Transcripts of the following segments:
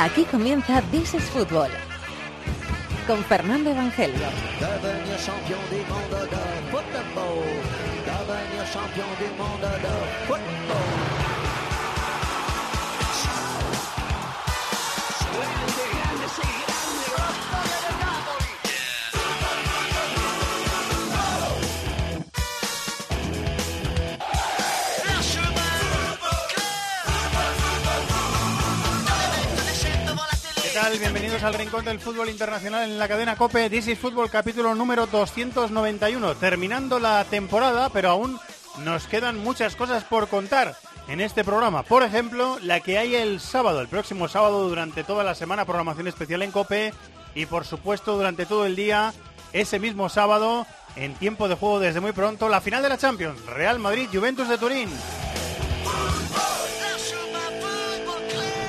Aquí comienza This is Fútbol con Fernando Evangelio. Bienvenidos al Rincón del Fútbol Internacional en la cadena COPE. This is Fútbol capítulo número 291. Terminando la temporada, pero aún nos quedan muchas cosas por contar en este programa. Por ejemplo, la que hay el sábado, el próximo sábado durante toda la semana, programación especial en COPE. Y por supuesto, durante todo el día, ese mismo sábado, en tiempo de juego desde muy pronto, la final de la Champions. Real Madrid, Juventus de Turín.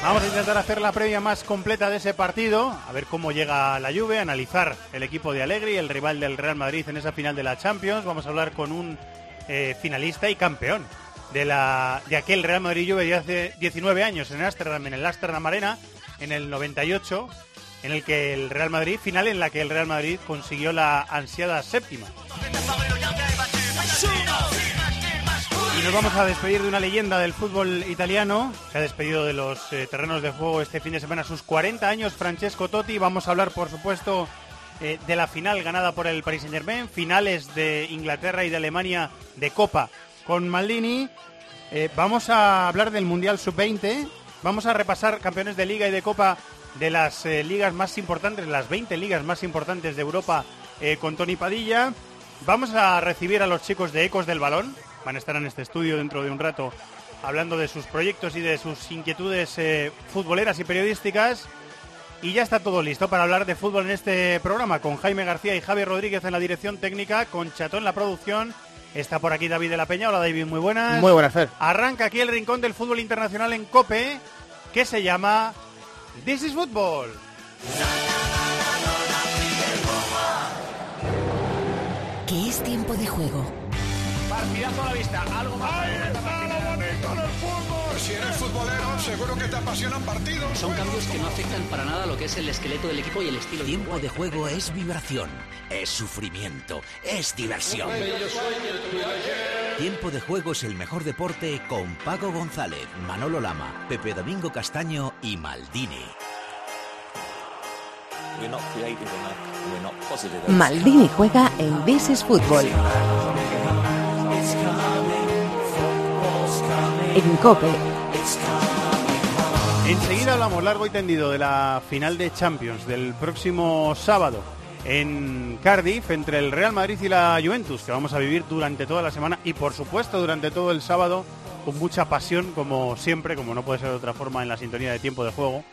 Vamos a intentar hacer la previa más completa de ese partido, a ver cómo llega la Juve, analizar el equipo de Allegri, el rival del Real Madrid en esa final de la Champions. Vamos a hablar con un eh, finalista y campeón de, la, de aquel Real Madrid-Juve de hace 19 años en Ámsterdam, en el Ámsterdam Arena, en el 98, en el que el Real Madrid, final en la que el Real Madrid consiguió la ansiada séptima. Nos vamos a despedir de una leyenda del fútbol italiano. Se ha despedido de los eh, terrenos de juego este fin de semana sus 40 años, Francesco Totti. Vamos a hablar, por supuesto, eh, de la final ganada por el Paris Saint-Germain, finales de Inglaterra y de Alemania de Copa con Maldini. Eh, vamos a hablar del Mundial Sub-20. Vamos a repasar campeones de Liga y de Copa de las ligas más importantes, las 20 ligas más importantes de Europa con Tony Padilla. Vamos a recibir a los chicos de Ecos del Balón. Van a estar en este estudio dentro de un rato hablando de sus proyectos y de sus inquietudes eh, futboleras y periodísticas. Y ya está todo listo para hablar de fútbol en este programa con Jaime García y Javier Rodríguez en la dirección técnica, con Chatón en la producción. Está por aquí David de la Peña. Hola David, muy buenas. Muy buenas, Fer. Arranca aquí el rincón del fútbol internacional en COPE, que se llama This is Football. Que es tiempo de juego. Si eres futbolero, seguro que te apasionan partidos. Son cambios que no afectan para nada lo que es el esqueleto del equipo y el estilo. Tiempo de juego es vibración, es sufrimiento, es diversión. Tiempo de juego es el mejor deporte con Paco González, Manolo Lama, Pepe Domingo Castaño y Maldini. Maldini juega en This is Fútbol. En COPE. Enseguida hablamos largo y tendido de la final de Champions del próximo sábado en Cardiff entre el Real Madrid y la Juventus, que vamos a vivir durante toda la semana y por supuesto durante todo el sábado con mucha pasión, como siempre, como no puede ser de otra forma en la sintonía de tiempo de juego,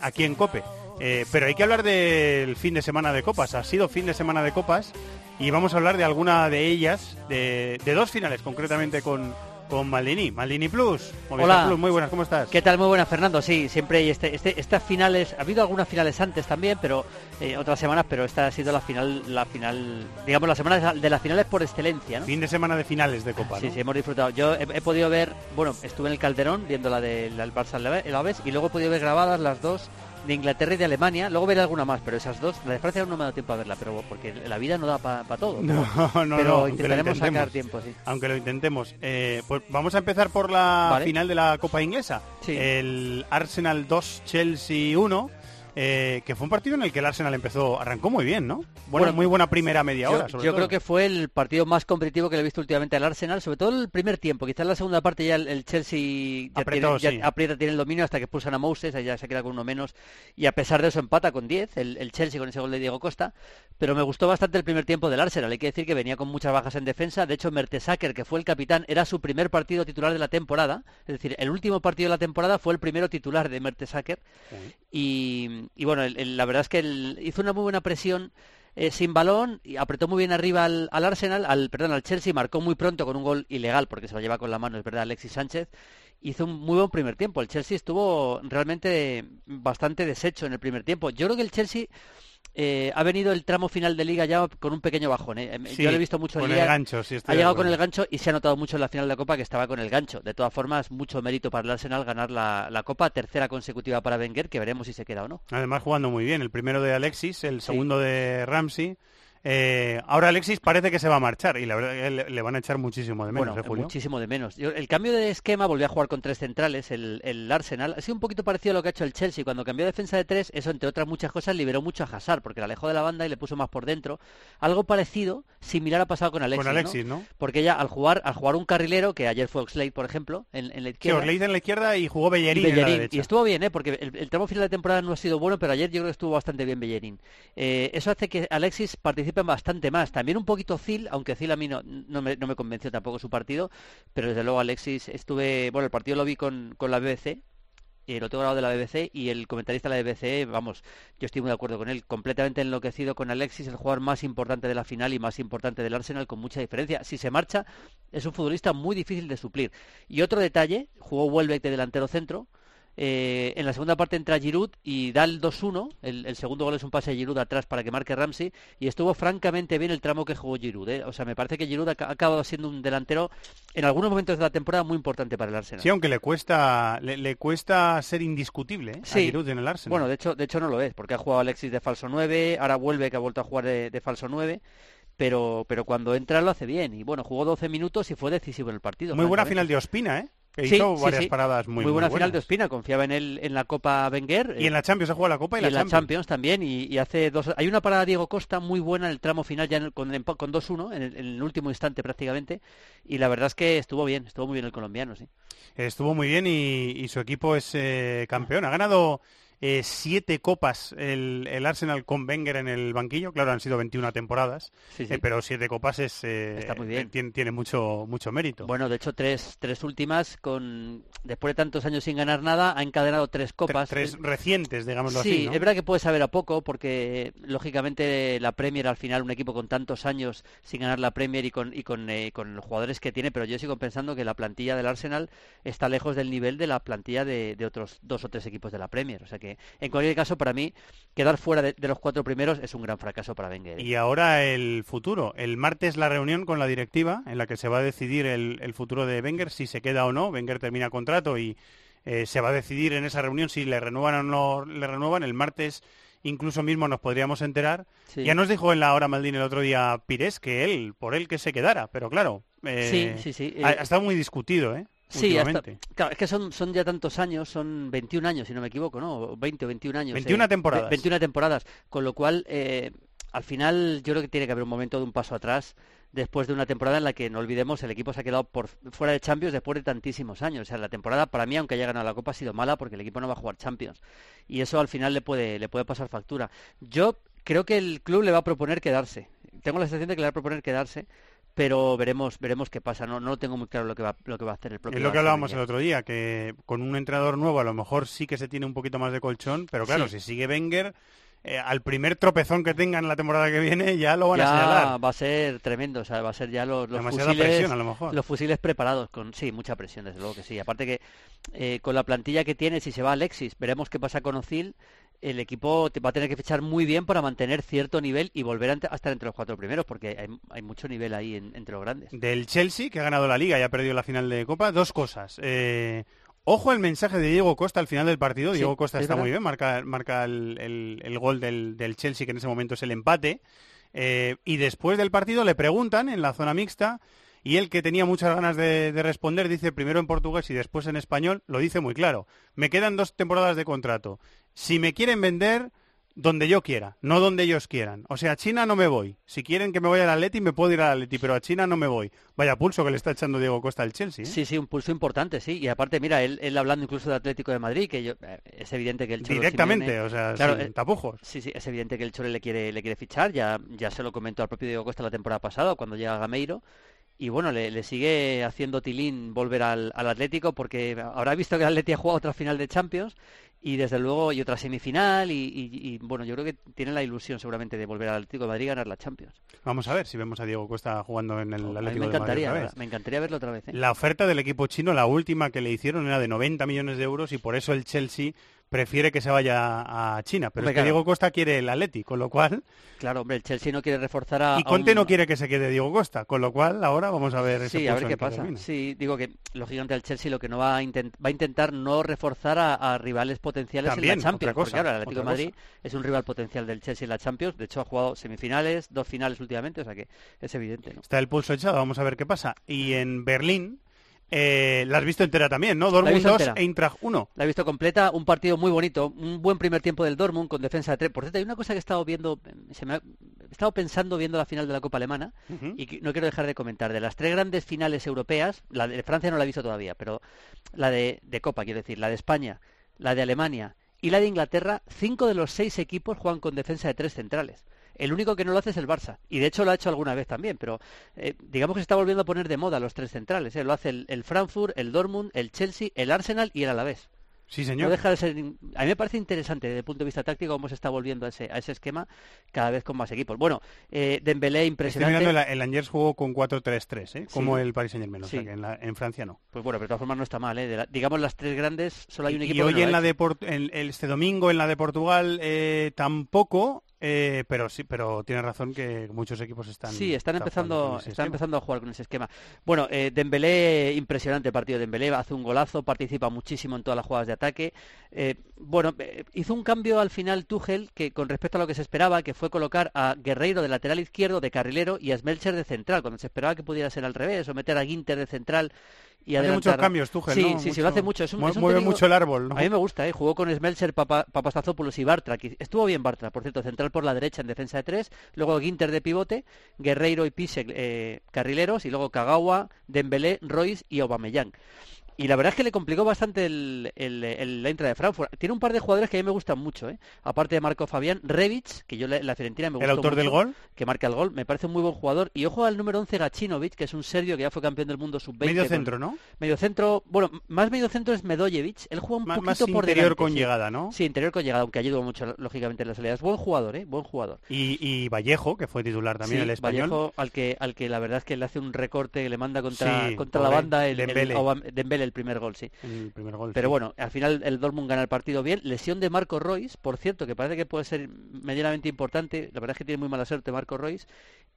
aquí en Cope. Eh, pero hay que hablar del fin de semana de copas. Ha sido fin de semana de copas y vamos a hablar de alguna de ellas, de, de dos finales concretamente con, con Maldini. Maldini Plus. Movistar Hola. Plus, muy buenas, ¿cómo estás? ¿Qué tal? Muy buenas, Fernando. Sí, siempre hay este, este, estas finales. Ha habido algunas finales antes también, pero eh, otras semanas, pero esta ha sido la final, la final, digamos, la semana de las finales por excelencia, ¿no? Fin de semana de finales de copa, Sí, ¿no? sí, hemos disfrutado. Yo he, he podido ver, bueno, estuve en el Calderón viendo la del del Barça el Aves y luego he podido ver grabadas las dos de Inglaterra y de Alemania. Luego veré alguna más, pero esas dos, la de Francia aún no me ha dado tiempo a verla, pero porque la vida no da para todo. No, no, pero no, intentaremos sacar tiempo, sí. Aunque lo intentemos. Eh, pues vamos a empezar por la Vale. final de la Copa Inglesa. Sí. El Arsenal 2, Chelsea 1. Eh, que fue un partido en el que el Arsenal empezó, arrancó muy bien, ¿no? Bueno, muy buena primera media Yo, hora, sobre yo todo. creo que fue el partido más competitivo que le he visto últimamente al Arsenal, sobre todo el primer tiempo. Quizás la segunda parte ya el, el Chelsea ya, Apretó, tiene, ya sí. aprieta, tiene el dominio hasta que expulsan a Moses, ya se queda con uno menos. Y a pesar de eso empata con 10, el, el Chelsea con ese gol de Diego Costa. Pero me gustó bastante el primer tiempo del Arsenal. Hay que decir que venía con muchas bajas en defensa. De hecho, Mertesacker, que fue el capitán, era su primer partido titular de la temporada. Es decir, el último partido de la temporada fue el primero titular de Mertesacker. Y, y bueno, el- la verdad es que el- hizo una muy buena presión eh, sin balón y apretó muy bien arriba al, al Arsenal, al perdón, al Chelsea, marcó muy pronto con un gol ilegal porque se lo lleva con la mano, es verdad, Alexis Sánchez. Hizo un muy buen primer tiempo. El Chelsea estuvo realmente bastante deshecho en el primer tiempo. Yo creo que el Chelsea eh, ha venido el tramo final de liga ya con un pequeño bajón. ¿eh? Em, Sí, Yo lo he visto mucho con el gancho, sí, ha llegado con el gancho y se ha notado mucho en la final de la Copa que estaba con el gancho. De todas formas, mucho mérito para el Arsenal ganar la, la Copa, tercera consecutiva para Wenger, que veremos si se queda o no. Además jugando muy bien. El primero de Alexis, el segundo de Ramsey. Eh, ahora Alexis parece que se va a marchar y la verdad que le, le van a echar muchísimo de menos, bueno, ¿eh, Julio? muchísimo de menos. Yo- el cambio de esquema volvió a jugar con tres centrales, el, el Arsenal. Ha sido un poquito parecido a lo que ha hecho el Chelsea. Cuando cambió de defensa de tres, eso entre otras muchas cosas liberó mucho a Hazard, porque la alejó de la banda y le puso más por dentro. Algo parecido, similar ha pasado con Alexis. Con. Alexis, ¿no? Porque ella al jugar, al jugar un carrilero, que ayer fue Oxlade, por ejemplo, en, en la Sí, izquierda. Orleid en la izquierda y jugó Bellerín, y en la derecha. Y estuvo bien, ¿eh? porque el, el tramo final de temporada no ha sido bueno, pero ayer yo creo que estuvo bastante bien Bellerín. Eh, eso hace que Alexis participe bastante más. También un poquito Zil, aunque Zil a mí no, no, me, no me convenció tampoco su partido, pero desde luego Alexis estuve, bueno, el partido lo vi con, con la BBC. lo tengo grabado de la BBC y el comentarista de la BBC, vamos, yo estoy muy de acuerdo con él, completamente enloquecido con Alexis, el jugador más importante de la final y más importante del Arsenal con mucha diferencia. Si se marcha, es un futbolista muy difícil de suplir. Y otro detalle, jugó Welbeck de delantero centro, eh, en la segunda parte entra Giroud y da el 2-1. El, el segundo gol es un pase de Giroud atrás para que marque Ramsey. Y estuvo francamente bien el tramo que jugó Giroud. ¿eh? O sea, me parece que Giroud ha, ha acabado siendo un delantero en algunos momentos de la temporada muy importante para el Arsenal. Sí, aunque le cuesta le, le cuesta ser indiscutible ¿eh? a Sí. Giroud en el Arsenal. Bueno, de hecho, de hecho no lo es, porque ha jugado Alexis de falso 9, ahora vuelve que ha vuelto a jugar de, de falso 9. Pero, pero cuando entra lo hace bien. Y bueno, jugó 12 minutos y fue decisivo en el partido. muy buena final de Ospina, ¿eh? Que Sí, hizo varias sí. paradas muy, buena muy final de. Ospina, confiaba en él en la Copa Wenger. Y en la Champions ha jugado la Copa y, y en la Champions. También y, y hace dos hay una parada Diego Costa muy buena en el tramo final ya en el- con, con 2-1 en, el- en el último instante prácticamente y la verdad es que estuvo bien estuvo muy bien el colombiano sí Estuvo muy bien y, y su equipo es eh, campeón. Ha ganado eh, siete copas el, el Arsenal con Wenger en el banquillo. Claro, han sido 21 temporadas, Sí, sí. eh, pero siete copas es, eh, Está muy bien. eh, tiene, tiene mucho, mucho mérito. bueno de hecho tres tres últimas con después de tantos años sin ganar nada ha encadenado tres Tre- copas tres Es- recientes, digámoslo Sí, así. ¿no? es verdad que puede saber a poco porque lógicamente la Premier al final un equipo con tantos años sin ganar la Premier y con y con, con los jugadores que tiene, pero yo sigo pensando que la plantilla del Arsenal está lejos del nivel de la plantilla de, de otros dos o tres equipos de la Premier, o sea que en cualquier caso para mí quedar fuera de, de los cuatro primeros es un gran fracaso para Wenger. ¿eh? Y ahora el futuro. El martes la reunión con la directiva en la que se va a decidir el, el futuro de Wenger, si se queda o no. Wenger termina contrato y eh, se va a decidir en esa reunión si le renuevan o no le renuevan. El martes incluso mismo nos podríamos enterar. Sí. Ya nos dijo en la hora Maldini el otro día Pires que él, por él que se quedara. Pero claro, eh, Sí, sí, sí, ha, eh, ha estado muy discutido, ¿eh? Sí, hasta, claro, es que son, son ya tantos años, son 21 años, si no me equivoco, ¿no? 20 o 21 años. 21 eh, temporadas. ve- 21 temporadas, con lo cual, eh, al final, yo creo que tiene que haber un momento de un paso atrás después de una temporada en la que, no olvidemos, el equipo se ha quedado por fuera de Champions después de tantísimos años. O sea, la temporada, para mí, aunque haya ganado la Copa, ha sido mala porque el equipo no va a jugar Champions. Y eso al final le puede, le puede pasar factura. Yo creo que el club le va a proponer quedarse. Tengo la sensación de que le va a proponer quedarse, pero veremos veremos qué pasa. No, no tengo muy claro lo que va, lo que va a hacer el propio Es lo que hablábamos el otro día, que con un entrenador nuevo a lo mejor sí que se tiene un poquito más de colchón, pero claro, Sí. si sigue Wenger, eh, al primer tropezón que tengan la temporada que viene ya lo van a señalar. va a ser tremendo, o sea, va a ser ya los, los fusiles, presión a lo mejor. los fusiles preparados con sí, mucha presión desde luego que sí. Aparte que eh, con la plantilla que tiene, si se va Alexis, veremos qué pasa con Ozil. El equipo te- va a tener que fichar muy bien para mantener cierto nivel y volver a estar entre los cuatro primeros, porque hay, hay mucho nivel ahí en- entre los grandes. Del Chelsea, que ha ganado la Liga y ha perdido la final de Copa, dos cosas. Eh, ojo el mensaje de Diego Costa al final del partido. Sí, Diego Costa es está verdad. muy bien, marca, marca el, el- el gol del, del Chelsea, que en ese momento es el empate. Eh, y después del partido le preguntan en la zona mixta y él que tenía muchas ganas de, de responder dice primero en portugués y después en español, lo dice muy claro. Me quedan dos temporadas de contrato. Si me quieren vender, donde yo quiera, no donde ellos quieran. O sea, a China no me voy. Si quieren que me vaya al Atleti, me puedo ir al Atleti, pero a China no me voy. Vaya pulso que le está echando Diego Costa al Chelsea. ¿eh? Sí, sí, un pulso importante, sí. Y aparte, mira, él, él hablando incluso de Atlético de Madrid, que yo, eh, es evidente que el Cholo Directamente, Simeone- o sea, Claro, sin eh, tapujos. Sí, sí, es evidente que el Chole le quiere, le quiere fichar, ya, ya se lo comentó al propio Diego Costa la temporada pasada, cuando llega Gameiro, y bueno, le, le sigue haciendo tilín volver al, al Atlético, porque habrá visto que el Atleti ha jugado otra final de Champions, y desde luego y otra semifinal y, y- y, bueno yo creo que tiene la ilusión seguramente de volver al Atlético de Madrid y ganar la Champions Vamos a ver si vemos a Diego Costa jugando en el mí Atlético me de Madrid encantaría otra vez. me encantaría verlo otra vez ¿eh? La oferta del equipo chino, la última que le hicieron, era de 90 millones de euros y por eso el Chelsea prefiere que se vaya a China. Pero Hombre, es que claro. Diego Costa quiere el Atleti, con lo cual... claro hombre el Chelsea no quiere reforzar a Y a Conte un- no quiere que se quede Diego Costa, con lo cual ahora vamos a ver ese Sí, a ver qué pasa. termina. Sí, digo que lógicamente el Chelsea lo que no va a intentar va a intentar no reforzar a, a rivales potenciales También, en la Champions, otra cosa, porque ahora el Atlético de Madrid es un rival potencial del Chelsea en la Champions, de hecho ha jugado semifinales, dos finales últimamente, o sea que es evidente, ¿no? Está el pulso echado, vamos a ver qué pasa. Y en Berlín, eh, la has visto entera también, ¿no? Dortmund visto 2, entera. Eintracht 1. La he visto completa, un partido muy bonito, un buen primer tiempo del Dortmund con defensa de tres. Por cierto, hay una cosa que he estado viendo, se me ha- he estado pensando viendo la final de la Copa Alemana y no quiero dejar de comentar. De las tres grandes finales europeas, la de Francia no la he visto todavía, pero la de, de Copa, quiero decir, la de España, la de Alemania y la de Inglaterra, cinco de los seis equipos juegan con defensa de tres centrales. El único que no lo hace es el Barça. Y de hecho lo ha hecho alguna vez también, pero eh, digamos que se está volviendo a poner de moda los tres centrales. ¿eh? Lo hace el, el Frankfurt, el Dortmund, el Chelsea, el Arsenal y el Alavés. Sí, No señor. deja de ser. A mí me parece interesante desde el punto de vista táctico cómo se está volviendo a ese, a ese esquema cada vez con más equipos. Bueno, eh, Dembélé Estoy impresionante. mirando, el, el Angers jugó con 4-3-3, ¿eh? como Sí. el Paris Saint-Germain, o sea que en, la- en Francia no. Pues bueno, pero de todas formas no está mal, ¿eh? De la- digamos las tres grandes, solo hay un y equipo. que hoy no en la de Port- en- este domingo en la de Portugal eh, tampoco, eh, pero sí, pero tienes razón que muchos equipos están. Sí, están empezando, están esquema. empezando a jugar con ese esquema. Bueno, eh, Dembélé, impresionante el partido de Dembélé, hace un golazo, participa muchísimo en todas las jugadas de ataque. Eh, bueno, eh, hizo un cambio al final Tuchel que con respecto a lo que se esperaba, que fue colocar a Guerreiro de lateral izquierdo, de carrilero, y a Smelcher de central, cuando se esperaba que pudiera ser al revés, o meter a Ginter de central y Hace adelantar. muchos cambios, Tuchel, Sí, ¿no? sí, sí, Mucho- lo hace mucho. Es un, mue- es un mueve técnico- mucho el árbol, ¿no? A mí me gusta, ¿eh? jugó con Smelcher, Papa, Papastazopoulos y Bartra. que Estuvo bien Bartra, por cierto, central por la derecha en defensa de tres. Luego Ginter de pivote, Guerreiro y Pisek eh, carrileros. Y luego Kagawa, Dembélé, Royce y Aubameyang. Y la verdad es que le complicó bastante el, el, el- la entrada de Frankfurt. Tiene un par de jugadores que a mí me gustan mucho, ¿eh? aparte de Marco Fabián, Revic, que yo la, la Fiorentina me El gustó autor del gol, que marca el gol, me parece un muy buen jugador. Y ojo al número 11 Gacinovic, que es un serbio que ya fue campeón del mundo sub-20. medio con- centro, ¿no? Medio centro, bueno, más medio centro es Medojevic. Él juega un poquito más por interior delante, con sí. llegada, ¿no? Sí, interior con llegada, aunque ayuda mucho, lógicamente, en las salidas. Buen jugador, ¿eh? Buen jugador. Y, y Vallejo, que fue titular también Sí, el español. Vallejo, al que, al que la verdad es que le hace un recorte, que le manda contra, Sí, contra la banda el, el, Dembélé. El primer gol, sí. El primer gol. Pero sí. bueno, al final el Dortmund gana el partido bien. Lesión de Marco Royce, por cierto, que parece que puede ser medianamente importante. La verdad es que tiene muy mala suerte Marco Royce.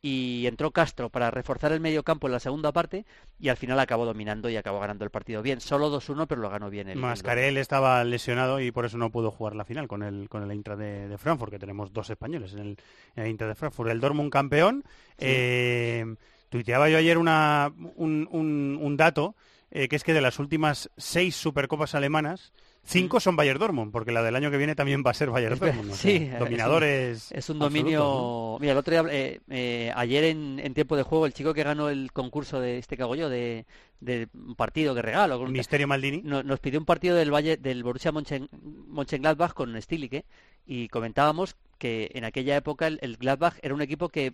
Y entró Castro para reforzar el medio campo en la segunda parte y al final acabó dominando y acabó ganando el partido bien. Solo 2-1, pero lo ganó bien el, el Mascarel estaba lesionado y por eso no pudo jugar la final con el con el Eintracht de, de Frankfurt, que tenemos dos españoles en el, en el Eintracht de Frankfurt. El Dortmund campeón. eh, tuiteaba yo ayer una, un, un- un dato, eh, que es que de las últimas seis Supercopas alemanas, cinco son Bayern Dortmund, porque la del año que viene también va a ser Bayern Dortmund. o sí, sea, es un- dominadores. Es un dominio. ¿no? Mira, el otro día, eh, eh, ayer en, en tiempo de juego, el chico que ganó el concurso de este que hago yo, de, de un partido que regalo, con Misterio Maldini. no- nos pidió un partido del Valle del Borussia Mönchen- Mönchengladbach con Stilicke y comentábamos que en aquella época el, el Gladbach era un equipo que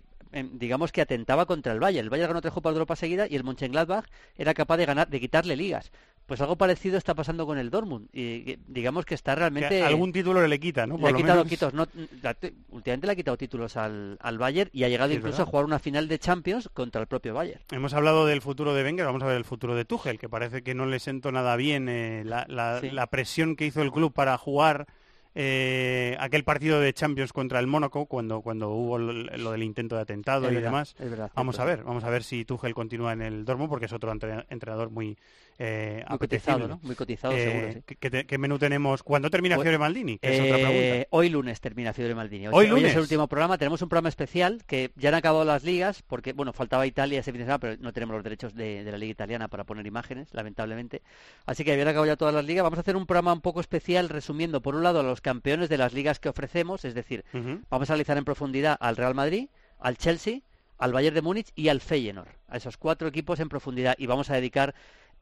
digamos que atentaba contra el Bayern. El Bayern ganó tres Copas de Europa seguida y el Mönchengladbach era capaz de ganar, de quitarle ligas. Pues algo parecido está pasando con el Dortmund y digamos que está Que realmente algún título le quita, ¿no? le ha quitado menos. quitos, no, la- últimamente le ha quitado títulos al, al Bayern y ha llegado Sí, incluso verdad. a jugar una final de Champions contra el propio Bayern. Hemos hablado del futuro de Wenger, vamos a ver el futuro de Tuchel, que parece que no le sentó nada bien eh, la, la- Sí. la presión que hizo el club para jugar eh, aquel partido de Champions contra el Mónaco cuando, cuando hubo lo, lo del intento de atentado Es y verdad, demás. es verdad, Vamos a ver, vamos a ver si Tuchel continúa en el Dortmund porque es otro entre- entrenador muy eh, Muy cotizado. ¿no? Muy cotizado, Eh, seguro, sí. ¿qué- ¿qué, te- qué menú tenemos? ¿Cuándo termina Fiore Maldini? Que es otra Eh, pregunta. hoy lunes termina Fiore Maldini. Hoy es lunes. el último programa. Tenemos un programa especial que ya han acabado las ligas porque, bueno, faltaba Italia ese fin de semana, pero no tenemos los derechos de, de la liga italiana para poner imágenes, lamentablemente. Así que habían acabado ya todas las ligas. Vamos a hacer un programa un poco especial resumiendo, por un lado, a los campeones de las ligas que ofrecemos, es decir. Vamos a analizar en profundidad al Real Madrid, al Chelsea, al Bayern de Múnich y al Feyenoord. A esos cuatro equipos en profundidad. Y vamos a dedicar,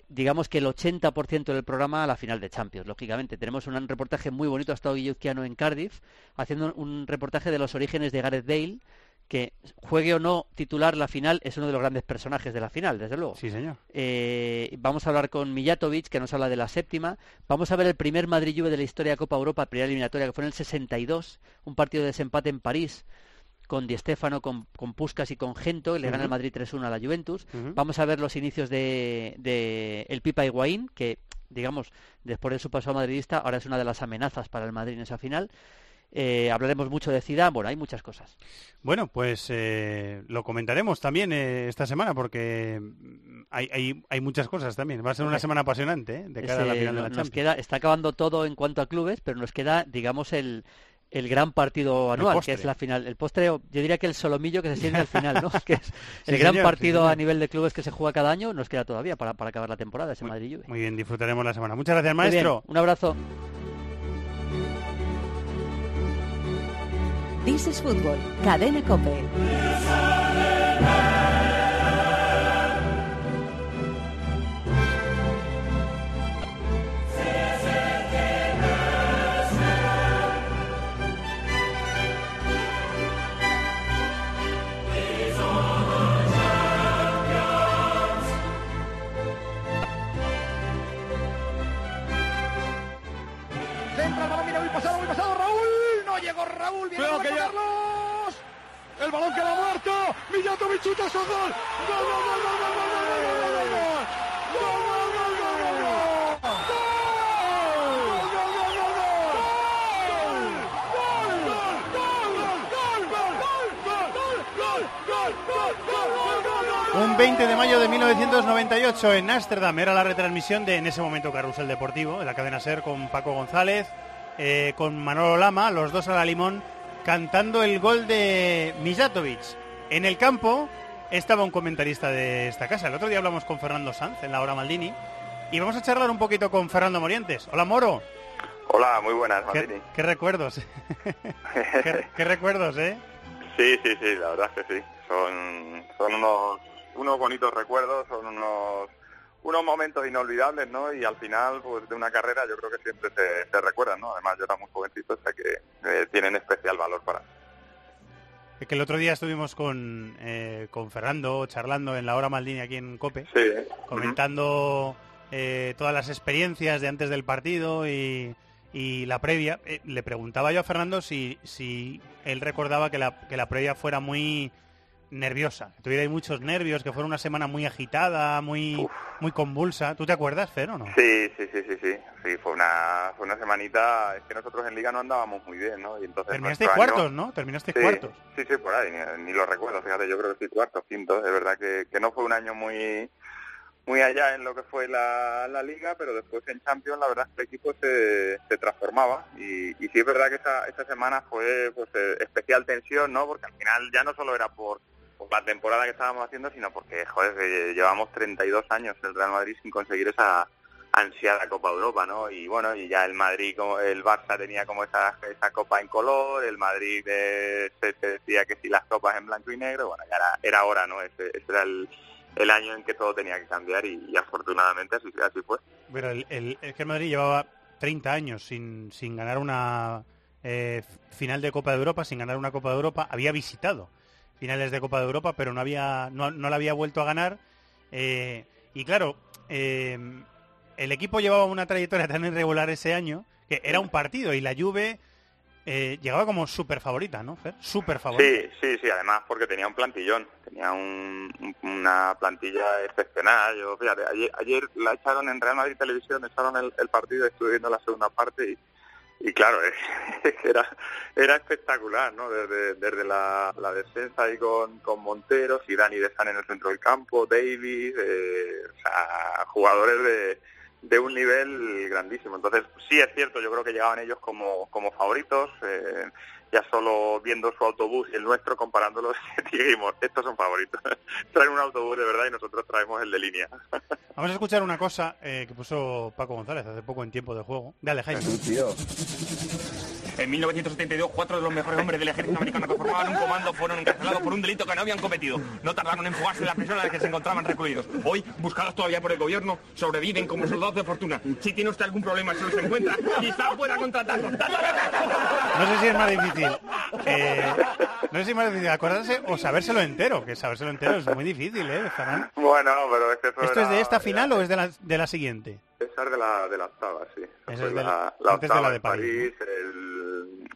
digamos que el 80% del programa a la final de Champions, lógicamente. Tenemos un reportaje muy bonito, ha estado Guilluzquiano en Cardiff, haciendo un reportaje de los orígenes de Gareth Bale, que juegue o no titular la final es uno de los grandes personajes de la final, desde luego. Sí, señor. Eh, vamos a hablar con Mijatovic, que nos habla de la séptima. Vamos a ver el primer Madrid-Juve de la historia de Copa Europa, primera eliminatoria, que fue en el 62, un partido de desempate en París con Di Stéfano, con, con Puskas y con Gento, que le gana el Madrid 3-1 a la Juventus. Vamos a ver los inicios de, de el Pipa Higuaín, que, digamos, después de su paso a madridista, ahora es una de las amenazas para el Madrid en esa final. Eh, hablaremos mucho de Zidane, bueno, hay muchas cosas. Bueno, pues eh, lo comentaremos también eh, esta semana porque hay, hay, hay muchas cosas también. Va a ser una semana apasionante ¿eh? de cara a la final de la nos Champions. queda, está acabando todo en cuanto a clubes, pero nos queda, digamos, el, el gran partido anual, que es la final. El postre, yo diría que el solomillo que se siente al final, ¿no? que es Sí, el gran señor, partido a nivel de clubes que se juega cada año, nos queda todavía para, para acabar la temporada, ese Madrid Juve. Muy bien, disfrutaremos la semana. Muchas gracias, Muy bien, maestro. un abrazo. This is Fútbol, Cadena Cope. Raúl. Viene Cuidado que ya- Carlos. El balón queda muerto. Mijatovic chuta su gol. Gol, gol, gol, gol, gol, gol, gol, gol, gol, gol, gol. Gol, gol, gol, gol, gol, gol. Gol, gol, gol, gol, gol, gol. Un 20 de mayo de 1998 en Ámsterdam era la retransmisión de en ese momento Carrusel Deportivo, de la cadena SER con Paco González, eh, con Manolo Lama, los dos a la limón, cantando el gol de Mijatovic. En el campo estaba un comentarista de esta casa. El otro día hablamos con Fernando Sanz en la hora Maldini y vamos a charlar un poquito con Fernando Morientes. Hola Moro, Hola, muy buenas, qué, Martini. qué recuerdos, ¿Qué, qué recuerdos, ¿eh? sí, sí, sí, la verdad es que sí. Son, son unos, unos bonitos recuerdos, son unos, unos momentos inolvidables, ¿no? Y al final, pues de una carrera yo creo que siempre se, se recuerdan, ¿no? Además yo era muy jovencito, o sea que eh, tienen especial valor para mí. Que el otro día estuvimos con, eh, con Fernando charlando en la hora Maldini aquí en Cope. Sí, comentando eh, todas las experiencias de antes del partido y, y la previa. Eh, le preguntaba yo a Fernando si, si él recordaba que la, que la previa fuera muy nerviosa, tuviera muchos nervios, que fuera una semana muy agitada, muy, muy convulsa. ¿Tú te acuerdas, Fer, o no? Sí, sí, sí, sí, sí. Sí, fue una, fue una semanita, es que nosotros en Liga no andábamos muy bien, ¿no? Y entonces Terminaste año- cuartos, ¿no? Terminaste Sí, cuartos. Sí, sí, por ahí, ni, ni lo recuerdo, fíjate, yo creo que sí, cuarto, quinto, es verdad que, que no fue un año muy muy allá en lo que fue la, la liga, pero después en Champions la verdad es que el equipo se, se transformaba y, y sí es verdad que esa, esa semana fue pues eh, especial tensión, ¿no? Porque al final ya no solo era por, por la temporada que estábamos haciendo, sino porque, joder, llevamos 32 años el Real Madrid sin conseguir esa ansiada Copa Europa, ¿no? Y bueno, y ya el Madrid, como el Barça tenía como esa, esa copa en color, el Madrid eh, se, decía que si las copas en blanco y negro, bueno, ya era, era hora, ¿no? Ese, era el, el año en que todo tenía que cambiar y, y afortunadamente así, así fue. Pero el, el, es que el Madrid llevaba 30 años sin, sin ganar una eh, final de Copa de Europa, sin ganar una Copa de Europa. Había visitado finales de Copa de Europa, pero no había no, no la había vuelto a ganar. Eh, y claro, eh, el equipo llevaba una trayectoria tan irregular ese año que era un partido y la Juve eh, llegaba como súper favorita, ¿no, Fer? Súper favorita. Sí, sí, sí, además porque tenía un plantillón, tenía un- un- una plantilla excepcional. Yo, ayer, ayer la echaron en Real Madrid Televisión, echaron el, el partido, estuve viendo la segunda parte y, y claro, era, era espectacular, ¿no? Desde, desde la, la defensa ahí con, con Monteros y Dani de San en el centro del campo, Davis, eh, o sea, jugadores de, de un nivel grandísimo. Entonces, sí es cierto, yo creo que llegaban ellos como, como favoritos, eh, ya solo viendo su autobús y el nuestro, comparándolos, dijimos, estos son favoritos. Traen un autobús de verdad y nosotros traemos el de línea. Vamos a escuchar una cosa eh, que puso Paco González hace poco en tiempo de juego. Dale, Jaime. En 1972, cuatro de los mejores hombres del ejército americano que formaban un comando fueron encarcelados por un delito que no habían cometido. No tardaron en fugarse de la prisión en la que se encontraban recluidos. Hoy, buscados todavía por el gobierno, sobreviven como soldados de fortuna. Si tiene usted algún problema, si los encuentra, quizá pueda contratarlos. No sé si es más difícil. eh, no sé si es más difícil acordarse o sabérselo entero, que sabérselo entero es muy difícil, ¿eh, Ferran? Bueno, pero es que eso ¿Esto es de esta era- final o es de la, de la siguiente? Esa es de la, de la octava, sí. Esa es de la, la- la antes de la de París, el-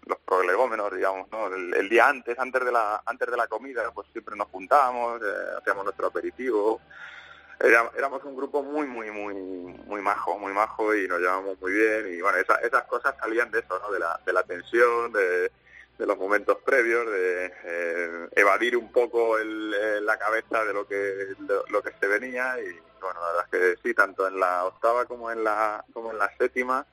los prolegómenos, digamos, ¿no? El, día antes, antes de la antes de la comida, pues siempre nos juntábamos, eh, hacíamos nuestro aperitivo. Éramos un grupo muy, muy, muy, muy majo, muy majo y nos llevábamos muy bien. Y bueno, esa- esas cosas salían de eso, ¿no? De la, de la tensión, de, de los momentos previos, de eh, evadir un poco el, eh, la cabeza de lo que de lo que se venía y bueno, la verdad es que sí, tanto en la octava como en la como en la séptima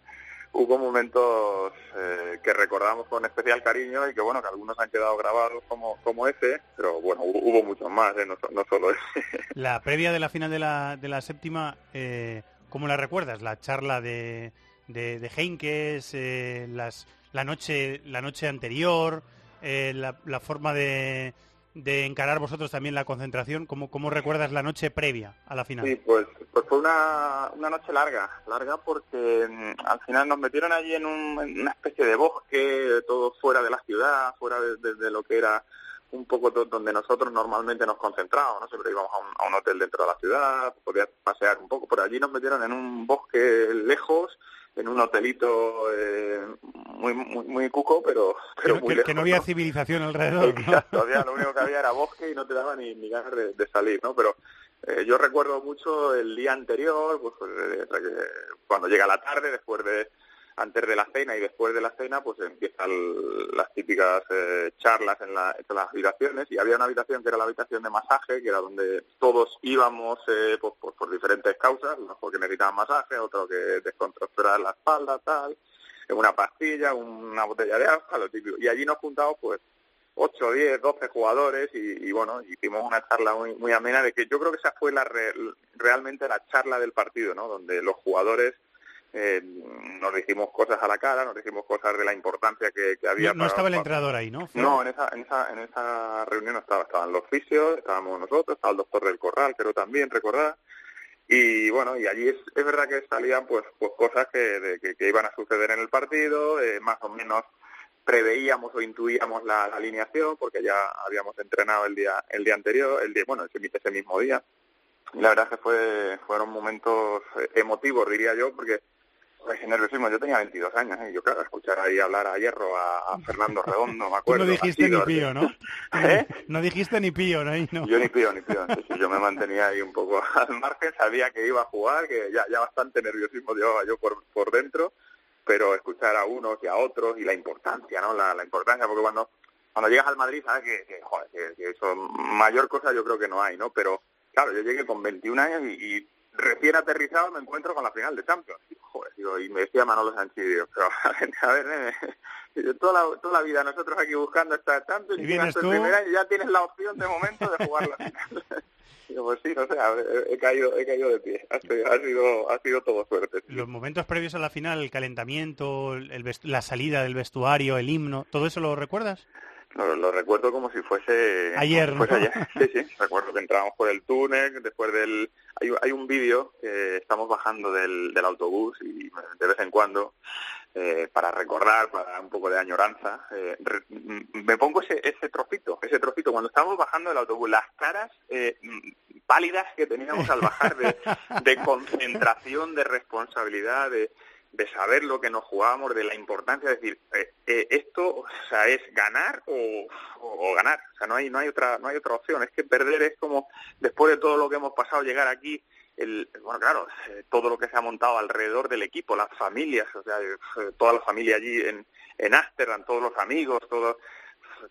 hubo momentos eh, que recordamos con especial cariño y que bueno, que algunos han quedado grabados como como ese, pero bueno, hubo, hubo muchos más, ¿eh? no, no solo ese. La previa de la final de la, de la séptima, eh, ¿cómo la recuerdas? La charla de, de, de Heinkes, eh, las, la, noche, la noche anterior, eh, la, la forma de, de encarar vosotros también la concentración. ¿Cómo, ¿Cómo recuerdas la noche previa a la final? Sí, pues, pues fue una, una noche larga, larga porque mm, al final nos metieron allí en, un- una especie de bosque, todo fuera de la ciudad, fuera de, lo que era un poco donde nosotros normalmente nos concentrábamos, ¿no? Siempre íbamos a un, a un hotel dentro de la ciudad, podías pasear un poco, por allí nos metieron en un bosque lejos, en un hotelito eh, muy, muy, muy cuco, pero, pero muy que- que lejos, no había ¿no? civilización alrededor. ¿no? Exacto, había- lo único que había era bosque y no te daba ni, ni ganas de, de salir, ¿no? Pero eh, yo recuerdo mucho el día anterior, pues, eh, cuando llega la tarde, después de antes de la cena y después de la cena, pues empiezan las típicas eh, charlas en, la- entre las habitaciones y había una habitación que era la habitación de masaje, que era donde todos íbamos eh, pues, pues, por diferentes causas, unos porque necesitaban masaje, otros que descontracturar la espalda, tal, una pastilla, una botella de agua, lo típico. Y allí nos juntamos pues 8, 10, 12 jugadores y, y, bueno, hicimos una charla muy, muy amena de que yo creo que esa fue la re- realmente la charla del partido, ¿no? Donde los jugadores eh, nos dijimos cosas a la cara, nos dijimos cosas de la importancia que, que había. No, no para- estaba el para- entrenador ahí, ¿no? Fue- no, en esa, en esa, en esa reunión no estaba, estaban los fisios, estábamos nosotros, estaba el doctor del Corral, creo también, recordar. Y bueno, y allí es, es verdad que salían pues, pues cosas que, de- que, que iban a suceder en el partido, eh, más o menos preveíamos o intuíamos la, la alineación porque ya habíamos entrenado el día el día anterior, el día, bueno, ese, ese mismo día. La verdad es que fue, fueron momentos emotivos, diría yo, porque pues, el nerviosismo, yo tenía 22 años, ¿eh? yo claro, escuchar ahí hablar a Hierro, a, a Fernando Redondo, me Tú acuerdo. no dijiste ni pío, ¿no? ¿Eh? No dijiste ni pío, ¿no? Ahí, ¿no? Yo ni pío, ni pío. Sí, yo me mantenía ahí un poco al margen, sabía que iba a jugar, que ya, ya bastante nerviosismo llevaba yo por, por dentro, pero escuchar a unos y a otros y la importancia, ¿no? La, la importancia, porque cuando cuando llegas al Madrid sabes que, que, joder, que, que eso, mayor cosa yo creo que no hay, ¿no? Pero claro, yo llegué con 21 años y, y recién aterrizado me encuentro con la final de Champions. Y, joder, digo, y me decía Manolo digo, pero a ver, a ver, nene, digo, toda, la, toda la vida nosotros aquí buscando esta Champions Y llegas tú. primer año y ya tienes la opción de momento de jugar la final. Digo, pues sí, no sé, he, he caído, he caído de pie. Ha sido, ha sido, ha sido todo suerte. sí. Los momentos previos a la final, el calentamiento, el la salida del vestuario, el himno, ¿todo eso lo recuerdas? Lo, lo recuerdo como si fuese Ayer, como si fuese ¿no? ayer. Sí, sí. Recuerdo que entramos por el túnel, después del... Hay, hay un vídeo que estamos bajando del, del autobús y de vez en cuando, eh, para recordar, para un poco de añoranza, eh, re- me pongo ese, ese trocito, ese trocito. Cuando estábamos bajando del autobús, las caras eh, pálidas que teníamos al bajar de, de concentración, de responsabilidad, de, de saber lo que nos jugábamos, de la importancia de decir, eh, eh, esto o sea, es ganar o, o- ganar, o sea, no hay, no hay otra, no hay otra opción, es que perder es como, después de todo lo que hemos pasado, llegar aquí, el, bueno, claro, eh, todo lo que se ha montado alrededor del equipo, las familias, o sea, eh, toda la familia allí en, en Ámsterdam, todos los amigos, todo,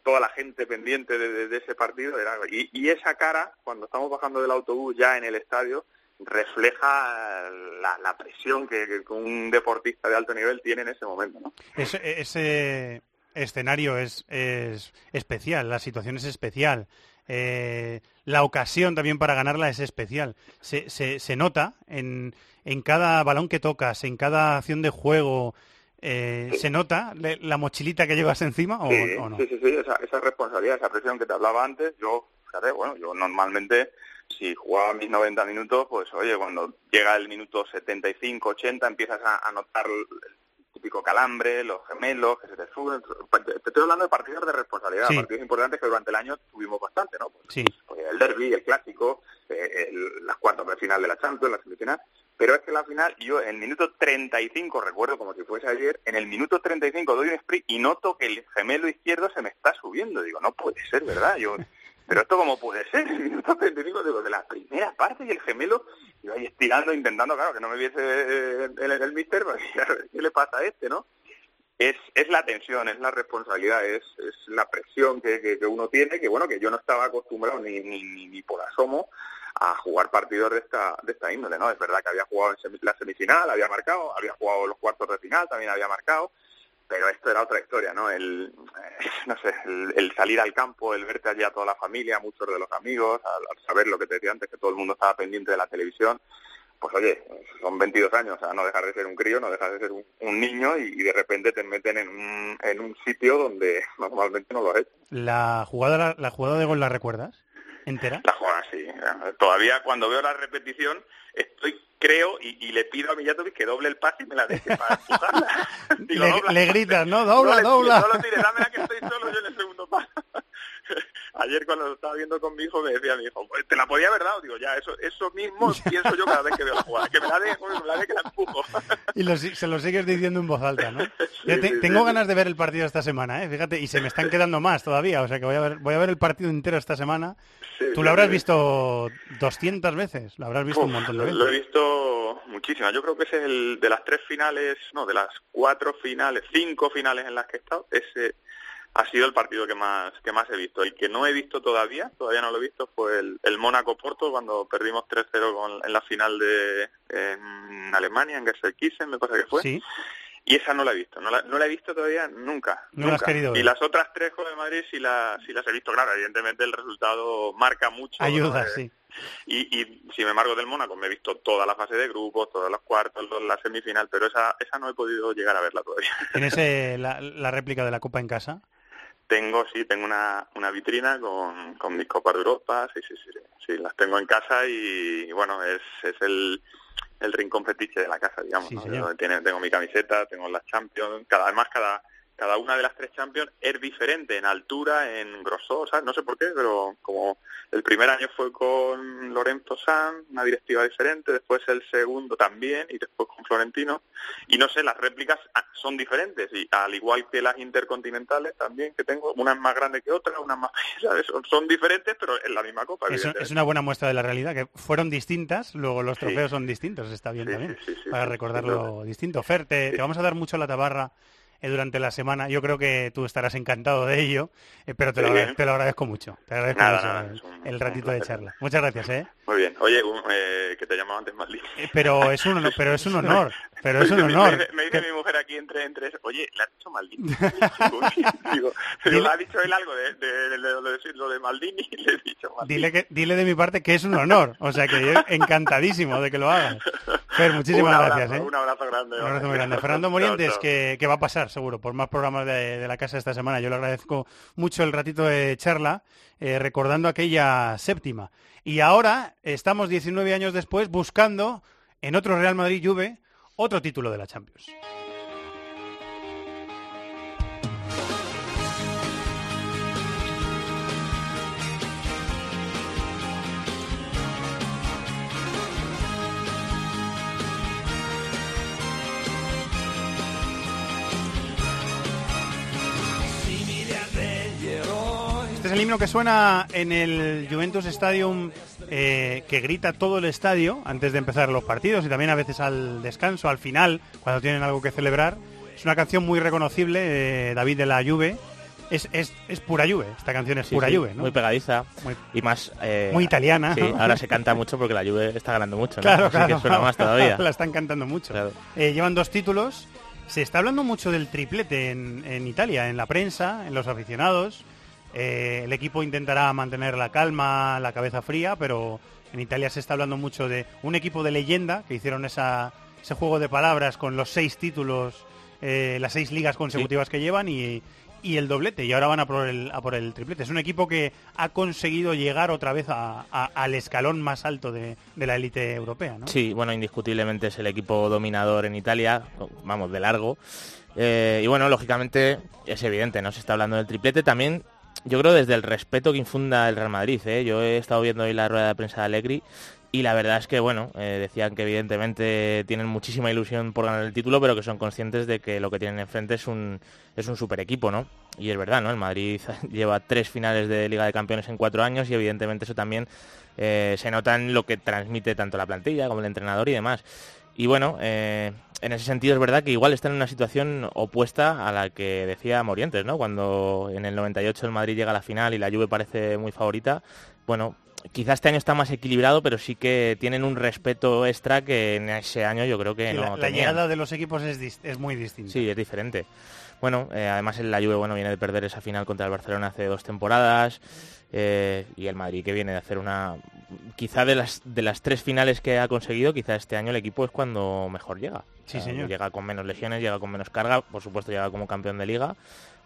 toda la gente pendiente de, de- de ese partido, era, y, y esa cara, cuando estamos bajando del autobús ya en el estadio, refleja la, la presión que, que un deportista de alto nivel tiene en ese momento, ¿no? Ese, ese escenario es, es especial, la situación es especial. eh, la ocasión también para ganarla es especial. Se, se, se nota en, en cada balón que tocas, en cada acción de juego, eh, ¿se nota la mochilita que llevas encima o, sí, o no? sí, sí, sí, esa, esa responsabilidad, esa presión que te hablaba antes, yo, fíjate, bueno, yo normalmente si jugaba mis 90 minutos, pues oye, cuando llega el minuto 75, 80, empiezas a, a notar el típico calambre, los gemelos, que se te suben. Te estoy hablando de partidos de responsabilidad, Sí. partidos importantes que durante el año tuvimos bastante, ¿no? Pues, Sí. pues el derby, el clásico, eh, el- las cuartas de final de la Champions, la semifinal. Pero es que la final, yo en el minuto 35, recuerdo como si fuese ayer, en el minuto 35 doy un sprint y noto que el gemelo izquierdo se me está subiendo. Digo, no puede ser, ¿verdad? Yo, pero esto cómo puede ser, el minuto 35, digo, de la primera parte y el gemelo, yo ahí estirando, intentando, claro, que no me viese eh, el, el, el mister, ¿qué le pasa a este, no? Es, es la tensión, es la responsabilidad, es, es la presión que, que, uno tiene, que bueno, que yo no estaba acostumbrado ni, ni, ni, ni por asomo a jugar partidos de esta, de esta índole, ¿no? Es verdad que había jugado en la semifinal, había marcado, había jugado los cuartos de final, también había marcado, pero esto era otra historia, ¿no? El, eh, no sé, el, el salir al campo, el verte allí a toda la familia, muchos de los amigos, al, al saber lo que te decía antes, que todo el mundo estaba pendiente de la televisión, pues oye, son 22 años, o sea, no dejas de ser un crío, no dejas de ser un, un niño y, y de repente te meten en un, en un sitio donde normalmente no lo has hecho. ¿La jugada, la jugada de gol la recuerdas? ¿Entera? La jugada sí. Todavía cuando veo la repetición estoy creo y, y le pido a Mijatovic que doble el pase y me la deje para empujarla. Digo, Le, "Dobla". le gritas, ¿no? Dobla, no dobla. no lo tires, dámela que estoy solo yo en el segundo paso. Ayer cuando lo estaba viendo con mi hijo me decía mi hijo, "Pues, te la podía haber dado, digo, ya, eso eso mismo pienso yo cada vez que veo la jugada, que me la joder, me la dé que la empujo. Y lo se lo sigues diciendo en voz alta, ¿no? Yo te- sí, tengo sí, ganas de ver el partido esta semana, ¿eh? Fíjate, y se me están quedando más todavía, o sea que voy a ver, voy a ver el partido entero esta semana. Sí, Tú sí, lo habrás sí. visto 200 veces, lo habrás visto un Uf, montón de lo, lo he veces. Muchísimas. Yo creo que ese es el de las tres finales, no, de las cuatro finales, cinco finales en las que he estado, ese ha sido el partido que más que más he visto. El que no he visto todavía, todavía no lo he visto, fue el, el Mónaco-Porto cuando perdimos 3-0 con- en la final de en Alemania, en Gelsenkirchen, me parece que fue. Y esa no la he visto, no la, no la he visto todavía nunca. No la has nunca. querido. Y las otras tres con el Madrid sí, la, sí las he visto, claro, evidentemente el resultado marca mucho. ayuda, Eh, sí. y, y si me embargo del Mónaco, me he visto toda la fase de grupos, todos los cuartos, la semifinal, pero esa, esa no he podido llegar a verla todavía. ¿Tienes eh, la, la réplica de la Copa en casa? Tengo, sí, tengo una, una vitrina con, con mis copas de Europa, sí, sí, sí, sí, sí, las tengo en casa y, y bueno, es, es el, el rincón fetiche de la casa, digamos, Sí, ¿no? señor. Donde tiene, tengo mi camiseta, tengo las Champions, cada además cada cada una de las tres Champions es diferente en altura, en grosor, ¿sabes? No sé por qué, pero como el primer año fue con Lorenzo Sanz, una directiva diferente, después el segundo también y después con Florentino. Y no sé, las réplicas ah, son diferentes y al igual que las intercontinentales también que tengo, una es más grande que otra, una es más ¿sabes? Son, son diferentes, pero en la misma copa. Eso- es una buena muestra de la realidad, que fueron distintas, luego los Sí. trofeos son distintos, está bien Sí, también, sí, para recordarlo distinto. Fer, te, te vamos a dar mucho la tabarra eh, durante la semana, yo creo que tú estarás encantado de ello, eh, pero te lo, Sí. te lo agradezco mucho, te agradezco Nada, mucho nada, el, un- ratito de charla. Muchas gracias, ¿eh? Muy bien. Oye, un- eh, que te llamaba antes Maldini. Eh, Pero es un honor, pero es un honor, pero es un honor. Me, dice- me dice mi mujer aquí entre entre oye, le has dicho Maldini. Digo, digo, ha dicho él algo de, de, lo, de, lo de Maldini y le he dicho Maldini. Dile, que, dile de mi parte que es un honor, o sea que yo encantadísimo de que lo hagas. Fer, muchísimas abrazo, gracias, ¿eh? Un abrazo grande. Un abrazo muy grande. Fernando Morientes, que, que va a pasar seguro por más programas de, de la casa esta semana. Yo le agradezco mucho el ratito de charla, eh, recordando aquella séptima. Y ahora estamos 19 años después buscando en otro Real Madrid Juve otro título de la Champions. El himno que suena en el Juventus Stadium, eh, que grita todo el estadio antes de empezar los partidos y también a veces al descanso, al final, cuando tienen algo que celebrar. Es una canción muy reconocible, eh, David de la Juve. Es, es, es pura Juve, esta canción es Sí, pura sí, Juve, ¿no? Muy pegadiza Muy- y más... eh, Muy italiana, Sí, ahora se canta mucho porque la Juve está ganando mucho, ¿no? Claro, Así claro. que suena más todavía. la están cantando mucho. Claro. Eh, llevan dos títulos. Se está hablando mucho del triplete en, en Italia, en la prensa, en los aficionados. Eh, el equipo intentará mantener la calma, la cabeza fría, pero en Italia se está hablando mucho de un equipo de leyenda que hicieron esa, ese juego de palabras con los seis títulos eh, las seis ligas consecutivas que llevan y, y el doblete y ahora van a por el, a por el triplete. Es un equipo que ha conseguido llegar otra vez a- a- al escalón más alto de, de la élite europea, ¿no? Sí, bueno, indiscutiblemente es el equipo dominador en Italia, vamos, de largo. Eh, y bueno, lógicamente es evidente, ¿no? Se está hablando del triplete también, yo creo desde el respeto que infunda el Real Madrid, ¿eh? Yo he estado viendo hoy la rueda de prensa de Allegri y la verdad es que, bueno, eh, decían que evidentemente tienen muchísima ilusión por ganar el título, pero que son conscientes de que lo que tienen enfrente es un, es un super equipo, ¿no? Y es verdad, ¿no? El Madrid lleva tres finales de Liga de Campeones en cuatro años y evidentemente eso también eh, se nota en lo que transmite tanto la plantilla como el entrenador y demás. Y bueno, eh, en ese sentido es verdad que igual están en una situación opuesta a la que decía Morientes, ¿no? Cuando en el 98 el Madrid llega a la final y la Juve parece muy favorita, bueno, quizás este año está más equilibrado, pero sí que tienen un respeto extra que en ese año yo creo que no la, la llegada de los equipos es, es muy distinta. Sí, es diferente. Bueno, eh, además el la Juve bueno, viene de perder esa final contra el Barcelona hace dos temporadas eh, y el Madrid que viene de hacer una... Quizá de las, de las tres finales que ha conseguido, quizá este año el equipo es cuando mejor llega. Sí, señor. Llega con menos lesiones, llega con menos carga, por supuesto llega como campeón de liga.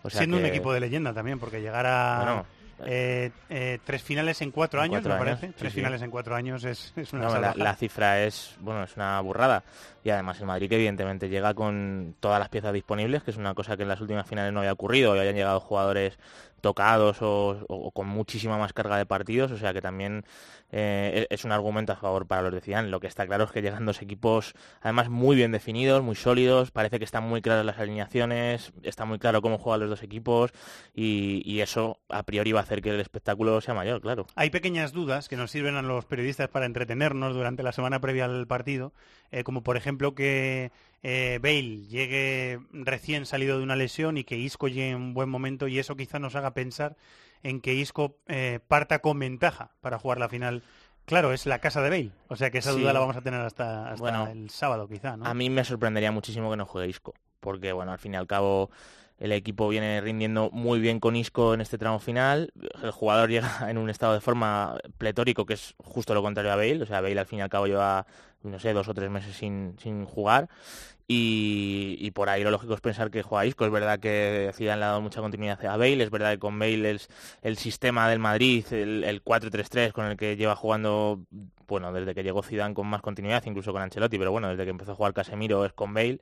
O sea Siendo un equipo de leyenda también, porque llegar a Bueno, eh, eh, tres finales en cuatro en años, cuatro me años, parece. sí, tres sí. finales en cuatro años es, es una No, la, cifra es bueno es una burrada y además el Madrid que evidentemente llega con todas las piezas disponibles que es una cosa que en las últimas finales no había ocurrido y hayan llegado jugadores tocados o, o con muchísima más carga de partidos o sea que también eh, es un argumento a favor para los de Zidane. Lo que está claro es que llegan dos equipos además muy bien definidos muy sólidos parece que están muy claras las alineaciones está muy claro cómo juegan los dos equipos y, y eso a priori va a hacer que el espectáculo sea mayor claro. Hay pequeñas dudas que nos sirven a los periodistas para entretenernos durante la semana previa al partido, eh, como por ejemplo que eh, Bale llegue recién salido de una lesión y que Isco llegue en un buen momento y eso quizá nos haga pensar en que Isco eh, parta con ventaja para jugar la final. Claro, es la casa de Bale, o sea que esa Sí. duda la vamos a tener hasta, hasta Bueno, el sábado quizá, ¿no? A mí me sorprendería muchísimo que no juegue Isco, porque bueno, al fin y al cabo el equipo viene rindiendo muy bien con Isco en este tramo final. El jugador llega en un estado de forma pletórico, que es justo lo contrario a Bale. O sea, Bale al fin y al cabo lleva, no sé, dos o tres meses sin, sin jugar. Y, y por ahí lo lógico es pensar que juega Isco. Es verdad que Zidane le ha dado mucha continuidad a Bale. Es verdad que con Bale el, el sistema del Madrid, el, el 4-3-3 con el que lleva jugando, bueno, desde que llegó Zidane con más continuidad, incluso con Ancelotti, pero bueno, desde que empezó a jugar Casemiro es con Bale.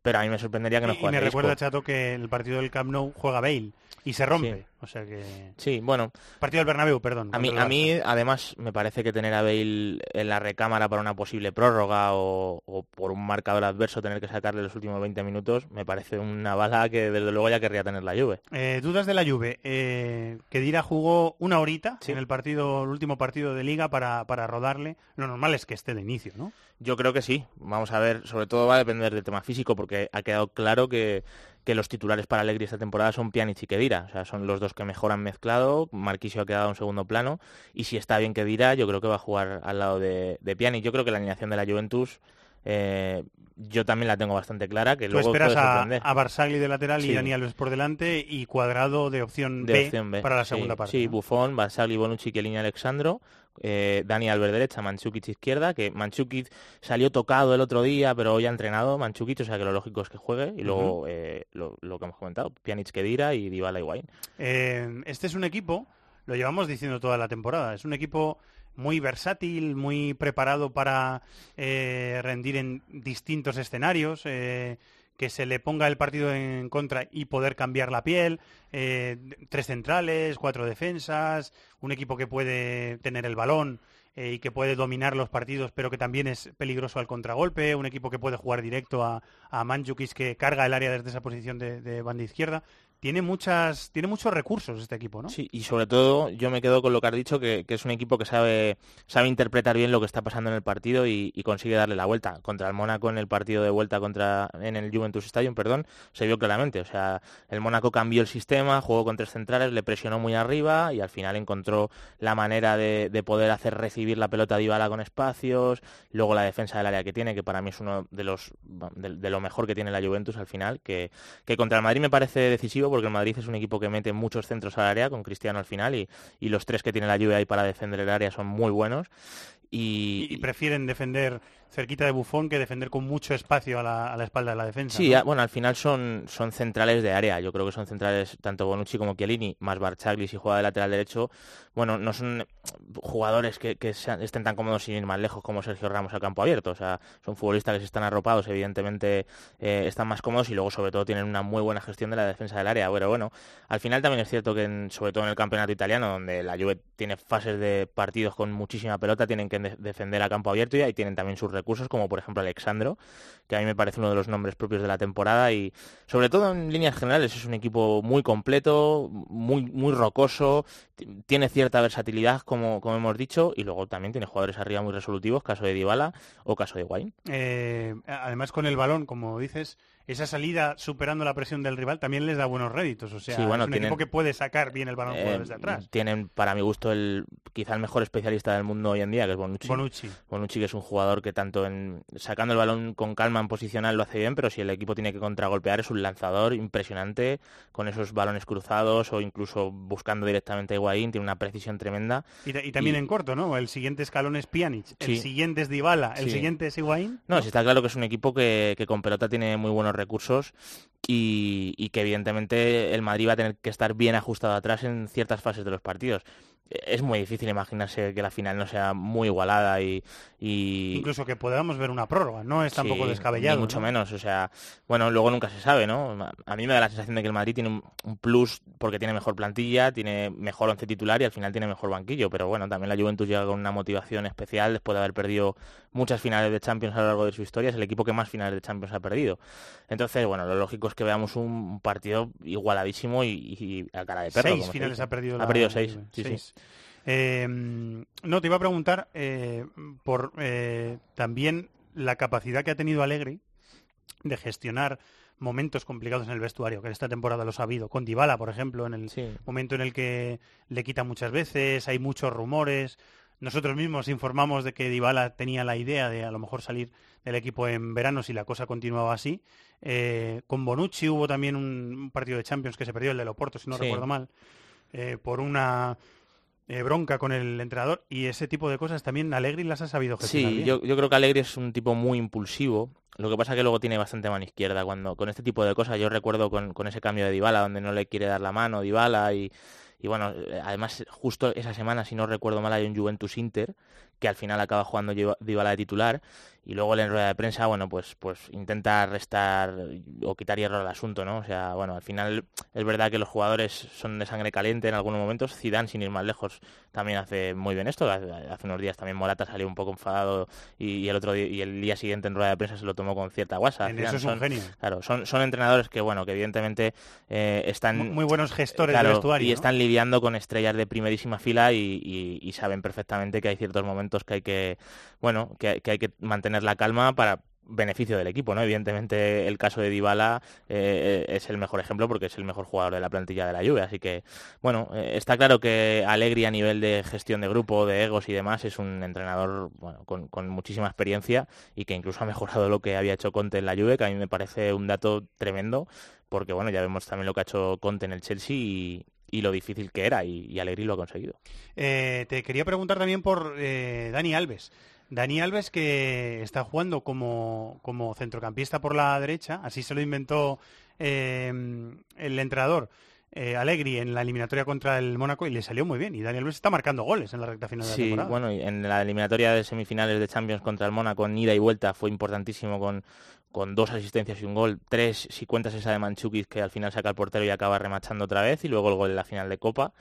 Pero a mí me sorprendería que no y, y jugara me Isco. recuerda, Chato, que el partido del Camp Nou juega Bale y se rompe. Sí. O sea que... Sí, bueno, Partido del Bernabéu, perdón. a mí, a mí además me parece que tener a Bale en la recámara para una posible prórroga o, o por un marcador adverso tener que sacarle los últimos 20 minutos me parece una bala que desde luego ya querría tener la Juve. Eh, dudas de la Juve. Eh, Kedira jugó una horita Sí. en el partido, el último partido de liga para, para rodarle. Lo normal es que esté de inicio, ¿no? Yo creo que sí. Vamos a ver, sobre todo va a depender del tema físico, porque ha quedado claro que, que los titulares para Allegri esta temporada son Pjanic y Kedira. O sea, son los dos que mejor han mezclado. Marquisio ha quedado en segundo plano. Y si está bien Kedira, yo creo que va a jugar al lado de, de Pjanic. Yo creo que la alineación de la Juventus, eh, yo también la tengo bastante clara. Que Tú luego esperas a, a Barzagli de lateral y. Dani Alves por delante y Cuadrado de opción, de B, opción B. para la Sí, segunda parte. Sí, ¿no? Buffon, Barzagli, Bonucci, Chiellini, Alexandro, eh, Dani Alves derecha, Manchukic izquierda, que Manchukic salió tocado el otro día, pero hoy ha entrenado Manchukic, o sea que lo lógico es que juegue, y luego eh, lo, lo que hemos comentado, Pjanic, Kedira y Dybala y Wayne. Eh, este es un equipo, lo llevamos diciendo toda la temporada, es un equipo muy versátil, muy preparado para eh, rendir en distintos escenarios, eh, que se le ponga el partido en contra y poder cambiar la piel, eh, tres centrales, cuatro defensas, un equipo que puede tener el balón y que puede dominar los partidos, pero que también es peligroso al contragolpe, un equipo que puede jugar directo a, a Mandzukic, que carga el área desde esa posición de banda izquierda. Tiene muchas, tiene muchos recursos este equipo, ¿no? Sí, y sobre todo yo me quedo con lo que has dicho, que, es un equipo que sabe, sabe interpretar bien lo que está pasando en el partido y, consigue darle la vuelta. Contra el Mónaco en el partido de vuelta contra en el Juventus Stadium, perdón, se vio claramente. O sea, el Mónaco cambió el sistema, jugó con tres centrales, le presionó muy arriba y al final encontró la manera de, de poder hacer recibir la pelota de Ibala con espacios, luego la defensa del área que tiene, que para mí es uno de los de, de lo mejor que tiene la Juventus al final, que, que contra el Madrid me parece decisivo porque el Madrid es un equipo que mete muchos centros al área con Cristiano al final y, los tres que tiene la Juve ahí para defender el área son muy buenos. Y prefieren defender cerquita de Bufón que defender con mucho espacio a la, a la espalda de la defensa. Sí, ¿no? a- bueno, al final son, son centrales de área. Yo creo que son centrales tanto Bonucci como Chiellini, más Barchagli si juega de lateral derecho. Bueno, no son jugadores que, que sean- estén tan cómodos sin ir más lejos como Sergio Ramos al campo abierto. O sea, son futbolistas que si están arropados, evidentemente eh, están más cómodos y luego sobre todo tienen una muy buena gestión de la defensa del área. Pero bueno, al final también es cierto que en- sobre todo en el campeonato italiano, donde la Juve tiene fases de partidos con muchísima pelota, tienen que de- defender a campo abierto y ahí tienen también sus recursos, como por ejemplo Alexandro, que a mí me parece uno de los nombres propios de la temporada y sobre todo en líneas generales es un equipo muy completo, muy, muy rocoso, tiene cierta versatilidad como, como hemos dicho y luego también tiene jugadores arriba muy resolutivos, caso de Dybala o caso de Wayne. Eh, además con el balón, como dices, esa salida superando la presión del rival también les da buenos réditos. O sea, Sí, bueno, es un tienen- equipo que puede sacar bien el balón Eh, desde atrás. Tienen, para mi gusto, el quizá el mejor especialista del mundo hoy en día, que es Bonucci. Bonucci. Bonucci, que es un jugador que tanto en sacando el balón con calma en posicional lo hace bien, pero si el equipo tiene que contragolpear es un lanzador impresionante con esos balones cruzados o incluso buscando directamente a Higuaín, tiene una precisión tremenda. Y, ta- y también y- en corto, ¿no? El siguiente escalón es Pjanic, el siguiente es Dybala, el Sí. siguiente es Higuaín. No, sí está claro que es un equipo que, que con pelota tiene muy buenos recursos y, que evidentemente el Madrid va a tener que estar bien ajustado atrás en ciertas fases de los partidos. Es muy difícil imaginarse que la final no sea muy igualada y... y- Incluso que podamos ver una prórroga, no es tampoco Sí, descabellado. Ni mucho ¿no? menos, o sea, bueno, luego nunca se sabe, ¿no? A mí me da la sensación de que el Madrid tiene un, un plus porque tiene mejor plantilla, tiene mejor once titular y al final tiene mejor banquillo, pero bueno, también la Juventus llega con una motivación especial después de haber perdido muchas finales de Champions a lo largo de su historia, es el equipo que más finales de Champions ha perdido. Entonces, bueno, lo lógico es que veamos un partido igualadísimo y, y a cara de perro. seis como finales ha perdido Ha perdido seis, sí, seis. sí. Eh, no, te iba a preguntar eh, por eh, también la capacidad que ha tenido Allegri de gestionar momentos complicados en el vestuario, que en esta temporada lo ha habido, con Dybala, por ejemplo, en el Sí. momento en el que le quita muchas veces, hay muchos rumores. Nosotros mismos informamos de que Dybala tenía la idea de a lo mejor salir del equipo en verano si la cosa continuaba así. Eh, con Bonucci hubo también un, un partido de Champions que se perdió, el de Loporto, si no Sí. recuerdo mal, eh, por una eh, bronca con el entrenador y ese tipo de cosas también Allegri las ha sabido gestionar Sí, bien. yo, yo creo que Alegri es un tipo muy impulsivo. Lo que pasa que luego tiene bastante mano izquierda cuando con este tipo de cosas. Yo recuerdo con, con ese cambio de Dybala donde no le quiere dar la mano Dybala y, y bueno, eh, además justo esa semana, si no recuerdo mal, hay un Juventus Inter que al final acaba jugando Dy- Dybala de titular y luego en rueda de prensa, bueno, pues pues intenta restar o quitar hierro al asunto, ¿no? O sea, bueno, al final es verdad que los jugadores son de sangre caliente en algunos momentos. Zidane, sin ir más lejos, también hace muy bien esto. Hace unos días también Morata salió un poco enfadado y, el otro día, y el día siguiente en rueda de prensa se lo tomó con cierta guasa. En Zidane eso es un son- genio. Claro, son, son entrenadores que, bueno, que evidentemente eh, están... Mu- muy buenos gestores Claro, de vestuario. y ¿no? están lidiando con estrellas de primerísima fila y, y- y saben perfectamente que hay ciertos momentos que hay que, bueno, que, hay que mantener la calma para beneficio del equipo, ¿no? Evidentemente el caso de Dybala eh, es el mejor ejemplo porque es el mejor jugador de la plantilla de la Juve, así que bueno, eh, está claro que Allegri a nivel de gestión de grupo, de egos y demás es un entrenador bueno, con, con muchísima experiencia y que incluso ha mejorado lo que había hecho Conte en la Juve, que a mí me parece un dato tremendo porque bueno, ya vemos también lo que ha hecho Conte en el Chelsea y, y lo difícil que era y, y lo ha conseguido. Eh, te quería preguntar también por eh, Dani Alves. Dani Alves que está jugando como, como centrocampista por la derecha, así se lo inventó eh, el entrenador eh, Allegri en la eliminatoria contra el Mónaco y le salió muy bien. Y Dani Alves está marcando goles en la recta final de la Sí, temporada. bueno, y en la eliminatoria de semifinales de Champions contra el Mónaco en ida y vuelta fue importantísimo con, con dos asistencias y un gol, tres si cuentas esa de Manchukis que al final saca el portero y acaba remachando otra vez y luego el gol en la final de Copa.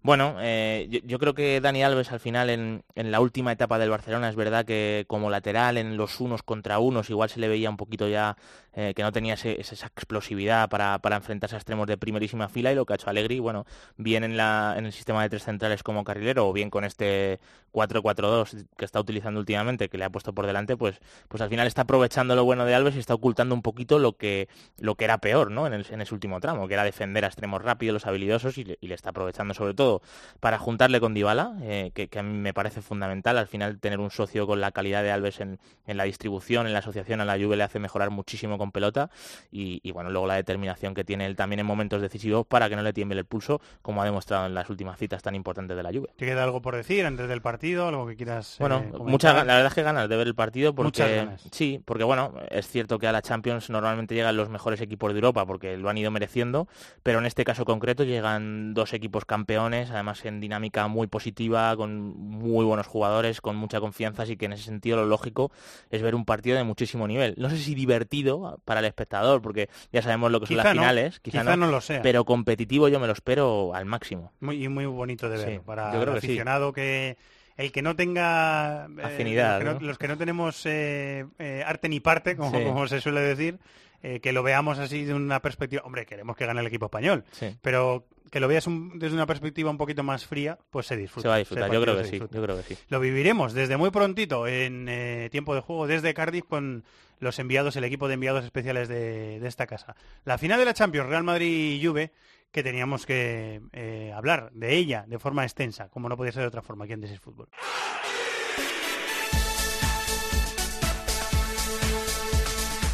Bueno, eh, yo, creo que Dani Alves al final en, en la última etapa del Barcelona es verdad que como lateral en los unos contra unos igual se le veía un poquito ya eh, que no tenía ese- esa explosividad para, para enfrentarse a extremos de primerísima fila y lo que ha hecho Allegri, bueno, bien en, la, en el sistema de tres centrales como carrilero o bien con este 4-4-2 que está utilizando últimamente, que le ha puesto por delante, pues, pues al final está aprovechando lo bueno de Alves y está ocultando un poquito lo que, lo que era peor ¿no? en, en ese último tramo, que era defender a extremos rápidos, los habilidosos y le está aprovechando sobre todo todo para juntarle con Dybala, eh, que, a mí me parece fundamental. Al final tener un socio con la calidad de Alves en, la distribución, en la asociación a la Juve le hace mejorar muchísimo con pelota y, bueno, luego la determinación que tiene él también en momentos decisivos para que no le tiemble el pulso, como ha demostrado en las últimas citas tan importantes de la Juve. ¿Te queda algo por decir antes del partido? ¿Algo que quieras Bueno, eh, muchas, la verdad es que ganas de ver el partido porque... Sí, porque bueno, es cierto que a la Champions normalmente llegan los mejores equipos de Europa porque lo han ido mereciendo, pero en este caso concreto llegan dos equipos campeones, además en dinámica muy positiva, con muy buenos jugadores, con mucha confianza, así que en ese sentido lo lógico es ver un partido de muchísimo nivel. No sé si divertido para el espectador, porque ya sabemos lo que son las finales, quizá, no, lo sea. pero competitivo yo me lo espero al máximo. Muy, y muy bonito de ver para el aficionado que el que no tenga eh, afinidad, los, que no, tenemos eh, eh, arte ni parte, como, se suele decir, que lo veamos así de una perspectiva, hombre, queremos que gane el equipo español, pero que lo veas desde una perspectiva un poquito más fría, pues se disfruta. Se va a disfrutar, yo creo, que sí, yo creo que sí. Lo viviremos desde muy prontito en tiempo de juego, desde Cardiff con los enviados, el equipo de enviados especiales de, de esta casa. La final de la Champions, Real Madrid y Juve, que teníamos que eh, hablar de ella de forma extensa, como no podía ser de otra forma aquí en This Fútbol.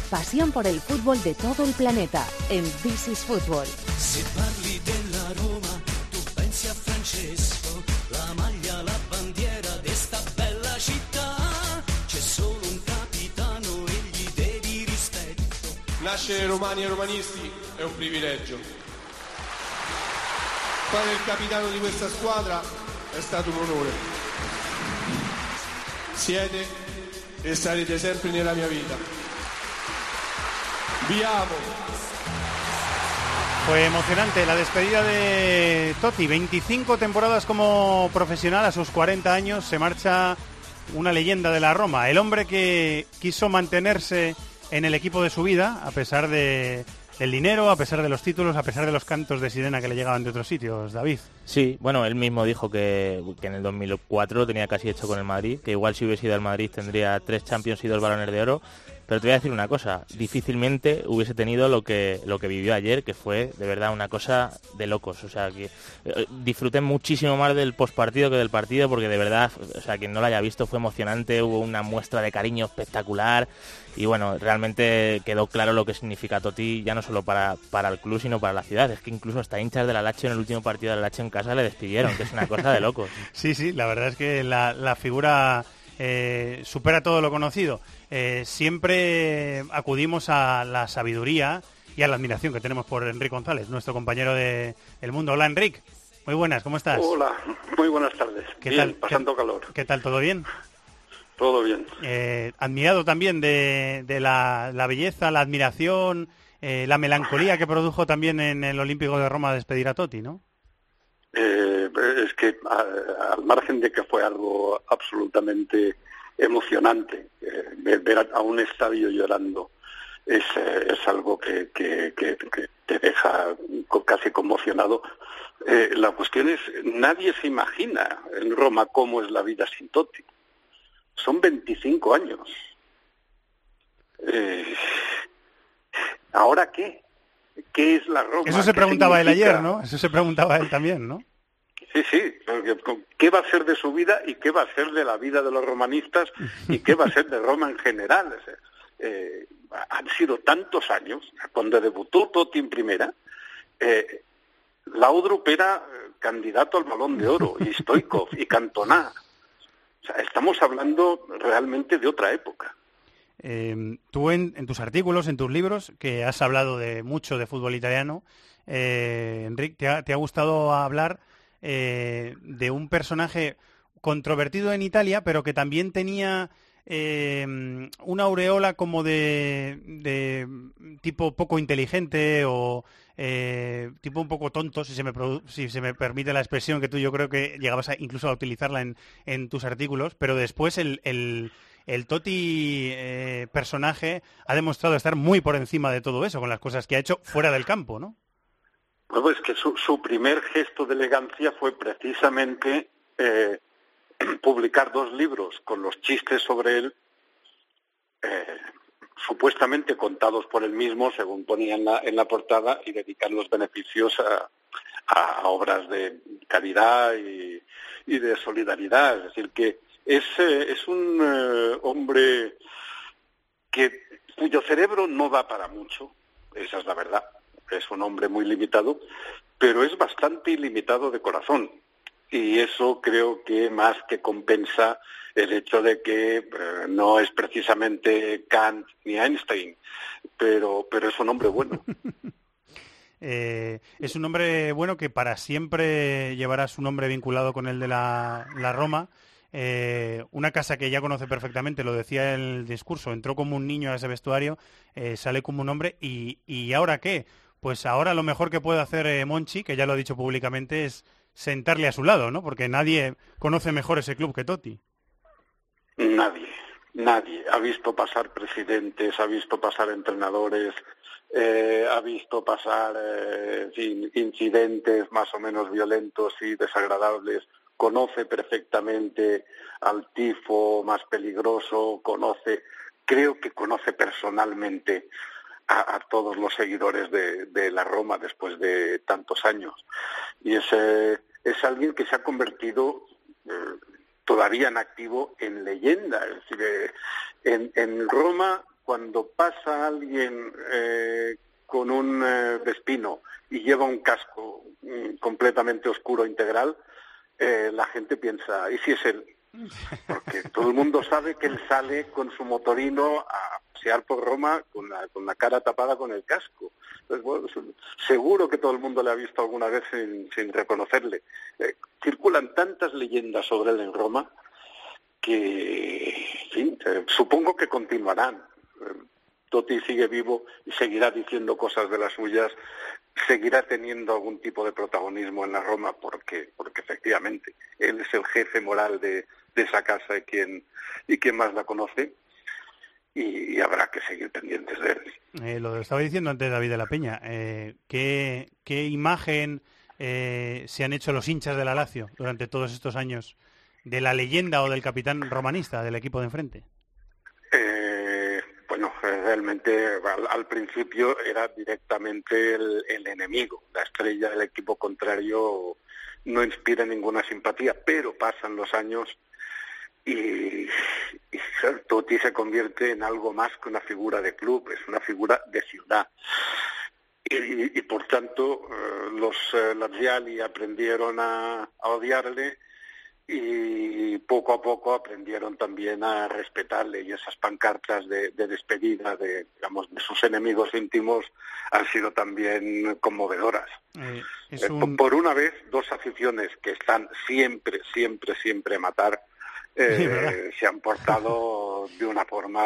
Pasión por el fútbol de todo el planeta en This is Football. Nascere romani e romanisti è un privilegio fare il capitano di questa squadra è stato un onore. Siete e sarete sempre nella mia vita. Vi amo. Fue emocionante la despedida de Totti. 25 temporadas como profesional, a sus 40 años se marcha una leyenda de la Roma. El hombre que quiso mantenerse en el equipo de su vida, a pesar de el dinero, a pesar de los títulos, a pesar de los cantos de sirena que le llegaban de otros sitios, David. Sí, bueno, él mismo dijo que, en el 2004 lo tenía casi hecho con el Madrid, que igual si hubiese ido al Madrid tendría tres Champions y dos balones de oro, pero te voy a decir una cosa, difícilmente hubiese tenido lo que, lo que vivió ayer, que fue de verdad una cosa de locos. O sea, que eh, disfruté muchísimo más del postpartido que del partido, porque de verdad, o sea, quien no lo haya visto fue emocionante, hubo una muestra de cariño espectacular. Y bueno, realmente quedó claro lo que significa Toti, ya no solo para, para el club, sino para la ciudad. Es que incluso hasta hinchas de la Lache en el último partido de la Lache en casa le despidieron, que es una cosa de locos. sí, sí, la verdad es que la, la figura eh, supera todo lo conocido. Eh, siempre acudimos a la sabiduría y a la admiración que tenemos por Enrique González, nuestro compañero de El Mundo. Hola, Enrique. Muy buenas, ¿cómo estás? Hola, muy buenas tardes. ¿Qué tal? Pasando calor. ¿Qué tal? ¿Todo bien? Todo bien. Eh, admirado también de, la, belleza, la admiración, la melancolía que produjo también en el Olímpico de Roma despedir a Totti, ¿no? Eh, es que al margen de que fue algo absolutamente emocionante, eh, ver a un estadio llorando es, eh, algo que, que, te deja casi conmocionado. la cuestión es, nadie se imagina en Roma cómo es la vida sin Totti. Son 25 años. ¿Ahora qué? ¿Qué es la Roma? Eso se preguntaba él ayer, ¿no? Eso se preguntaba él también, ¿no? Sí, sí, ¿qué va a ser de su vida y qué va a ser de la vida de los romanistas y qué va a ser de Roma en general? Eh, han sido tantos años, cuando debutó Totti en primera, eh, Laudrup era eh, candidato al balón de oro, y Stoikov, y Cantona. O sea, estamos hablando realmente de otra época. Em, tú en, tus artículos, en tus libros, que has hablado de mucho de fútbol italiano, eh, Enrique, te ha, gustado hablar eh, de un personaje controvertido en Italia, pero que también tenía eh, una aureola como de, tipo poco inteligente o tipo un poco tonto, si se, me permite la expresión que tú yo creo que llegabas incluso a utilizarla en, tus artículos, pero después el Toti eh, personaje ha demostrado estar muy por encima de todo eso, con las cosas que ha hecho fuera del campo, ¿no? Pues que su, primer gesto de elegancia fue precisamente eh, publicar dos libros con los chistes sobre él, eh, supuestamente contados por él mismo, según ponía en la, en la portada, y dedicar los beneficios a, a obras de caridad y, y de solidaridad. Es decir, que es, eh, es un eh, hombre que cuyo cerebro no da para mucho, esa es la verdad. Es un hombre muy limitado, pero es bastante ilimitado de corazón. Y eso creo que más que compensa el hecho de que eh, no es precisamente Kant ni Einstein, pero, pero es un hombre bueno. Eh, es un hombre bueno que para siempre llevará su nombre vinculado con el de la, la Roma. Eh, una casa que ya conoce perfectamente, lo decía en el discurso, entró como un niño a ese vestuario, eh, sale como un hombre y, y ahora qué? Pues ahora lo mejor que puede hacer eh, Monchi, que ya lo ha dicho públicamente, es sentarle a su lado, ¿no? Porque nadie conoce mejor ese club que Totti. Nadie, nadie. Ha visto pasar presidentes, ha visto pasar entrenadores, eh, ha visto pasar eh, incidentes más o menos violentos y desagradables, conoce perfectamente al tifo más peligroso, conoce, creo que conoce personalmente a, todos los seguidores de, la Roma después de tantos años. Y es, eh, es alguien que se ha convertido eh, todavía en activo en leyenda. Es decir, eh, en, en Roma cuando pasa alguien con un vespino y lleva un casco mm, completamente oscuro integral, eh, la gente piensa, ¿y si es él? Porque todo el mundo sabe que él sale con su motorino a pasear por Roma con la, con la cara tapada con el casco. Bueno, seguro que todo el mundo le ha visto alguna vez sin, sin reconocerle. Eh, circulan tantas leyendas sobre él en Roma que, en fin, eh, supongo que continuarán. Totti sigue vivo y seguirá diciendo cosas de las suyas, seguirá teniendo algún tipo de protagonismo en la Roma porque, porque efectivamente él es el jefe moral de, esa casa y quien, y quien más la conoce y, y habrá que seguir pendientes de él. Eh, lo estaba diciendo antes David de la Peña, eh, ¿qué, ¿qué, imagen eh, se han hecho los hinchas de la Lazio durante todos estos años de la leyenda o del capitán romanista del equipo de enfrente? Eh, bueno, realmente al, principio era directamente el, enemigo. La estrella del equipo contrario no inspira ninguna simpatía, pero pasan los años y, y Totti se convierte en algo más que una figura de club, es una figura de ciudad. Y, por tanto, eh, los eh, laziali aprendieron a odiarle y poco a poco aprendieron también a respetarle y esas pancartas de, de, despedida de digamos de sus enemigos íntimos han sido también conmovedoras. Eh, un... por una vez dos aficiones que están siempre siempre siempre a matar eh, se han portado de una forma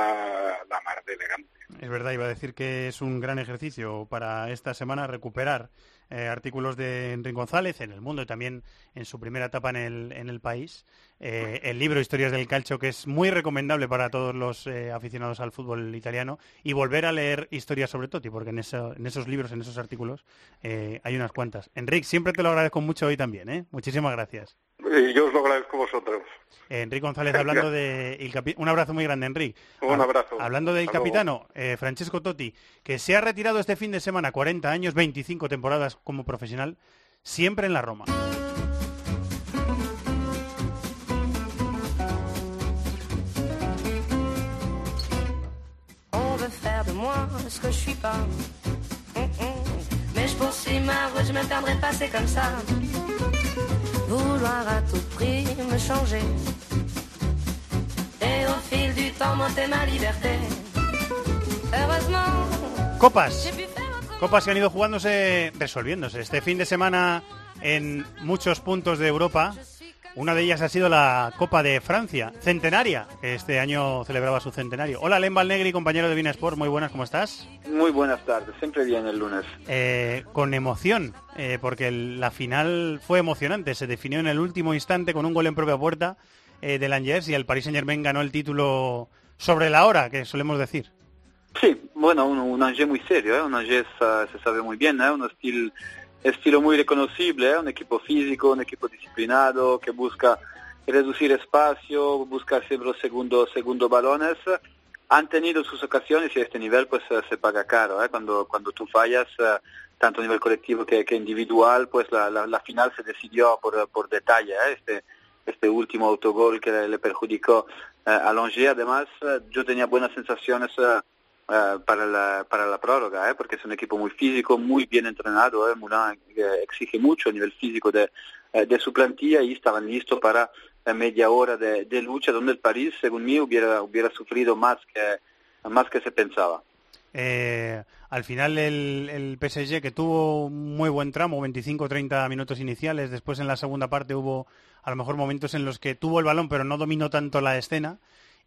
la mar de elegante. Es verdad iba a decir que es un gran ejercicio para esta semana recuperar eh, artículos de Enrique González en El Mundo y también en su primera etapa en el, en el país. Eh, el libro Historias del Calcio, que es muy recomendable para todos los eh, aficionados al fútbol italiano, y volver a leer historias sobre Totti, porque en, eso, en esos libros, en esos artículos, eh, hay unas cuantas. Enrique, siempre te lo agradezco mucho hoy también. ¿eh? Muchísimas gracias. Y yo os lo agradezco a vosotros. Enrique González, hablando de... El capi... Un abrazo muy grande, Enrique. Un abrazo. Hablando del capitano, eh, Francesco Totti, que se ha retirado este fin de semana, 40 años, 25 temporadas como profesional, siempre en la Roma. Ce que je suis pas. Mm -mm. Mais je poursuis ma route, je me perdrai pas, c'est comme ça. Vouloir à tout prix me changer. Et au fil du temps, monter ma liberté. Heureusement. Copas. Copas que han ido jugándose, resolviéndose. Este fin de semana en muchos puntos de Europa. Una de ellas ha sido la Copa de Francia, centenaria, que este año celebraba su centenario. Hola, Lemba Negri, compañero de Vina Sport, muy buenas, ¿cómo estás? Muy buenas tardes, siempre bien el lunes. Eh, con emoción, eh, porque el, la final fue emocionante, se definió en el último instante con un gol en propia puerta eh, del Angers y el Paris Saint-Germain ganó el título sobre la hora, que solemos decir. Sí, bueno, un, un Angers muy serio, ¿eh? un Angers uh, se sabe muy bien, ¿eh? un estilo estilo muy reconocible, ¿eh? un equipo físico, un equipo disciplinado que busca reducir espacio, busca siempre segundos, segundos balones. Han tenido sus ocasiones y a este nivel pues se paga caro. ¿eh? Cuando, cuando tú fallas, tanto a nivel colectivo que, que individual, pues la, la, final se decidió por, por detalle. ¿eh? Este, este último autogol que le, perjudicó eh, a Longier. Además, eh, yo tenía buenas sensaciones eh, para, la, para la prórroga, porque es un equipo muy físico, muy bien entrenado. Moulin exige mucho a nivel físico de, de su plantilla y estaban listos para media hora de, de, lucha donde el París, según mí, hubiera, hubiera sufrido más que, más que se pensaba. Eh, al final el, el, PSG que tuvo un muy buen tramo, 25-30 minutos iniciales, después en la segunda parte hubo a lo mejor momentos en los que tuvo el balón pero no dominó tanto la escena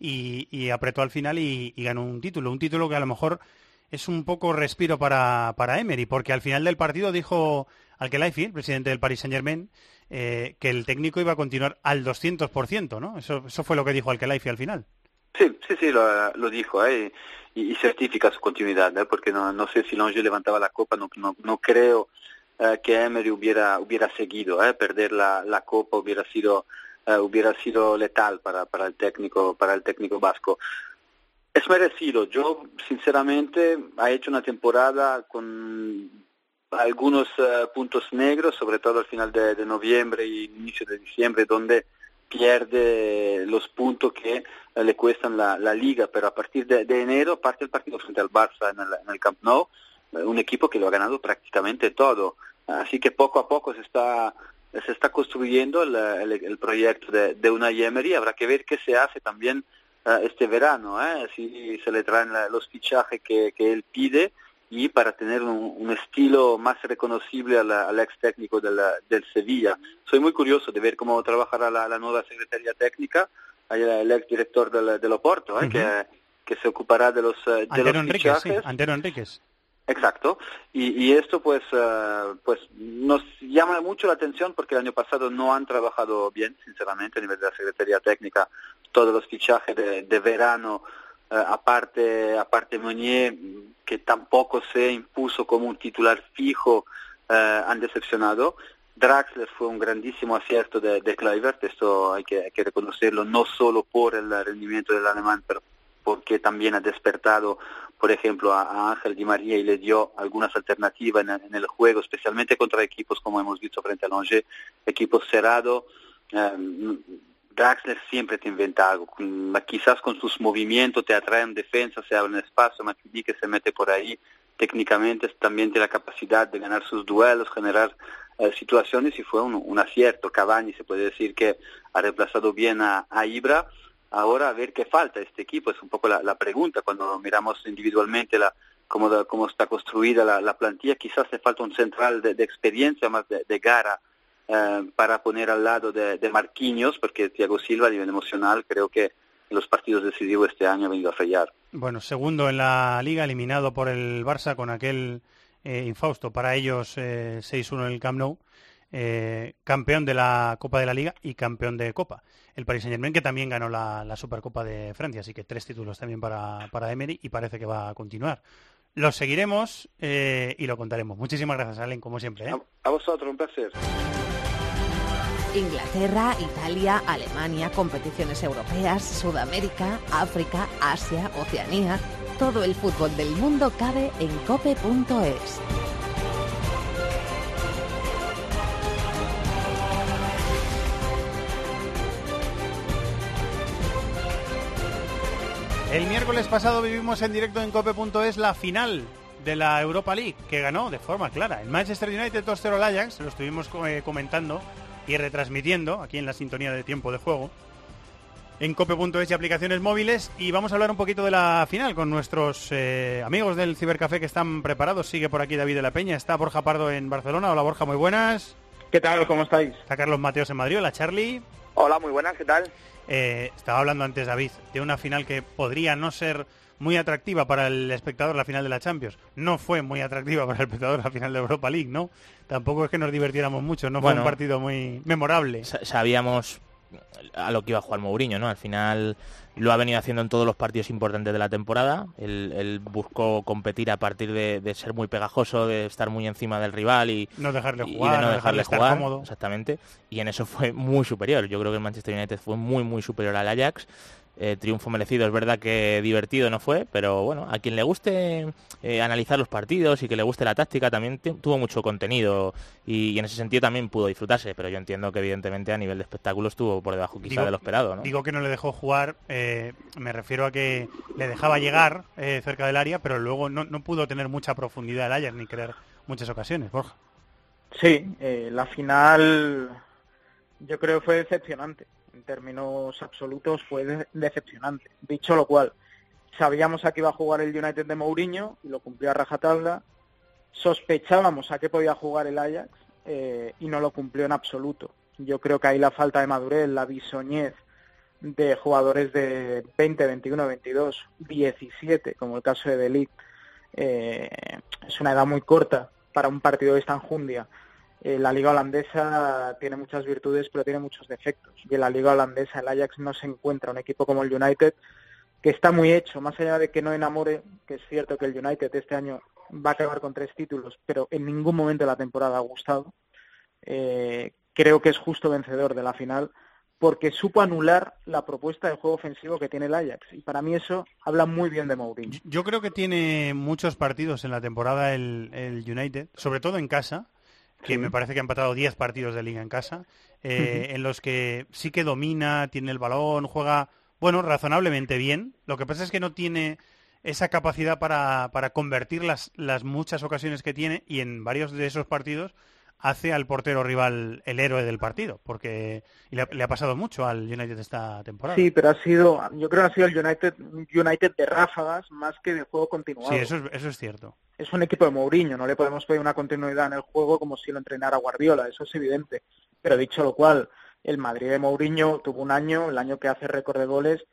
y, y apretó al final y, ganó un título, un título que a lo mejor es un poco respiro para, para Emery, porque al final del partido dijo Alkelaifi, el presidente del Paris Saint Germain, eh, que el técnico iba a continuar al 200%, ¿no? Eso, eso fue lo que dijo Alkelaifi al final. Sí, sí, sí, lo, lo dijo ¿eh? y, certifica su continuidad, ¿eh? porque no, no sé si Longe levantaba la copa, no, no, no creo eh, que Emery hubiera, hubiera seguido, ¿eh? perder la, la copa hubiera sido, eh, hubiera sido letal para, para, el técnico, para el técnico vasco. Es merecido, yo sinceramente ha hecho una temporada con algunos uh, puntos negros, sobre todo al final de, de noviembre y inicio de diciembre, donde pierde los puntos que uh, le cuestan la, liga, pero a partir de, enero parte el partido frente al Barça en el, en el Camp Nou, uh, un equipo que lo ha ganado prácticamente todo. Así que poco a poco se está se está construyendo el, el, el proyecto de, de una Emery. Habrá que ver qué se hace también este verano, ¿eh? si se le traen los fichajes que, que él pide y para tener un, un estilo más reconocible al, al ex técnico del, del, Sevilla. Soy muy curioso de ver cómo trabajará la, la nueva Secretaría Técnica, el ex director del, del Oporto, ¿eh? uh -huh. que, que, se ocupará de los, de Antero los fichajes. sí, Antero Enríquez. Exacto, y, y, esto pues uh, pues nos llama mucho la atención porque el año pasado no han trabajado bien, sinceramente, a nivel de la Secretaría Técnica, todos los fichajes de, de verano Uh, aparte, aparte Meunier, que tampoco se impuso como un titular fijo, uh, han decepcionado. Draxler fue un grandísimo acierto de, de esto hay que, hay que, reconocerlo, no solo por el rendimiento del alemán, pero porque también ha despertado, por ejemplo, a, Ángel Di María y le dio algunas alternativas en, en, el juego, especialmente contra equipos como hemos visto frente a Longe, equipos cerrados. Um, Draxler siempre te inventa algo, quizás con sus movimientos te atraen defensa, se abre un espacio, Matuidi que se mete por ahí, técnicamente también tiene la capacidad de ganar sus duelos, generar eh, situaciones y fue un, un, acierto. Cavani se puede decir que ha reemplazado bien a, Ibra. Ahora a ver qué falta este equipo, es un poco la, la pregunta cuando miramos individualmente la, cómo, cómo está construida la, la, plantilla, quizás le falta un central de, de experiencia, más de, de gara eh, para poner al lado de, de Marquinhos, porque Thiago Silva a nivel emocional creo que los partidos decisivos este año ha venido a fallar. Bueno, segundo en la liga, eliminado por el Barça con aquel eh, infausto para ellos eh, 6-1 en el Camp Nou. Eh, campeón de la Copa de la Liga y campeón de Copa. El Paris Saint Germain que también ganó la, la Supercopa de Francia, así que tres títulos también para, para Emery y parece que va a continuar. Lo seguiremos eh, y lo contaremos. Muchísimas gracias, Alen, como siempre. ¿eh? A, a vosotros, un placer. Inglaterra, Italia, Alemania, competiciones europeas, Sudamérica, África, Asia, Oceanía. Todo el fútbol del mundo cabe en cope.es. El miércoles pasado vivimos en directo en cope.es la final de la Europa League, que ganó de forma clara. El Manchester United 2-0 al Ajax, lo estuvimos eh, comentando y retransmitiendo aquí en la sintonía de tiempo de juego en cope.es y aplicaciones móviles y vamos a hablar un poquito de la final con nuestros eh, amigos del Cibercafé que están preparados. Sigue por aquí David de la Peña, está Borja Pardo en Barcelona. Hola Borja, muy buenas. ¿Qué tal? ¿Cómo estáis? Está Carlos Mateos en Madrid. Hola Charlie. Hola, muy buenas, ¿qué tal? Eh, estaba hablando antes David de una final que podría no ser muy atractiva para el espectador la final de la Champions. No fue muy atractiva para el espectador la final de Europa League, ¿no? Tampoco es que nos divirtiéramos mucho, no bueno, fue un partido muy memorable. Sabíamos a lo que iba a jugar Mourinho, ¿no? Al final lo ha venido haciendo en todos los partidos importantes de la temporada. Él, él buscó competir a partir de, de, ser muy pegajoso, de estar muy encima del rival y no dejarle y jugar, de no, no dejarle, dejarle jugar. Cómodo. Exactamente. Y en eso fue muy superior. Yo creo que el Manchester United fue muy, muy superior al Ajax. Eh, triunfo merecido, es verdad que divertido no fue, pero bueno, a quien le guste eh, analizar los partidos y que le guste la táctica también tuvo mucho contenido y, y en ese sentido también pudo disfrutarse, pero yo entiendo que evidentemente a nivel de espectáculo estuvo por debajo quizá Digo- de lo esperado, ¿no? Digo que no le dejó jugar, eh, me refiero a que le dejaba llegar eh, cerca del área, pero luego no, no pudo tener mucha profundidad el Ajax ni crear muchas ocasiones, Borja. Sí, eh, la final yo creo que fue decepcionante. En términos absolutos fue de- decepcionante. Dicho lo cual, sabíamos a qué iba a jugar el United de Mourinho y lo cumplió a rajatabla. Sospechábamos a qué podía jugar el Ajax eh, y no lo cumplió en absoluto. Yo creo que ahí la falta de madurez, la bisoñez de jugadores de 20, 21, 22, 17, como el caso de Delict, eh, es una edad muy corta para un partido de esta enjundia. Eh, la liga holandesa tiene muchas virtudes, pero tiene muchos defectos. Y en la liga holandesa el Ajax no se encuentra un equipo como el United, que está muy hecho, más allá de que no enamore, que es cierto que el United este año va a acabar con tres títulos, pero en ningún momento de la temporada ha gustado. Eh, creo que es justo vencedor de la final porque supo anular la propuesta de juego ofensivo que tiene el Ajax. Y para mí eso habla muy bien de Mourinho. Yo creo que tiene muchos partidos en la temporada el, el United, sobre todo en casa, que Sí. me parece que ha empatado 10 partidos de liga en casa, eh, en los que sí que domina, tiene el balón, juega, bueno, razonablemente bien. Lo que pasa es que no tiene esa capacidad para, para convertir las, las muchas ocasiones que tiene y en varios de esos partidos hace al portero rival el héroe del partido, porque y le, ha- le ha pasado mucho al United esta temporada. Sí, pero ha sido, yo creo que ha sido el United, un United de ráfagas más que de juego continuado. Sí, eso es, eso es cierto. es un equipo de Mourinho, no le podemos pedir una continuidad en el juego como si lo entrenara Guardiola, eso es evidente. Pero dicho lo cual, el Madrid de Mourinho tuvo un año, el año que hace récord de goles,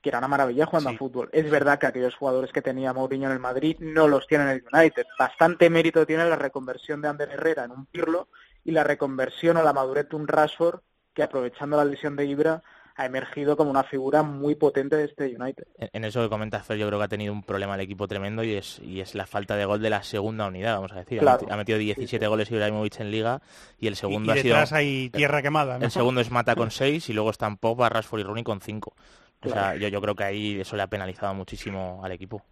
que era una maravilla jugando a fútbol. Es verdad que aquellos jugadores que tenía Mourinho en el Madrid no los tiene en el United. Bastante mérito tiene la reconversión de Ander Herrera en un Pirlo y la reconversión o la madurez de un Rashford que aprovechando la lesión de Ibra ha emergido como una figura muy potente de este United. En eso que comentas, Fer, yo creo que ha tenido un problema el equipo tremendo y es, y es la falta de gol de la segunda unidad, vamos a decir. Ha Claro. Ha metido 17 goles Ibrahimovic en Liga y el segundo y ha sido... detrás hay tierra quemada, ¿no? El segundo es Mata con 6 y luego están Pogba, Rashford y Rooney con 5. O sea, yo, yo creo que ahí eso le ha penalizado muchísimo al equipo.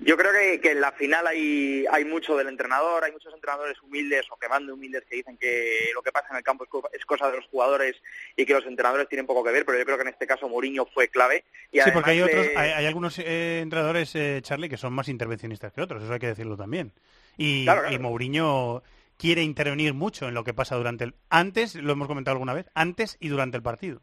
Yo creo que, que en la final hay, hay mucho del entrenador, hay muchos entrenadores humildes o que van de humildes que dicen que lo que pasa en el campo es, co- es cosa de los jugadores y que los entrenadores tienen poco que ver, pero yo creo que en este caso Mourinho fue clave. Y sí, porque hay además otros, hay, hay algunos eh, entrenadores, eh, Charlie, que son más intervencionistas que otros, eso hay que decirlo también. Y, Claro, claro. y Mourinho quiere intervenir mucho en lo que pasa durante el... Antes, lo hemos comentado alguna vez, antes y durante el partido.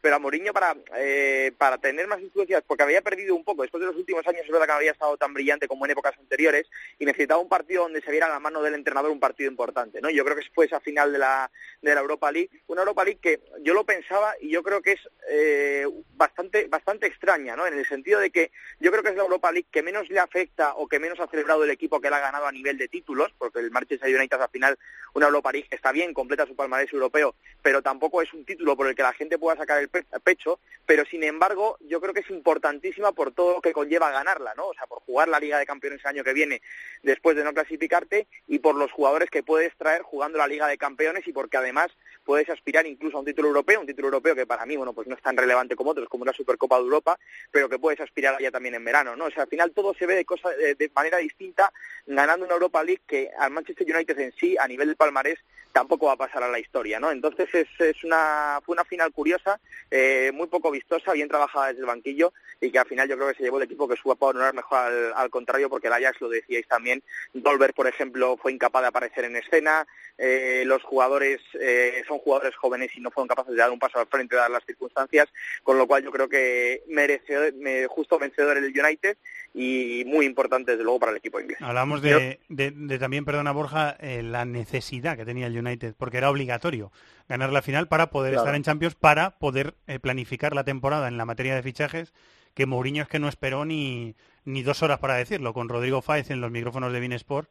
Pero a Mourinho para, eh, para tener más influencia, porque había perdido un poco, después de los últimos años es verdad que había estado tan brillante como en épocas anteriores, y necesitaba un partido donde se viera la mano del entrenador un partido importante, ¿no? Yo creo que fue esa final de la, de la Europa League, una Europa League que yo lo pensaba y yo creo que es eh, bastante, bastante extraña, ¿no? En el sentido de que yo creo que es la Europa League que menos le afecta o que menos ha celebrado el equipo que la ha ganado a nivel de títulos, porque el Manchester United al final una Europa League está bien, completa su palmarés europeo, pero tampoco es un título por el que la gente pueda sacar el pe- pecho, pero sin embargo yo creo que es importantísima por todo lo que conlleva ganarla, ¿no? O sea, por jugar la Liga de Campeones el año que viene después de no clasificarte y por los jugadores que puedes traer jugando la Liga de Campeones y porque además puedes aspirar incluso a un título europeo, un título europeo que para mí, bueno, pues no es tan relevante como otros, como una Supercopa de Europa, pero que puedes aspirar allá también en verano, ¿no? O sea, al final todo se ve de, cosa, de, de manera distinta ganando una Europa League que al Manchester United en sí, a nivel de palmarés, tampoco va a pasar a la historia, ¿no? Entonces es, es una, fue una final curiosa, eh, muy poco vistosa, bien trabajada desde el banquillo y que al final yo creo que se llevó el equipo que supo honorar mejor al, al contrario porque el Ajax, lo decíais también, Dolber, por ejemplo, fue incapaz de aparecer en escena, eh, los jugadores eh, son jugadores jóvenes y no fueron capaces de dar un paso al frente dadas las circunstancias, con lo cual yo creo que merece me- justo vencedor el United y muy importante desde luego para el equipo inglés. Hablamos de, de- de también, perdona Borja, eh, la necesidad que tenía el United, porque era obligatorio ganar la final para poder Claro. estar en Champions, para poder eh, planificar la temporada en la materia de fichajes, que Mourinho es que no esperó ni, ni dos horas para decirlo. Con Rodrigo Fáez en los micrófonos de Binesport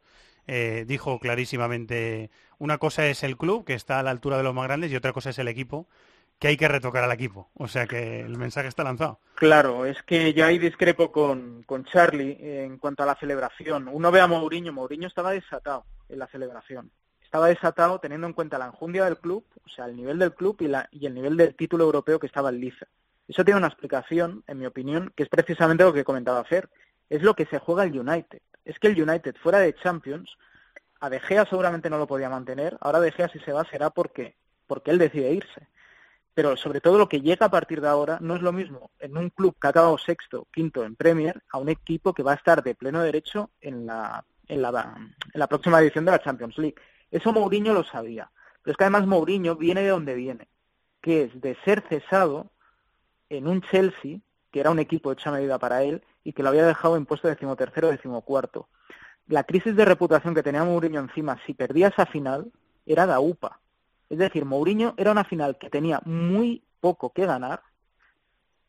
eh, dijo clarísimamente, una cosa es el club, que está a la altura de los más grandes, y otra cosa es el equipo, que hay que retocar al equipo. O sea que el mensaje está lanzado. Claro, es que yo ahí discrepo con, con Charlie en cuanto a la celebración. Uno ve a Mourinho, Mourinho estaba desatado en la celebración. Estaba desatado teniendo en cuenta la enjundia del club, o sea, el nivel del club y, la, y el nivel del título europeo que estaba en liza. Eso tiene una explicación, en mi opinión, que es precisamente lo que comentaba Fer. Es lo que se juega el United. Es que el United fuera de Champions, a De Gea seguramente no lo podía mantener. Ahora De Gea si se va será porque, porque él decide irse. Pero sobre todo lo que llega a partir de ahora no es lo mismo en un club que ha acabado sexto, quinto en Premier, a un equipo que va a estar de pleno derecho en la, en la, en la próxima edición de la Champions League. Eso Mourinho lo sabía. Pero es que además Mourinho viene de donde viene, que es de ser cesado en un Chelsea, que era un equipo hecho a medida para él, y que lo había dejado en puesto decimotercero o decimocuarto. La crisis de reputación que tenía Mourinho encima, si perdía esa final, era da UPA. Es decir, Mourinho era una final que tenía muy poco que ganar,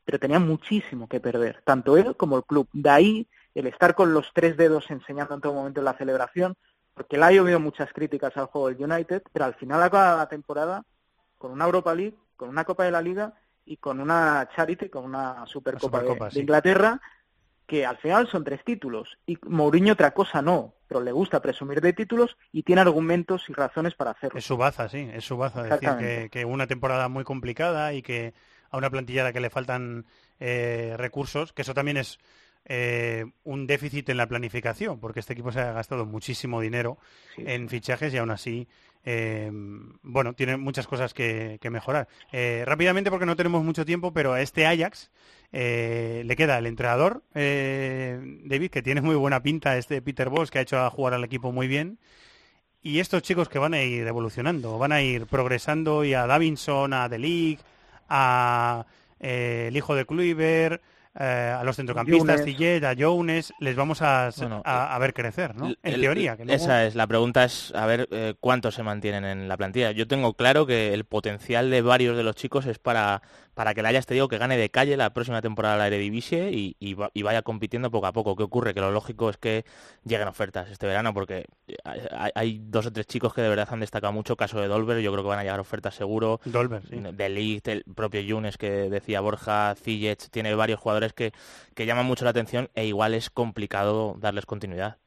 pero tenía muchísimo que perder, tanto él como el club. De ahí el estar con los tres dedos enseñando en todo momento en la celebración, porque le ha llovido muchas críticas al juego del United, pero al final acaba la temporada con una Europa League, con una Copa de la Liga y con una Charity, con una Supercopa, Supercopa, de, sí. de Inglaterra, que al final son tres títulos. Y Mourinho otra cosa no, pero le gusta presumir de títulos y tiene argumentos y razones para hacerlo. Es su baza, sí, es su baza. Decir que una temporada muy complicada y que a una plantilla a la que le faltan eh, recursos, que eso también es eh, un déficit en la planificación, porque este equipo se ha gastado muchísimo dinero en fichajes y aún así, eh, bueno, tiene muchas cosas que, mejorar. Eh, rápidamente, porque no tenemos mucho tiempo, pero a este Ajax eh, le queda el entrenador, eh, David, que tiene muy buena pinta, este Peter Bosz, que ha hecho a jugar al equipo muy bien. Y estos chicos que van a ir evolucionando, van a ir progresando y a Davinson, a De Ligt, a el hijo de Kluivert, eh, a los centrocampistas, Younes. Tillet, a Jones, les vamos a, Bueno, a, a ver crecer, ¿no? En El- teoría. Que luego- Esa es, la pregunta es a ver eh, cuántos se mantienen en la plantilla. Yo tengo claro que el potencial de varios de los chicos es para, para que el Ajax, te digo, que gane de calle la próxima temporada la Eredivisie y, y, va- y vaya compitiendo poco a poco. ¿Qué ocurre? Que lo lógico es que lleguen ofertas este verano porque hay, hay dos o tres chicos que de verdad han destacado mucho. Caso de Dolber, yo creo que van a llegar ofertas seguro. Dolber, sí. De Ligt, el propio Yunes que decía Borja, Ziyech, tiene varios jugadores que, que llaman mucho la atención e igual es complicado darles continuidad.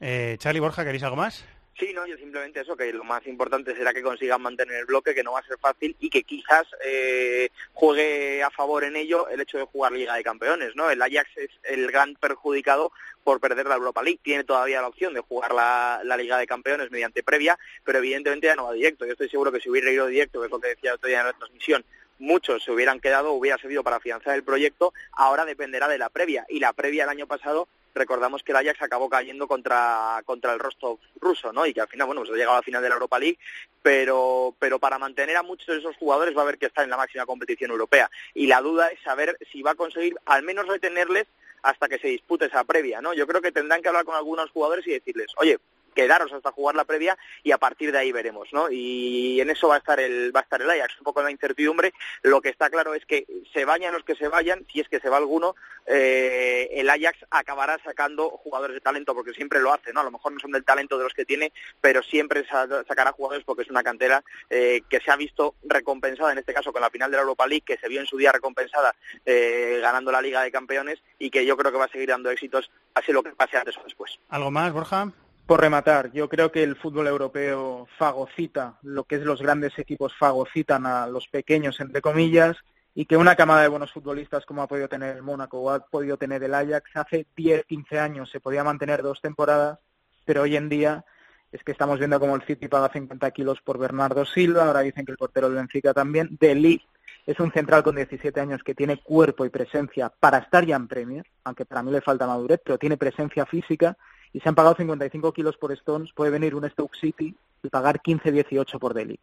Eh, Charlie Borja, ¿queréis algo más? Sí, no, yo simplemente eso, que lo más importante será que consigan mantener el bloque, que no va a ser fácil y que quizás eh, juegue a favor en ello el hecho de jugar Liga de Campeones, ¿no? El Ajax es el gran perjudicado por perder la Europa League. Tiene todavía la opción de jugar la, la Liga de Campeones mediante previa, pero evidentemente ya no va directo. Yo estoy seguro que si hubiera ido directo, que es lo que decía el otro día en la transmisión, muchos se hubieran quedado, hubiera servido para afianzar el proyecto, ahora dependerá de la previa. Y la previa el año pasado, recordamos que el Ajax acabó cayendo contra, contra el Rostov ruso, ¿no? Y que al final, bueno, pues ha llegado a la final de la Europa League, pero, pero para mantener a muchos de esos jugadores va a haber que estar en la máxima competición europea. Y la duda es saber si va a conseguir al menos retenerles hasta que se dispute esa previa, ¿no? Yo creo que tendrán que hablar con algunos jugadores y decirles, oye, quedaros hasta jugar la previa y a partir de ahí veremos, ¿no? Y en eso va a estar el va a estar el Ajax, un poco la incertidumbre. Lo que está claro es que se vayan los que se vayan, si es que se va alguno, eh, el Ajax acabará sacando jugadores de talento porque siempre lo hace, ¿no? A lo mejor no son del talento de los que tiene, pero siempre sa- sacará jugadores porque es una cantera eh, que se ha visto recompensada en este caso con la final de la Europa League, que se vio en su día recompensada eh, ganando la Liga de Campeones y que yo creo que va a seguir dando éxitos, así lo que pase antes o después. ¿Algo más, Borja? Por rematar, yo creo que el fútbol europeo fagocita, lo que es los grandes equipos fagocitan a los pequeños, entre comillas, y que una camada de buenos futbolistas como ha podido tener el Mónaco o ha podido tener el Ajax, hace 10, 15 años se podía mantener dos temporadas, pero hoy en día es que estamos viendo como el City paga 50 kilos por Bernardo Silva, ahora dicen que el portero del Benfica también, De es un central con 17 años que tiene cuerpo y presencia para estar ya en Premier, aunque para mí le falta madurez, pero tiene presencia física y se han pagado 55 kilos por Stones, puede venir un Stoke City y pagar 15-18 por Deli.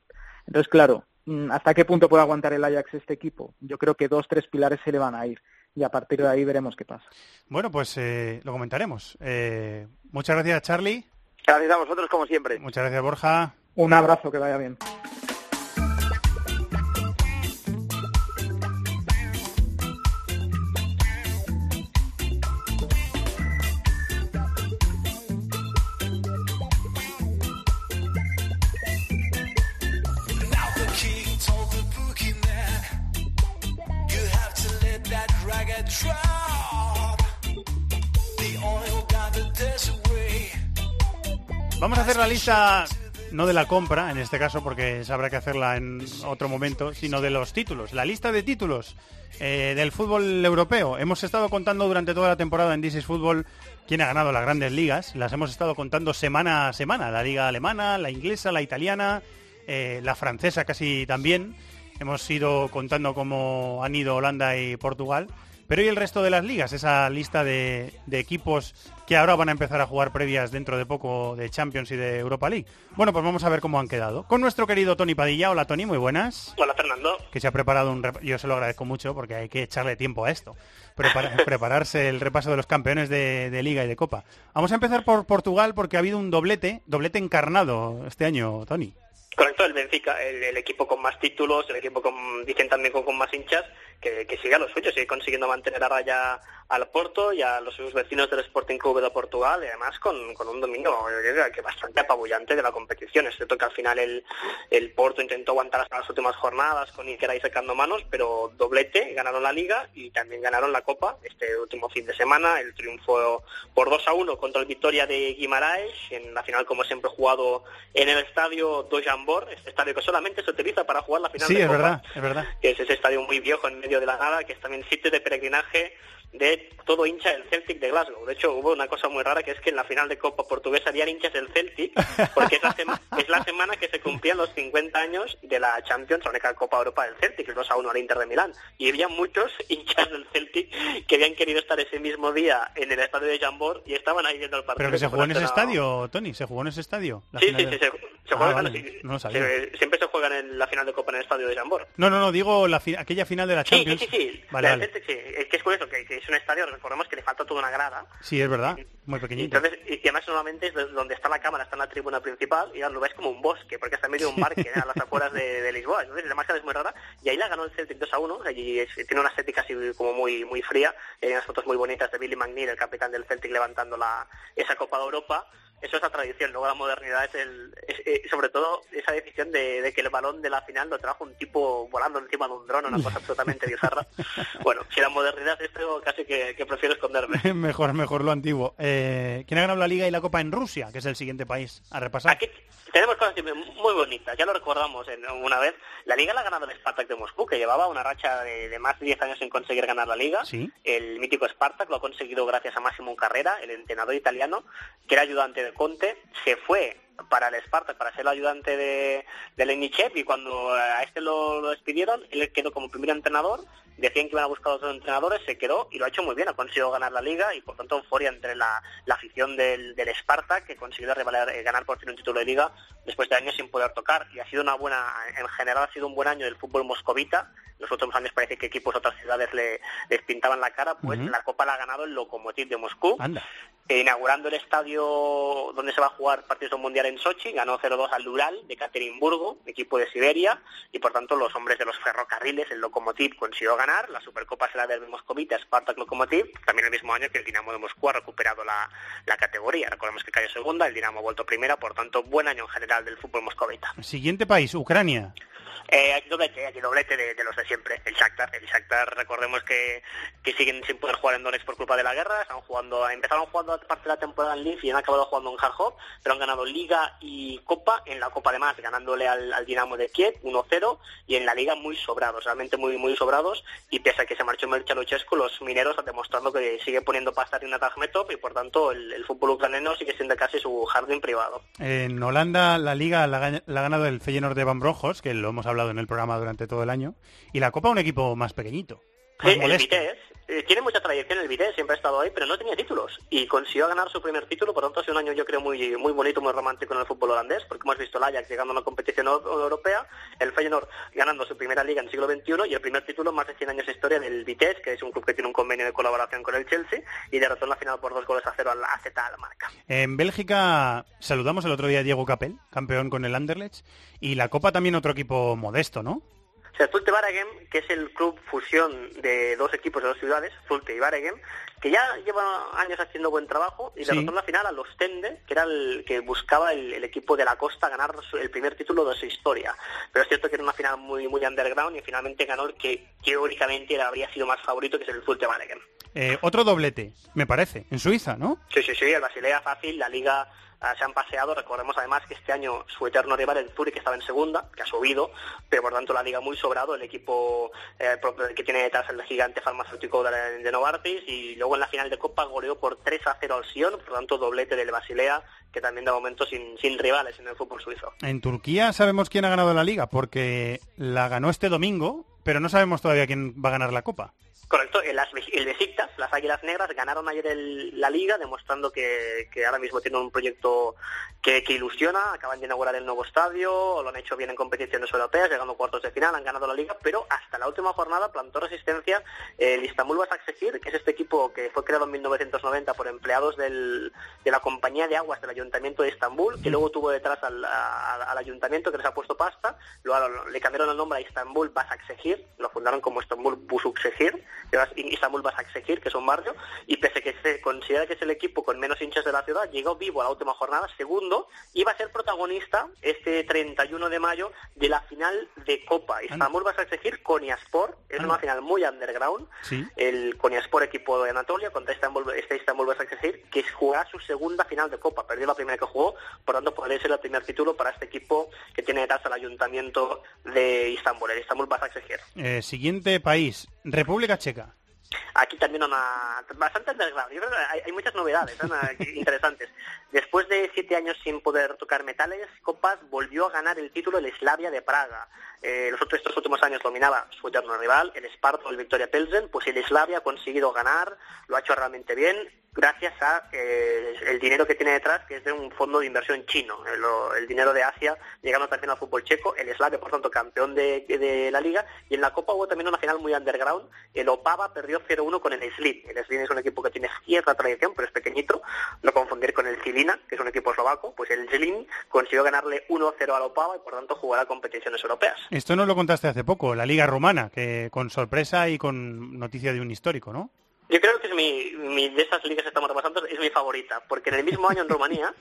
Entonces, claro, mm, ¿hasta qué punto puede aguantar el Ajax este equipo? Yo creo que dos, tres pilares se le van a ir y a partir de ahí veremos qué pasa. Bueno, pues eh, lo comentaremos. Eh, muchas gracias, Charlie. Gracias a vosotros como siempre. Muchas gracias, Borja. Un abrazo, que vaya bien. Vamos a hacer la lista no de la compra, en este caso, porque habrá que hacerla en otro momento, sino de los títulos. La lista de títulos eh, del fútbol europeo. Hemos estado contando durante toda la temporada en This is Fútbol quién ha ganado las grandes ligas. Las hemos estado contando semana a semana. La liga alemana, la inglesa, la italiana, eh, la francesa casi también. Hemos ido contando cómo han ido Holanda y Portugal. Pero ¿y el resto de las ligas? Esa lista de, equipos que ahora van a empezar a jugar previas dentro de poco de Champions y de Europa League. Bueno, pues vamos a ver cómo han quedado. Con nuestro querido Tony Padilla. Hola Tony, muy buenas. Hola Fernando. Que se ha preparado un... Yo se lo agradezco mucho porque hay que echarle tiempo a esto. Prepara prepararse el repaso de los campeones de, de Liga y de Copa. Vamos a empezar por Portugal porque ha habido un doblete, doblete encarnado este año, Tony. Correcto, el Benfica, el, el, equipo con más títulos, el equipo con, dicen también con, con más hinchas, que, que siga los suyos, sigue consiguiendo mantener a raya al Porto y a los sus vecinos del Sporting Club de Portugal, y además con, con un dominio que bastante apabullante de la competición. Es cierto que al final el, el Porto intentó aguantar hasta las últimas jornadas con Iker ahí sacando manos, pero doblete, ganaron la Liga y también ganaron la Copa este último fin de semana. El triunfo por 2 a 1 contra el Victoria de Guimaraes, en la final como siempre jugado en el estadio Dojambor, este estadio que solamente se utiliza para jugar la final sí, de es Copa. verdad, es verdad. Que es ese estadio muy viejo en medio de la nada, que es también sitio de peregrinaje de todo hincha del Celtic de Glasgow. De hecho, hubo una cosa muy rara que es que en la final de Copa Portuguesa habían hinchas del Celtic, porque es la, sema es la semana que se cumplían los 50 años de la Champions, la única Copa Europa del Celtic, el 2 a 1 al Inter de Milán. Y había muchos hinchas del Celtic que habían querido estar ese mismo día en el estadio de Jambor y estaban ahí viendo el partido. ¿Pero que se jugó en ese estadio, Tony? ¿Se jugó en ese estadio? Sí, sí, sí, se, se ah, juega, vale. sí, no lo sabía. se, siempre se juega en la final de Copa en el estadio de Jambor. No, no, no, digo la fi aquella final de la Sí, Champions. sí, sí, sí. Vale, La vale. del Celtic, sí. Es que es curioso que, que es un estadio, recordemos que le falta toda una grada. Sí, es verdad, muy pequeñito. Entonces, y, y además normalmente es donde está la cámara, está en la tribuna principal, y lo ves como un bosque, porque está en medio de un parque a las afueras de, de Lisboa. Entonces la imagen es muy rara. Y ahí la ganó el Celtic 2 a 1, allí es- tiene una estética así como muy muy fría, y hay unas fotos muy bonitas de Billy McNeil, el capitán del Celtic, levantando la, esa Copa de Europa. Eso es la tradición, luego la modernidad es, el, es- eh, sobre todo esa decisión de, de que el balón de la final lo trajo un tipo volando encima de un dron, una cosa absolutamente bizarra. Bueno, si la modernidad es esto, casi que, que prefiero esconderme. mejor, mejor lo antiguo. Eh, ¿Quién ha ganado la Liga y la Copa en Rusia, que es el siguiente país a repasar? Tenemos cosas muy bonitas, ya lo recordamos en- una vez. La Liga la ha ganado el Spartak de Moscú, que llevaba una racha de, de más de 10 años sin conseguir ganar la Liga. Sí. El mítico Spartak lo ha conseguido gracias a Massimo Carrera, el entrenador italiano, que era ayudante de Conte. Se fue para el Spartak para ser el ayudante de, de Lenichev y cuando a este lo, lo despidieron, él quedó como primer entrenador. Decían que iban a buscar otros entrenadores, se quedó y lo ha hecho muy bien. Ha conseguido ganar la liga y por tanto euforia entre la, la afición del, del Spartak que consiguió revaler- eh, ganar por fin un título de liga después de años sin poder tocar. Y ha sido una buena, en general ha sido un buen año del fútbol moscovita. Los últimos años parece que equipos de otras ciudades le, les pintaban la cara, pues la Copa la ha ganado el Lokomotiv de Moscú. Anda. Eh, inaugurando el estadio donde se va a jugar partidos mundial en Sochi, ganó 0-2 al Ural de Caterinburgo, equipo de Siberia, y por tanto los hombres de los ferrocarriles, el Lokomotiv, consiguió ganar, la Supercopa será del Moscovita, Spartak Lokomotiv, también el mismo año que el Dinamo de Moscú ha recuperado la, la categoría, recordemos que cayó segunda, el Dinamo ha vuelto primera, por tanto buen año en general del fútbol moscovita. Siguiente país, Ucrania. Eh, aquí doblete, aquí doblete de, los de siempre, el Shakhtar. El Shakhtar, recordemos que, que siguen sin poder jugar en Donetsk por culpa de la guerra, están jugando, empezaron jugando parte de la temporada en Leaf y han acabado jugando en Harhov, pero han ganado Liga y Copa, en la Copa además ganándole al, al Dinamo de Kiev 1-0 y en la Liga muy sobrados, realmente muy muy sobrados y pese a que se marchó Mircea Luchescu, los mineros han demostrado que sigue poniendo pasta en Akhmetov y por tanto el, fútbol ucraniano sigue siendo casi su jardín privado. En Holanda la Liga la, ga- la ha ganado el Feyenoord de Van Brojos, que lo hemos hablado en el programa durante todo el año, y la Copa un equipo más pequeñito. Sí, el. Vitesse. eh, tiene mucha tradición el Vitesse, siempre ha estado ahí, pero no tenía títulos. Y consiguió ganar su primer título, por tanto ha sido un año yo creo muy muy bonito, muy romántico en el fútbol holandés, porque hemos visto el Ajax llegando a una competición eu- europea, el Feyenoord ganando su primera liga en el siglo XXI y el primer título más de 100 años de historia del Vitesse, que es un club que tiene un convenio de colaboración con el Chelsea, y derrotó en la final por dos goles a cero al AZ Almarca. En Bélgica saludamos el otro día a Diego Capel, campeón con el Anderlecht, y la Copa también otro equipo modesto, ¿no? O sea, Zulte Waregem, que es el club fusión de dos equipos de dos ciudades, Zulte y Waregem, que ya lleva años haciendo buen trabajo y Sí. derrotó en la final a los Tende, que era el que buscaba el, el equipo de la costa ganar el primer título de su historia. Pero es cierto que era una final muy muy underground y finalmente ganó el que teóricamente habría sido más favorito, que es el Zulte Waregem. Eh, otro doblete, me parece, en Suiza, ¿no? Sí, sí, sí, el Basilea fácil, la Liga ah, se han paseado. Recordemos además que este año su eterno rival, el Zurich, estaba en segunda, que ha subido, pero por tanto la Liga muy sobrado, el equipo eh, que tiene detrás el gigante farmacéutico de, de Novartis, y luego en la final de Copa goleó por 3 a 0 al Sion, por tanto doblete del Basilea, que también de momento sin, sin rivales en el fútbol suizo. En Turquía sabemos quién ha ganado la liga, porque la ganó este domingo, pero no sabemos todavía quién va a ganar la copa. Correcto, el, As- el Besiktas, las Águilas Negras, ganaron ayer la Liga, demostrando que, ahora mismo tienen un proyecto que, ilusiona, acaban de inaugurar el nuevo estadio, lo han hecho bien en competiciones europeas, llegando a cuartos de final, han ganado la Liga, pero hasta la última jornada plantó resistencia el Istanbul Basaksehir, que es este equipo que fue creado en 1990 por empleados de la compañía de aguas del Ayuntamiento de Estambul, que luego tuvo detrás al Ayuntamiento que les ha puesto pasta, luego le cambiaron el nombre a Istanbul Basaksehir, lo fundaron como Istanbul Busuksehir, Istanbul Basaksehir, que es un barrio, y pese a que se considera que es el equipo con menos hinchas de la ciudad, llegó vivo a la última jornada, segundo, y va a ser protagonista este 31 de mayo de la final de Copa. Istanbul Basaksehir Konyaspor, es una final muy underground, Sí. el Konyaspor equipo de Anatolia contra Istanbul, este Istanbul Basaksehir, que jugará su segunda final de Copa. Perdió la primera que jugó, por tanto podría ser el primer título para este equipo que tiene detrás al ayuntamiento de Istanbul, el Istanbul Basaksehir. Eh, siguiente país, República Checa. Aquí también una bastante underground. Yo creo que hay, hay muchas novedades interesantes. Después de siete años sin poder tocar metales, Copas volvió a ganar el título el Slavia de Praga. Eh, los otros estos últimos años dominaba su eterno rival, el Sparta o el Victoria Pelsen, pues el Slavia ha conseguido ganar, lo ha hecho realmente bien, gracias a eh, el dinero que tiene detrás, que es de un fondo de inversión chino, el, el dinero de Asia, llegando también al fútbol checo, el Slavia, por tanto, campeón de, la liga, y en la Copa hubo también una final muy underground, el Opava perdió 0-1 con el Slin, el Slin es un equipo que tiene cierta tradición, pero es pequeñito, no confundir con el Cilina, que es un equipo eslovaco, pues el Slin consiguió ganarle 1-0 al Opava y por tanto jugará competiciones europeas. Esto nos lo contaste hace poco, la Liga Rumana, que con sorpresa y con noticia de un histórico, ¿no? Yo creo que es mi, mi- de esas ligas que estamos repasando, es mi favorita, porque en el mismo año en Rumanía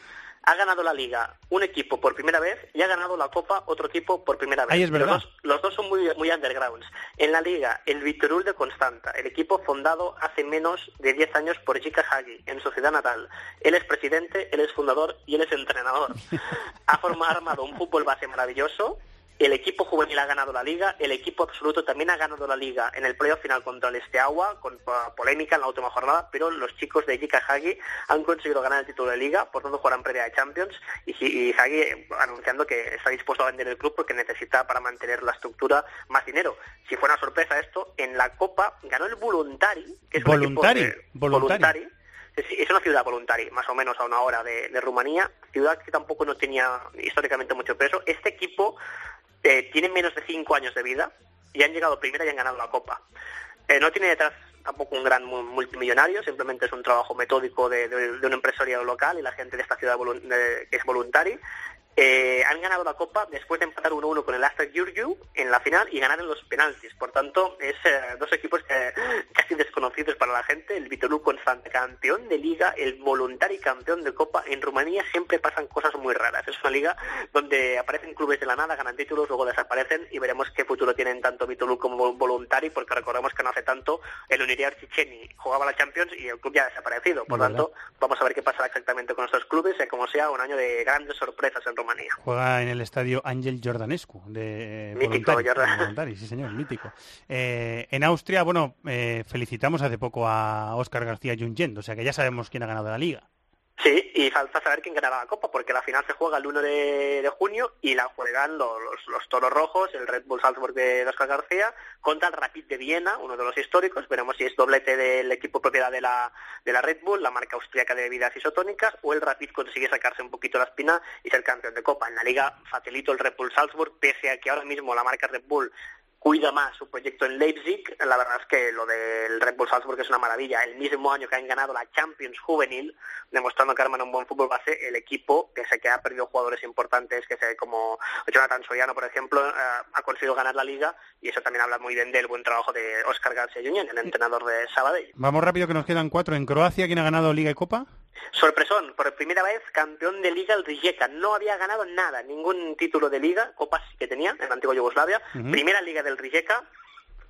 ha ganado la liga un equipo por primera vez y ha ganado la copa otro equipo por primera vez. Ahí es verdad. Los dos, los dos son muy, muy undergrounds. En la liga, el Vitorul de Constanta, el equipo fundado hace menos de 10 años por Jika Hagi, en su ciudad natal. Él es presidente, él es fundador y él es entrenador. ha formado, armado un fútbol base maravilloso. El equipo juvenil ha ganado la liga, el equipo absoluto también ha ganado la liga en el playoff final contra el Esteagua, con polémica en la última jornada, pero los chicos de Jika Hagi han conseguido ganar el título de liga, por tanto jugarán previa de Champions, y, y Hagi eh, anunciando que está dispuesto a vender el club porque necesita para mantener la estructura más dinero. Si fue una sorpresa esto, en la Copa ganó el Voluntari, que es un Voluntari, equipo de- Voluntari. Es una ciudad voluntaria, más o menos a una hora de, de Rumanía, ciudad que tampoco no tenía históricamente mucho peso. Este equipo eh, tiene menos de cinco años de vida y han llegado primera y han ganado la Copa. Eh, no tiene detrás tampoco un gran mu- multimillonario, simplemente es un trabajo metódico de, de- de un empresario local y la gente de esta ciudad que es voluntaria. Eh, han ganado la Copa después de empatar 1-1 con el Astak Giurgiu en la final y ganar en los penaltis. Por tanto, es eh, dos equipos que- casi desconocidos para la gente. El Vitorul Constante, campeón de liga, el Voluntari campeón de Copa. En Rumanía siempre pasan cosas muy raras. Es una liga donde aparecen clubes de la nada, ganan títulos, luego desaparecen y veremos qué futuro tienen tanto Vitorul como Vol- Voluntari, porque recordemos que no hace tanto el Unirea Chicheni jugaba la Champions y el club ya ha desaparecido. Por tanto, vamos a ver qué pasará exactamente con estos clubes, sea como sea, un año de grandes sorpresas en Rumanía. Juega en el estadio Ángel Jordanescu de Mítico, Voluntari, sí señor, mítico. Eh, en Austria, bueno, eh, felicitamos hace poco a Óscar García Junyent, o sea que ya sabemos quién ha ganado la liga. Sí, y falta saber quién ganará la Copa, porque la final se juega el 1 de, junio y la juegan los, los, los Toros Rojos, el Red Bull Salzburg de Oscar García, contra el Rapid de Viena, uno de los históricos. Veremos si es doblete del equipo propiedad de la, de la Red Bull, la marca austríaca de bebidas isotónicas, o el Rapid consigue sacarse un poquito la espina y ser campeón de Copa. En la liga facilito el Red Bull Salzburg, pese a que ahora mismo la marca Red Bull cuida más su proyecto en Leipzig, la verdad es que lo del Red Bull Salzburg es una maravilla. El mismo año que han ganado la Champions Juvenil, demostrando que arman un buen fútbol base, el equipo, que sé que ha perdido jugadores importantes, que sé como Jonathan Soriano, por ejemplo, eh, ha conseguido ganar la liga y eso también habla muy bien del buen trabajo de Oscar García Junyent, el entrenador de Sabadell. Vamos rápido que nos quedan cuatro. En Croacia, ¿quién ha ganado Liga y Copa? Sorpresón, por primera vez campeón de liga el Rijeka. No había ganado nada, ningún título de liga, copas que tenía en la antigua Yugoslavia. Primera liga del Rijeka,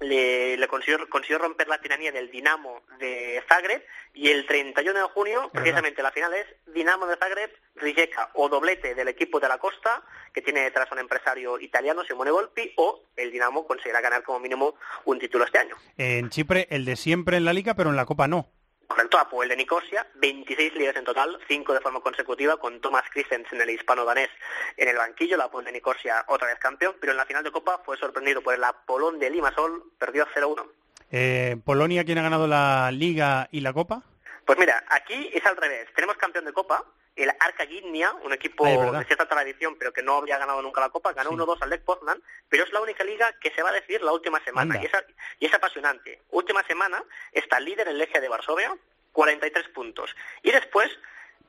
le, le consiguió, consiguió romper la tiranía del Dinamo de Zagreb y el 31 de junio, precisamente la final es Dinamo de Zagreb, Rijeka o doblete del equipo de la costa, que tiene detrás un empresario italiano, Simone Volpi, o el Dinamo conseguirá ganar como mínimo un título este año. En Chipre, el de siempre en la Liga, pero en la Copa no. Correcto, Apoel de Nicosia, 26 ligas en total, 5 de forma consecutiva, con Thomas Christensen, el hispano-danés, en el banquillo, la Apoel de Nicosia otra vez campeón, pero en la final de Copa fue sorprendido por el Apolón de Limasol, perdió 0-1. Eh, ¿Polonia quién ha ganado la Liga y la Copa? Pues mira, aquí es al revés. Tenemos campeón de Copa, el Arca Gdynia, un equipo de cierta tradición, pero que no había ganado nunca la Copa, ganó 1-2 al Lech Poznan, pero es la única liga que se va a decidir la última semana. Y es, y es apasionante. Última semana está el líder el Legia de Varsovia, 43 puntos. Y después,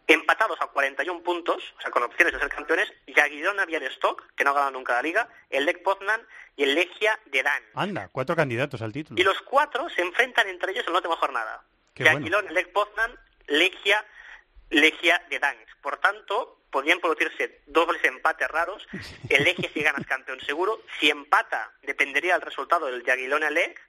empatados a 41 puntos, o sea, con opciones de ser campeones, Jagiellona Białystok, que no ha ganado nunca la liga, el Lech Poznan y el Legia de Dan. Anda, cuatro candidatos al título. Y los cuatro se enfrentan entre ellos en la última jornada. Bueno. Jagiellon, Lech Poznan, Legia, Legia de Dansk. Por tanto, podrían producirse dobles empates raros. El Legia si gana es campeón seguro. Si empata, dependería del resultado del Jagiellona Lech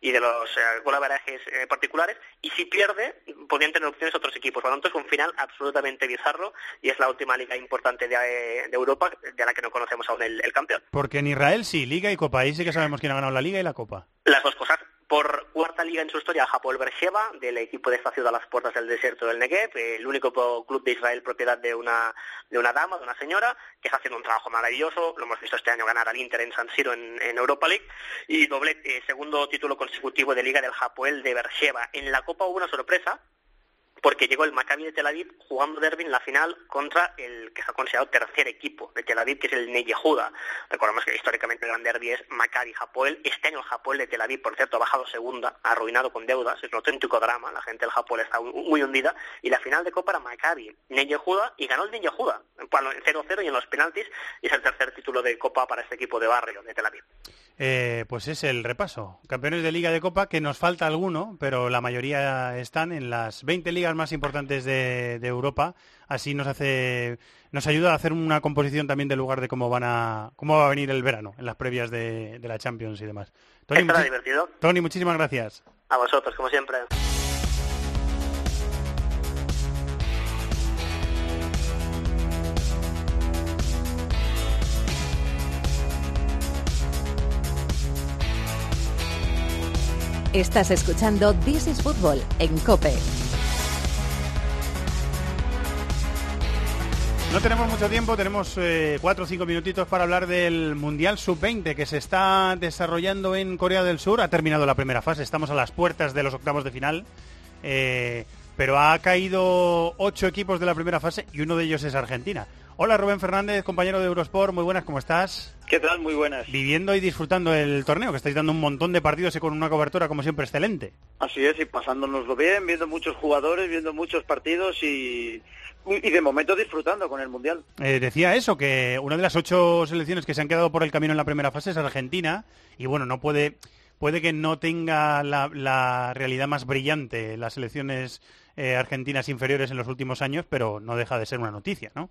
y de los eh, golaverajes eh, particulares. Y si pierde, podrían tener opciones otros equipos. Por lo tanto, es un final absolutamente bizarro y es la última liga importante de, eh, de Europa de la que no conocemos aún el- el campeón. Porque en Israel sí, Liga y Copa. Ahí sí que sabemos quién ha ganado la Liga y la Copa. Las dos cosas. Por cuarta liga en su historia, Japón Beersheba, del equipo de esta ciudad a las puertas del desierto del Negev, el único club de Israel propiedad de una, de una dama, de una señora, que está haciendo un trabajo maravilloso. Lo hemos visto este año ganar al Inter en San Siro en, Europa League. Y doblete, segundo título consecutivo de liga del Hapoel de Beersheba. En la Copa hubo una sorpresa, porque llegó el Maccabi de Tel Aviv jugando derby en la final contra el que se ha considerado tercer equipo de Tel Aviv, que es el Ney Yehuda. Recordemos que históricamente el gran derby es Maccabi Hapoel. Este año el Hapoel de Tel Aviv, por cierto, ha bajado segunda, arruinado con deudas, es un auténtico drama, la gente del Hapoel está muy hundida, y la final de Copa era Maccabi, Ney Yehuda, y ganó el Ney Yehuda, bueno, en 0-0 y en los penaltis, y es el tercer título de Copa para este equipo de barrio de Tel Aviv. Eh, pues es el repaso. Campeones de Liga de Copa, que nos falta alguno, pero la mayoría están en las 20 ligas más importantes de, de Europa. Así nos hace, nos ayuda a hacer una composición también del lugar de cómo van a, cómo va a venir el verano en las previas de, de la Champions y demás. Tony, Estará muchi- divertido. Tony, muchísimas gracias. A vosotros, como siempre. Estás escuchando This is Football en Cope. No tenemos mucho tiempo, tenemos eh, cuatro o cinco minutitos para hablar del Mundial Sub-20 que se está desarrollando en Corea del Sur. Ha terminado la primera fase, estamos a las puertas de los octavos de final. Eh, pero ha caído ocho equipos de la primera fase y uno de ellos es Argentina. Hola Rubén Fernández, compañero de Eurosport, muy buenas, ¿cómo estás? ¿Qué tal? Muy buenas. Viviendo y disfrutando el torneo, que estáis dando un montón de partidos y con una cobertura como siempre excelente. Así es, y pasándonoslo bien, viendo muchos jugadores, viendo muchos partidos y, y de momento disfrutando con el Mundial. Eh, decía eso, que una de las ocho selecciones que se han quedado por el camino en la primera fase es Argentina y bueno, no puede, puede que no tenga la, la realidad más brillante las selecciones eh, argentinas inferiores en los últimos años, pero no deja de ser una noticia, ¿no?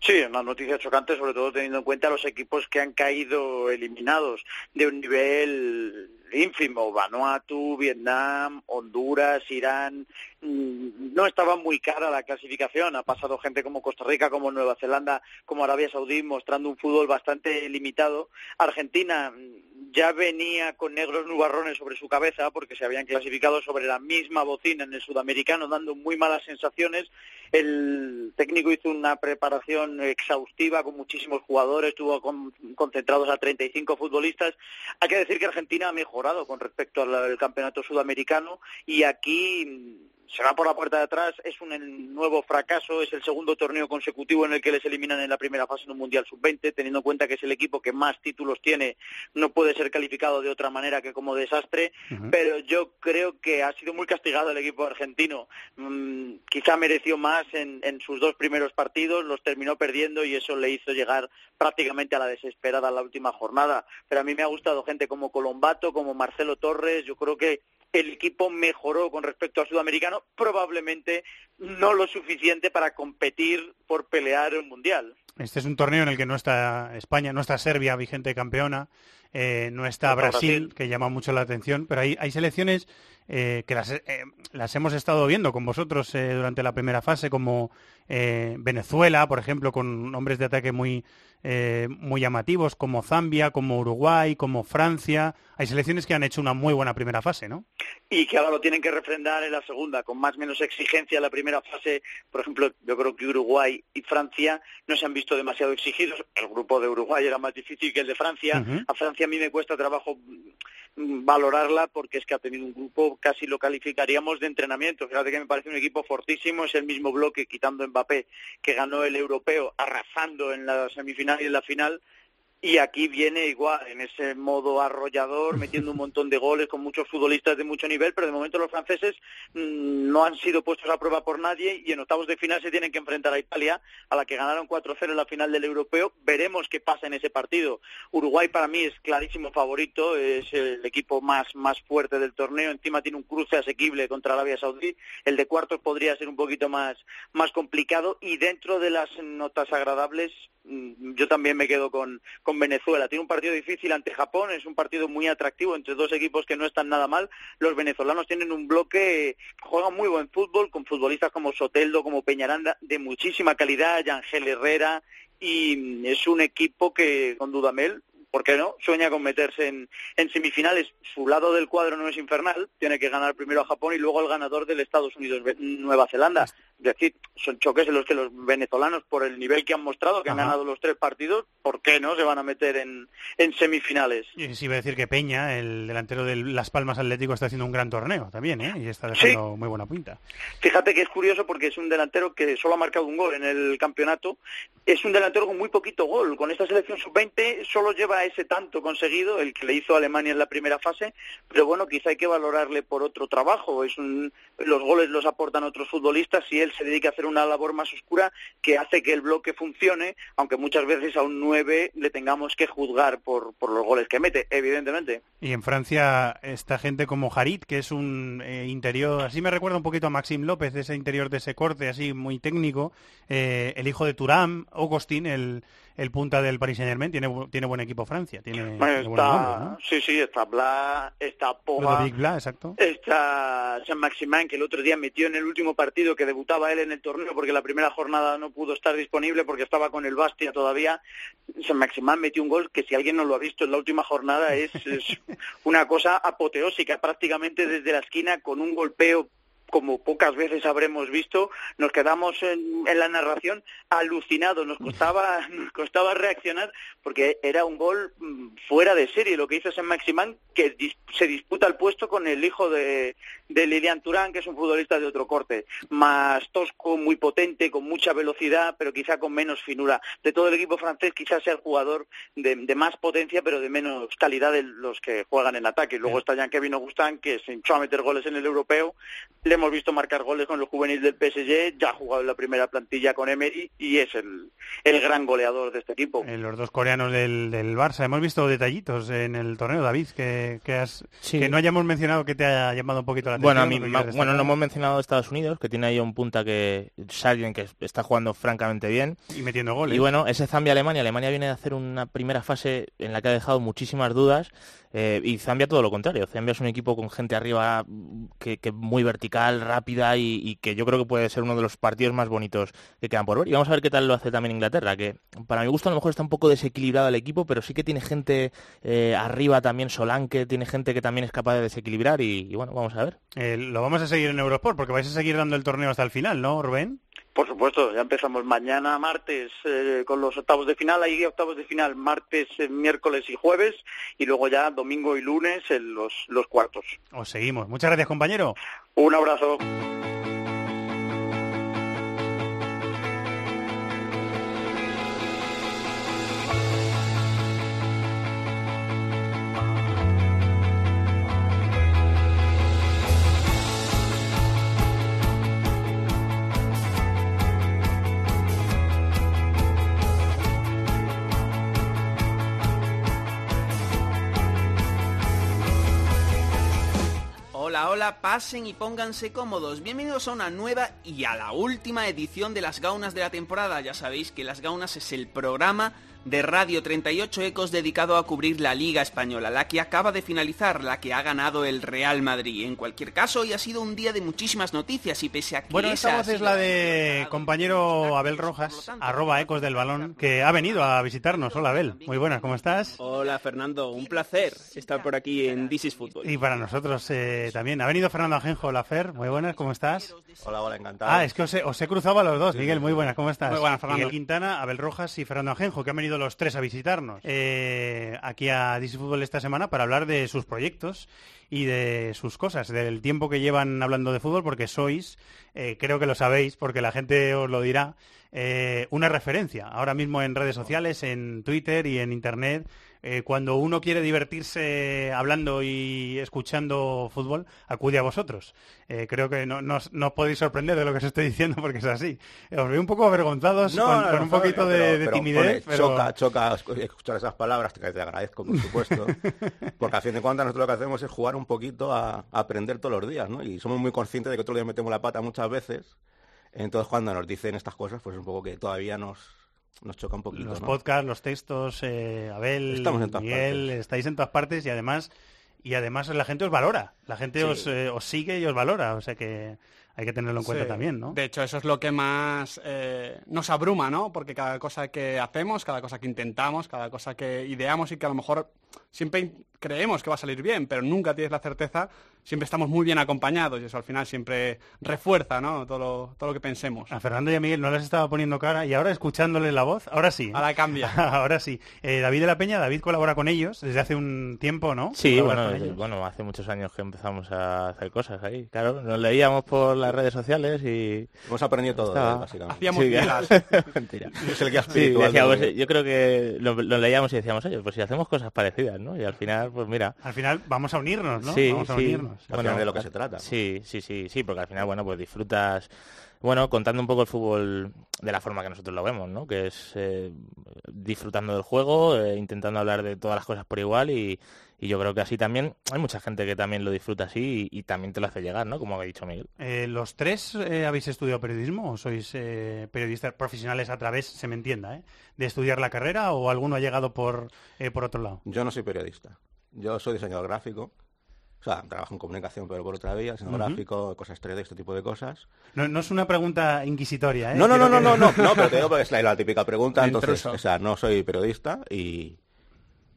Sí, una noticia chocante, sobre todo teniendo en cuenta los equipos que han caído eliminados de un nivel ínfimo. Vanuatu, Vietnam, Honduras, Irán. Mm, No estaba muy cara la clasificación. Ha pasado gente como Costa Rica, como Nueva Zelanda, como Arabia Saudí, mostrando un fútbol bastante limitado. Argentina mm, ya venía con negros nubarrones sobre su cabeza porque se habían clasificado sobre la misma bocina en el sudamericano, dando muy malas sensaciones. El técnico hizo una preparación exhaustiva con muchísimos jugadores, tuvo con- concentrados a 35 futbolistas. Hay que decir que Argentina ha mejorado con respecto al, campeonato sudamericano y aquí se va por la puerta de atrás, es un nuevo fracaso, es el segundo torneo consecutivo en el que les eliminan en la primera fase en un Mundial Sub-20, teniendo en cuenta que es el equipo que más títulos tiene, no puede ser calificado de otra manera que como desastre, pero yo creo que ha sido muy castigado el equipo argentino. Mm, quizá mereció más en, en sus dos primeros partidos, los terminó perdiendo y eso le hizo llegar prácticamente a la desesperada en la última jornada. Pero a mí me ha gustado gente como Colombato, como Marcelo Torres, yo creo que el equipo mejoró con respecto al sudamericano, probablemente no lo suficiente para competir por pelear el mundial. Este es un torneo en el que no está España, no está Serbia vigente campeona, eh, no está Brasil, Brasil. que llama mucho la atención, pero hay, hay selecciones eh, que las, eh, las hemos estado viendo con vosotros eh, durante la primera fase, como eh, Venezuela, por ejemplo, con hombres de ataque muy, eh, muy llamativos, como Zambia, como Uruguay, como Francia. Hay selecciones que han hecho una muy buena primera fase, ¿no? y que ahora lo tienen que refrendar en la segunda, con más o menos exigencia en la primera fase. Por ejemplo, yo creo que Uruguay y Francia no se han visto demasiado exigidos. El grupo de Uruguay era más difícil que el de Francia. A Francia a mí me cuesta trabajo mm, valorarla porque es que ha tenido un grupo, casi lo calificaríamos de entrenamiento. Fíjate que me parece un equipo fortísimo, es el mismo bloque, quitando Mbappé, que ganó el europeo, arrasando en la semifinal y en la final. Y aquí viene igual, en ese modo arrollador, metiendo un montón de goles con muchos futbolistas de mucho nivel, pero de momento los franceses mm, no han sido puestos a prueba por nadie y en octavos de final se tienen que enfrentar a Italia, a la que ganaron 4-0 en la final del europeo. Veremos qué pasa en ese partido. Uruguay para mí es clarísimo favorito, es el equipo más, más fuerte del torneo, encima tiene un cruce asequible contra Arabia Saudí. El de cuartos podría ser un poquito más, más complicado y dentro de las notas agradables yo también me quedo con, con Venezuela. Tiene un partido difícil ante Japón, es un partido muy atractivo entre dos equipos que no están nada mal. Los venezolanos tienen un bloque, juegan muy buen fútbol, con futbolistas como Soteldo, como Peñaranda, de muchísima calidad, Yangel Herrera, y mm, es un equipo que, con Dudamel, ¿por qué no? Sueña con meterse en, en semifinales. Su lado del cuadro no es infernal, tiene que ganar primero a Japón y luego al ganador del Estados Unidos-Nueva Zelanda. Decir, son choques en los que los venezolanos, por el nivel que han mostrado, que han Ajá. ganado los tres partidos, ¿por qué no se van a meter en, en semifinales? Y sí iba a decir que Peña, el delantero de Las Palmas Atlético, está haciendo un gran torneo también, ¿eh? Y está dejando muy buena pinta. Fíjate que es curioso porque es un delantero que solo ha marcado un gol en el campeonato. Es un delantero con muy poquito gol. Con esta selección sub-20 solo lleva ese tanto conseguido, el que le hizo a Alemania en la primera fase. Pero bueno, quizá hay que valorarle por otro trabajo. Es un, los goles los aportan otros futbolistas y se dedica a hacer una labor más oscura que hace que el bloque funcione, aunque muchas veces a un 9 le tengamos que juzgar por, por los goles que mete, evidentemente. Y en Francia está gente como Harit, que es un eh, interior, así me recuerda un poquito a Maxim López, ese interior de ese corte, así muy técnico. Eh, el hijo de Turam, Augustin, el, el punta del Paris Saint Germain, tiene, tiene buen equipo Francia, tiene, Bueno, tiene buenos nombres, ¿no? está, sí, sí, está Bla, está Blas, exacto. Está San Maximán, que el otro día metió en el último partido que debutaba él en el torneo porque la primera jornada no pudo estar disponible porque estaba con el Bastia todavía. San Maximán metió un gol que si alguien no lo ha visto en la última jornada es, es una cosa apoteósica, prácticamente desde la esquina con un golpeo como pocas veces habremos visto, nos quedamos en, en la narración alucinados, nos costaba, nos costaba reaccionar porque era un gol mm, fuera de serie lo que hizo San Maximán, que dis- se disputa el puesto con el hijo de, de Lilian Turán, que es un futbolista de otro corte, más tosco, muy potente, con mucha velocidad, pero quizá con menos finura. De todo el equipo francés quizás sea el jugador de, de más potencia, pero de menos calidad de los que juegan en ataque. Luego está Jean-Kevin Augustin, que se hinchó a meter goles en el europeo, le hemos visto marcar goles con los juveniles del PSG, ya ha jugado en la primera plantilla con Emery y es el, el gran goleador de este equipo. Eh, los dos coreanos del, del Barça. Hemos visto detallitos en el torneo, David, que, que, has, que no hayamos mencionado que te ha llamado un poquito la atención. Bueno, a mí, ma- bueno, no hemos mencionado Estados Unidos, que tiene ahí un punta que es alguien que está jugando francamente bien. Y metiendo goles. Y bueno, ese Zambia-Alemania. Alemania viene de hacer una primera fase en la que ha dejado muchísimas dudas. Eh, y Zambia todo lo contrario. Zambia es un equipo con gente arriba mm, que, muy vertical, rápida y, que yo creo que puede ser uno de los partidos más bonitos que quedan por ver. Y vamos a ver qué tal lo hace también Inglaterra, que para mi gusto a lo mejor está un poco desequilibrado el equipo, pero sí que tiene gente eh, arriba también, Solanke, tiene gente que también es capaz de desequilibrar y, y bueno, vamos a ver. Eh, lo vamos a seguir en Eurosport, porque vais a seguir dando el torneo hasta el final, ¿no, Rubén? Por supuesto, ya empezamos mañana martes eh, con los octavos de final, hay octavos de final martes, eh, miércoles y jueves y luego ya domingo y lunes en los, los cuartos. Os seguimos. Muchas gracias, compañero. Un abrazo. Pasen y pónganse cómodos. Bienvenidos a una nueva y a la última edición de Las Gaunas de la temporada. Ya sabéis que Las Gaunas es el programa de Radio 38 Ecos dedicado a cubrir la Liga Española, la que acaba de finalizar, la que ha ganado el Real Madrid. En cualquier caso, hoy ha sido un día de muchísimas noticias y pese a que Bueno, esta esa voz es la de compañero Abel Rojas, arroba Ecos del Balón, que ha venido a visitarnos. Hola Abel, muy buenas, ¿cómo estás? Hola Fernando, un placer estar por aquí en This is Football. Y para nosotros eh, también. Ha venido Fernando Ajenjo, la Fer, muy buenas, ¿cómo estás? Hola, hola, encantado. Ah, es que os he, os he cruzado a los dos. Miguel, muy buenas, ¿cómo estás? Muy buenas, Fernando. Miguel Quintana, Abel Rojas y Fernando Ajenjo, que han venido los tres a visitarnos eh, aquí a DC Fútbol esta semana para hablar de sus proyectos y de sus cosas, del tiempo que llevan hablando de fútbol, porque sois, eh, creo que lo sabéis, porque la gente os lo dirá, eh, una referencia ahora mismo en redes sociales, en Twitter y en Internet. Eh, cuando uno quiere divertirse hablando y escuchando fútbol, acude a vosotros. Eh, creo que no, no os- no os podéis sorprender de lo que os estoy diciendo porque es así. Os veo un poco avergonzados con, con un poquito de, pero- de pero, timidez. pero- Choca, choca escu- escuchar esas palabras, que te agradezco, por supuesto. porque a fin de cuentas nosotros lo que hacemos es jugar un poquito a, a aprender todos los días, ¿no? Y somos muy conscientes de que todos los días metemos la pata muchas veces. Entonces cuando nos dicen estas cosas, pues un poco que todavía nos, nos choca un poquito, Los ¿no? podcasts, los textos, eh, Abel, Estamos en todas Miguel, estáis en todas partes y además y además la gente os valora, la gente Sí. os, eh, os sigue y os valora, o sea que hay que tenerlo en cuenta Sí. también, ¿no? De hecho, eso es lo que más eh, nos abruma, ¿no? Porque cada cosa que hacemos, cada cosa que intentamos, cada cosa que ideamos y que a lo mejor siempre creemos que va a salir bien, pero nunca tienes la certeza, siempre estamos muy bien acompañados y eso al final siempre refuerza, ¿no? Todo lo, todo lo que pensemos. A Fernando y a Miguel no les estaba poniendo cara y ahora escuchándoles la voz, ahora sí. ¿eh? Ahora cambia. ahora sí. Eh, David de la Peña, David colabora con ellos desde hace un tiempo, ¿no? Sí, bueno, desde- bueno, hace muchos años que empezamos a hacer cosas ahí. Claro, nos leíamos por las redes sociales y... Hemos aprendido todo él, básicamente. Hacíamos Sí. Mentira. Es el guía Sí, decíamos, de- yo creo que lo, lo leíamos y decíamos, oye, pues si hacemos cosas parecidas, ¿no? Y al final, pues mira... Al final vamos a unirnos, ¿no? Sí, vamos a sí. unirnos. Al final de lo que se trata. Sí, sí, sí, sí, porque al final, bueno, pues disfrutas, bueno, contando un poco el fútbol de la forma que nosotros lo vemos, ¿no? Que es eh, disfrutando del juego, eh, intentando hablar de todas las cosas por igual y, y yo creo que así también hay mucha gente que también lo disfruta así y, y también te lo hace llegar, ¿no? Como ha dicho Miguel. Eh, ¿Los tres eh, habéis estudiado periodismo o sois eh, periodistas profesionales a través, se me entienda, ¿eh? de estudiar la carrera o alguno ha llegado por, eh, por otro lado? Yo no soy periodista. Yo soy diseñador gráfico. O sea, trabajo en comunicación, pero por otra vía, diseño gráfico, cosas 3D, este tipo de cosas. No, no es una pregunta inquisitoria, ¿eh? No, no, no, no, no, no, no, pero te digo porque es la, típica pregunta, entonces, o sea, no soy periodista y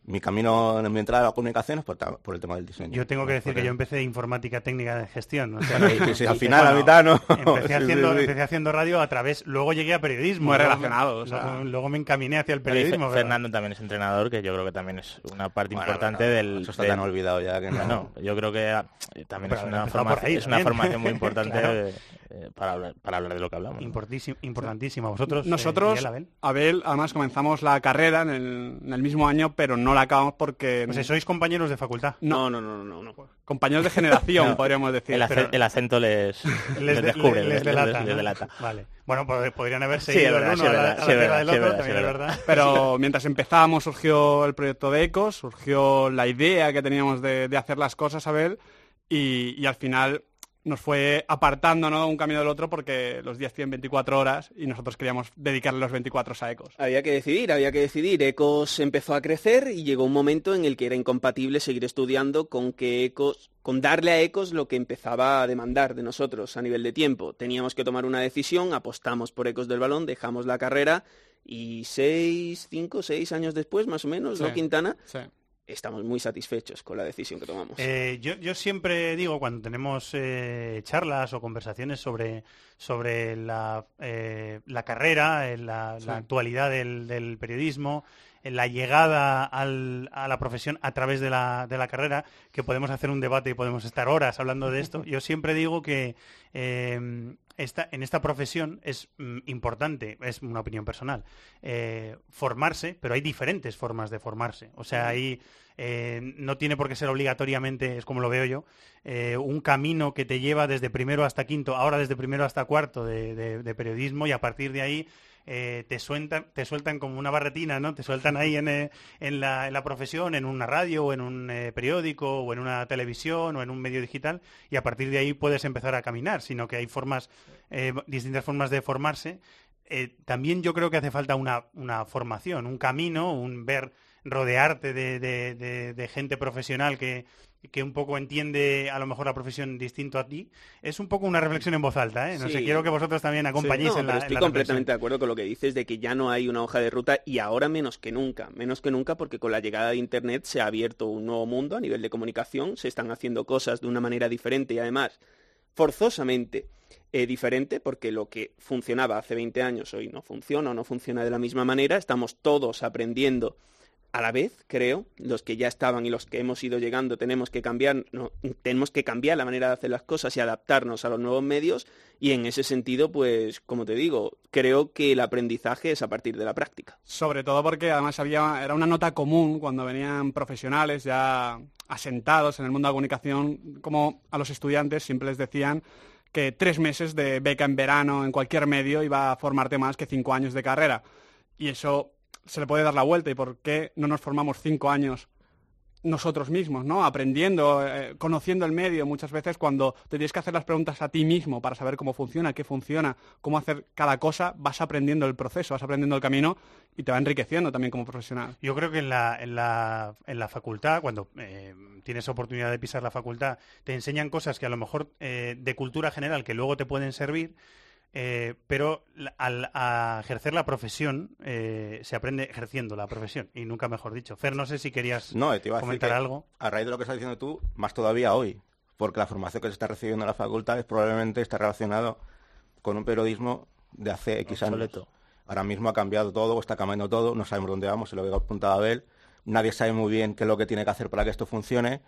mi camino en mi entrada a la comunicación es por, ta- por el tema del diseño. Yo tengo que decir que yo empecé informática técnica de gestión. o sea, Bueno, y- sí, sí, al final, a mitad, ¿no? Empecé, Sí, haciendo, sí, sí. empecé haciendo radio a través, luego llegué a periodismo. Muy luego- relacionado, o sea. luego, luego me encaminé hacia el Bueno, periodismo. pero- Fernando también es entrenador, que yo creo que también es una parte Bueno, importante bueno, del... eso está del- tan olvidado ya que no. Bueno, yo creo que ah, también Pero es una, formación, ahí es una también. formación muy importante Claro. Eh, para, hablar, para hablar de lo que hablamos. ¿no? Importantísimo, importantísima. Vosotros, eh, Nosotros, Miguel, Abel? Abel, además comenzamos la carrera en el, en el mismo año, pero no la acabamos porque... O sea, sois compañeros de facultad. No, no, no, no, no. Compañeros de generación, No, podríamos decir. El, ace- pero- el acento les, Les, les de- descubre, les les, delata, les ¿no? delata. Vale. Bueno, pues podrían haber Sí, seguido verdad, el sí, uno a la, sí, del sí, otro, también sí, es es verdad. Pero mientras empezábamos surgió el proyecto de Ecos, surgió la idea que teníamos de, de hacer las cosas, Abel, y, y al final nos fue apartando ¿no? un camino del otro porque los días tienen 24 horas y nosotros queríamos dedicarle los 24 a Ecos. Había que decidir, había que decidir. Ecos empezó a crecer y llegó un momento en el que era incompatible seguir estudiando con que Ecos, con darle a Ecos lo que empezaba a demandar de nosotros a nivel de tiempo. Teníamos que tomar una decisión, apostamos por Ecos del Balón, dejamos la carrera y seis, cinco, seis años después, más o menos, ¿no, Sí, Quintana? sí. Estamos muy satisfechos con la decisión que tomamos. Eh, yo, yo siempre digo, cuando tenemos eh, charlas o conversaciones sobre, sobre la, eh, la carrera, eh, la, Sí. la actualidad del, del periodismo, eh, la llegada al- a la profesión a través de la, de la carrera, que podemos hacer un debate y podemos estar horas hablando de esto, yo siempre digo que eh, esta, en esta profesión es mm, importante, es una opinión personal, eh, formarse, pero hay diferentes formas de formarse. O sea, hay, eh, no tiene por qué ser obligatoriamente, es como lo veo yo, eh, un camino que te lleva desde primero hasta quinto, ahora desde primero hasta cuarto de, de- de periodismo y a partir de ahí eh, te, sueltan, te sueltan como una barretina, ¿no? Te sueltan ahí en, eh, en, la, en la profesión, en una radio o en un eh, periódico o en una televisión o en un medio digital y a partir de ahí puedes empezar a caminar, sino que hay formas, eh, distintas formas de formarse. También yo creo que hace falta una, una formación, un camino, un ver, rodearte de, de- de- de gente profesional que, que un poco entiende a lo mejor la profesión distinto a ti. Es un poco una reflexión en voz alta, ¿eh? No Sí. sé, quiero que vosotros también acompañéis No, en la, pero en estoy la completamente de acuerdo con lo que dices de que ya no hay una hoja de ruta y ahora menos que nunca, menos que nunca porque con la llegada de Internet se ha abierto un nuevo mundo a nivel de comunicación, se están haciendo cosas de una manera diferente y además forzosamente eh, diferente porque lo que funcionaba hace 20 años hoy no funciona o no funciona de la misma manera, estamos todos aprendiendo a la vez, creo, los que ya estaban y los que hemos ido llegando tenemos que cambiar, tenemos que cambiar la manera de hacer las cosas y adaptarnos a los nuevos medios y en ese sentido, pues, como te digo, creo que el aprendizaje es a partir de la práctica. Sobre todo porque además había, era una nota común cuando venían profesionales ya asentados en el mundo de la comunicación, como a los estudiantes siempre les decían que tres meses de beca en verano en cualquier medio iba a formarte más que cinco años de carrera. Y eso se le puede dar la vuelta. ¿Y por qué no nos formamos cinco años nosotros mismos, ¿no? Aprendiendo, eh, conociendo el medio muchas veces cuando te tienes que hacer las preguntas a ti mismo para saber cómo funciona, qué funciona, cómo hacer cada cosa, vas aprendiendo el proceso, vas aprendiendo el camino y te va enriqueciendo también como profesional. Yo creo que en la, en la, en la facultad, cuando eh, tienes oportunidad de pisar la facultad, te enseñan cosas que a lo mejor eh, de cultura general que luego te pueden servir, eh, pero al a ejercer la profesión eh, se aprende ejerciendo la profesión y nunca mejor dicho. Fer, no sé si querías No, te iba a decir comentar que, algo. a raíz de lo que estás diciendo tú, más todavía hoy, porque la formación que se está recibiendo en la facultad es probablemente está relacionado con un periodismo de hace X Obsoleto. años. Ahora mismo ha cambiado todo, está cambiando todo, no sabemos dónde vamos, se lo había apuntado a Abel, nadie sabe muy bien qué es lo que tiene que hacer para que esto funcione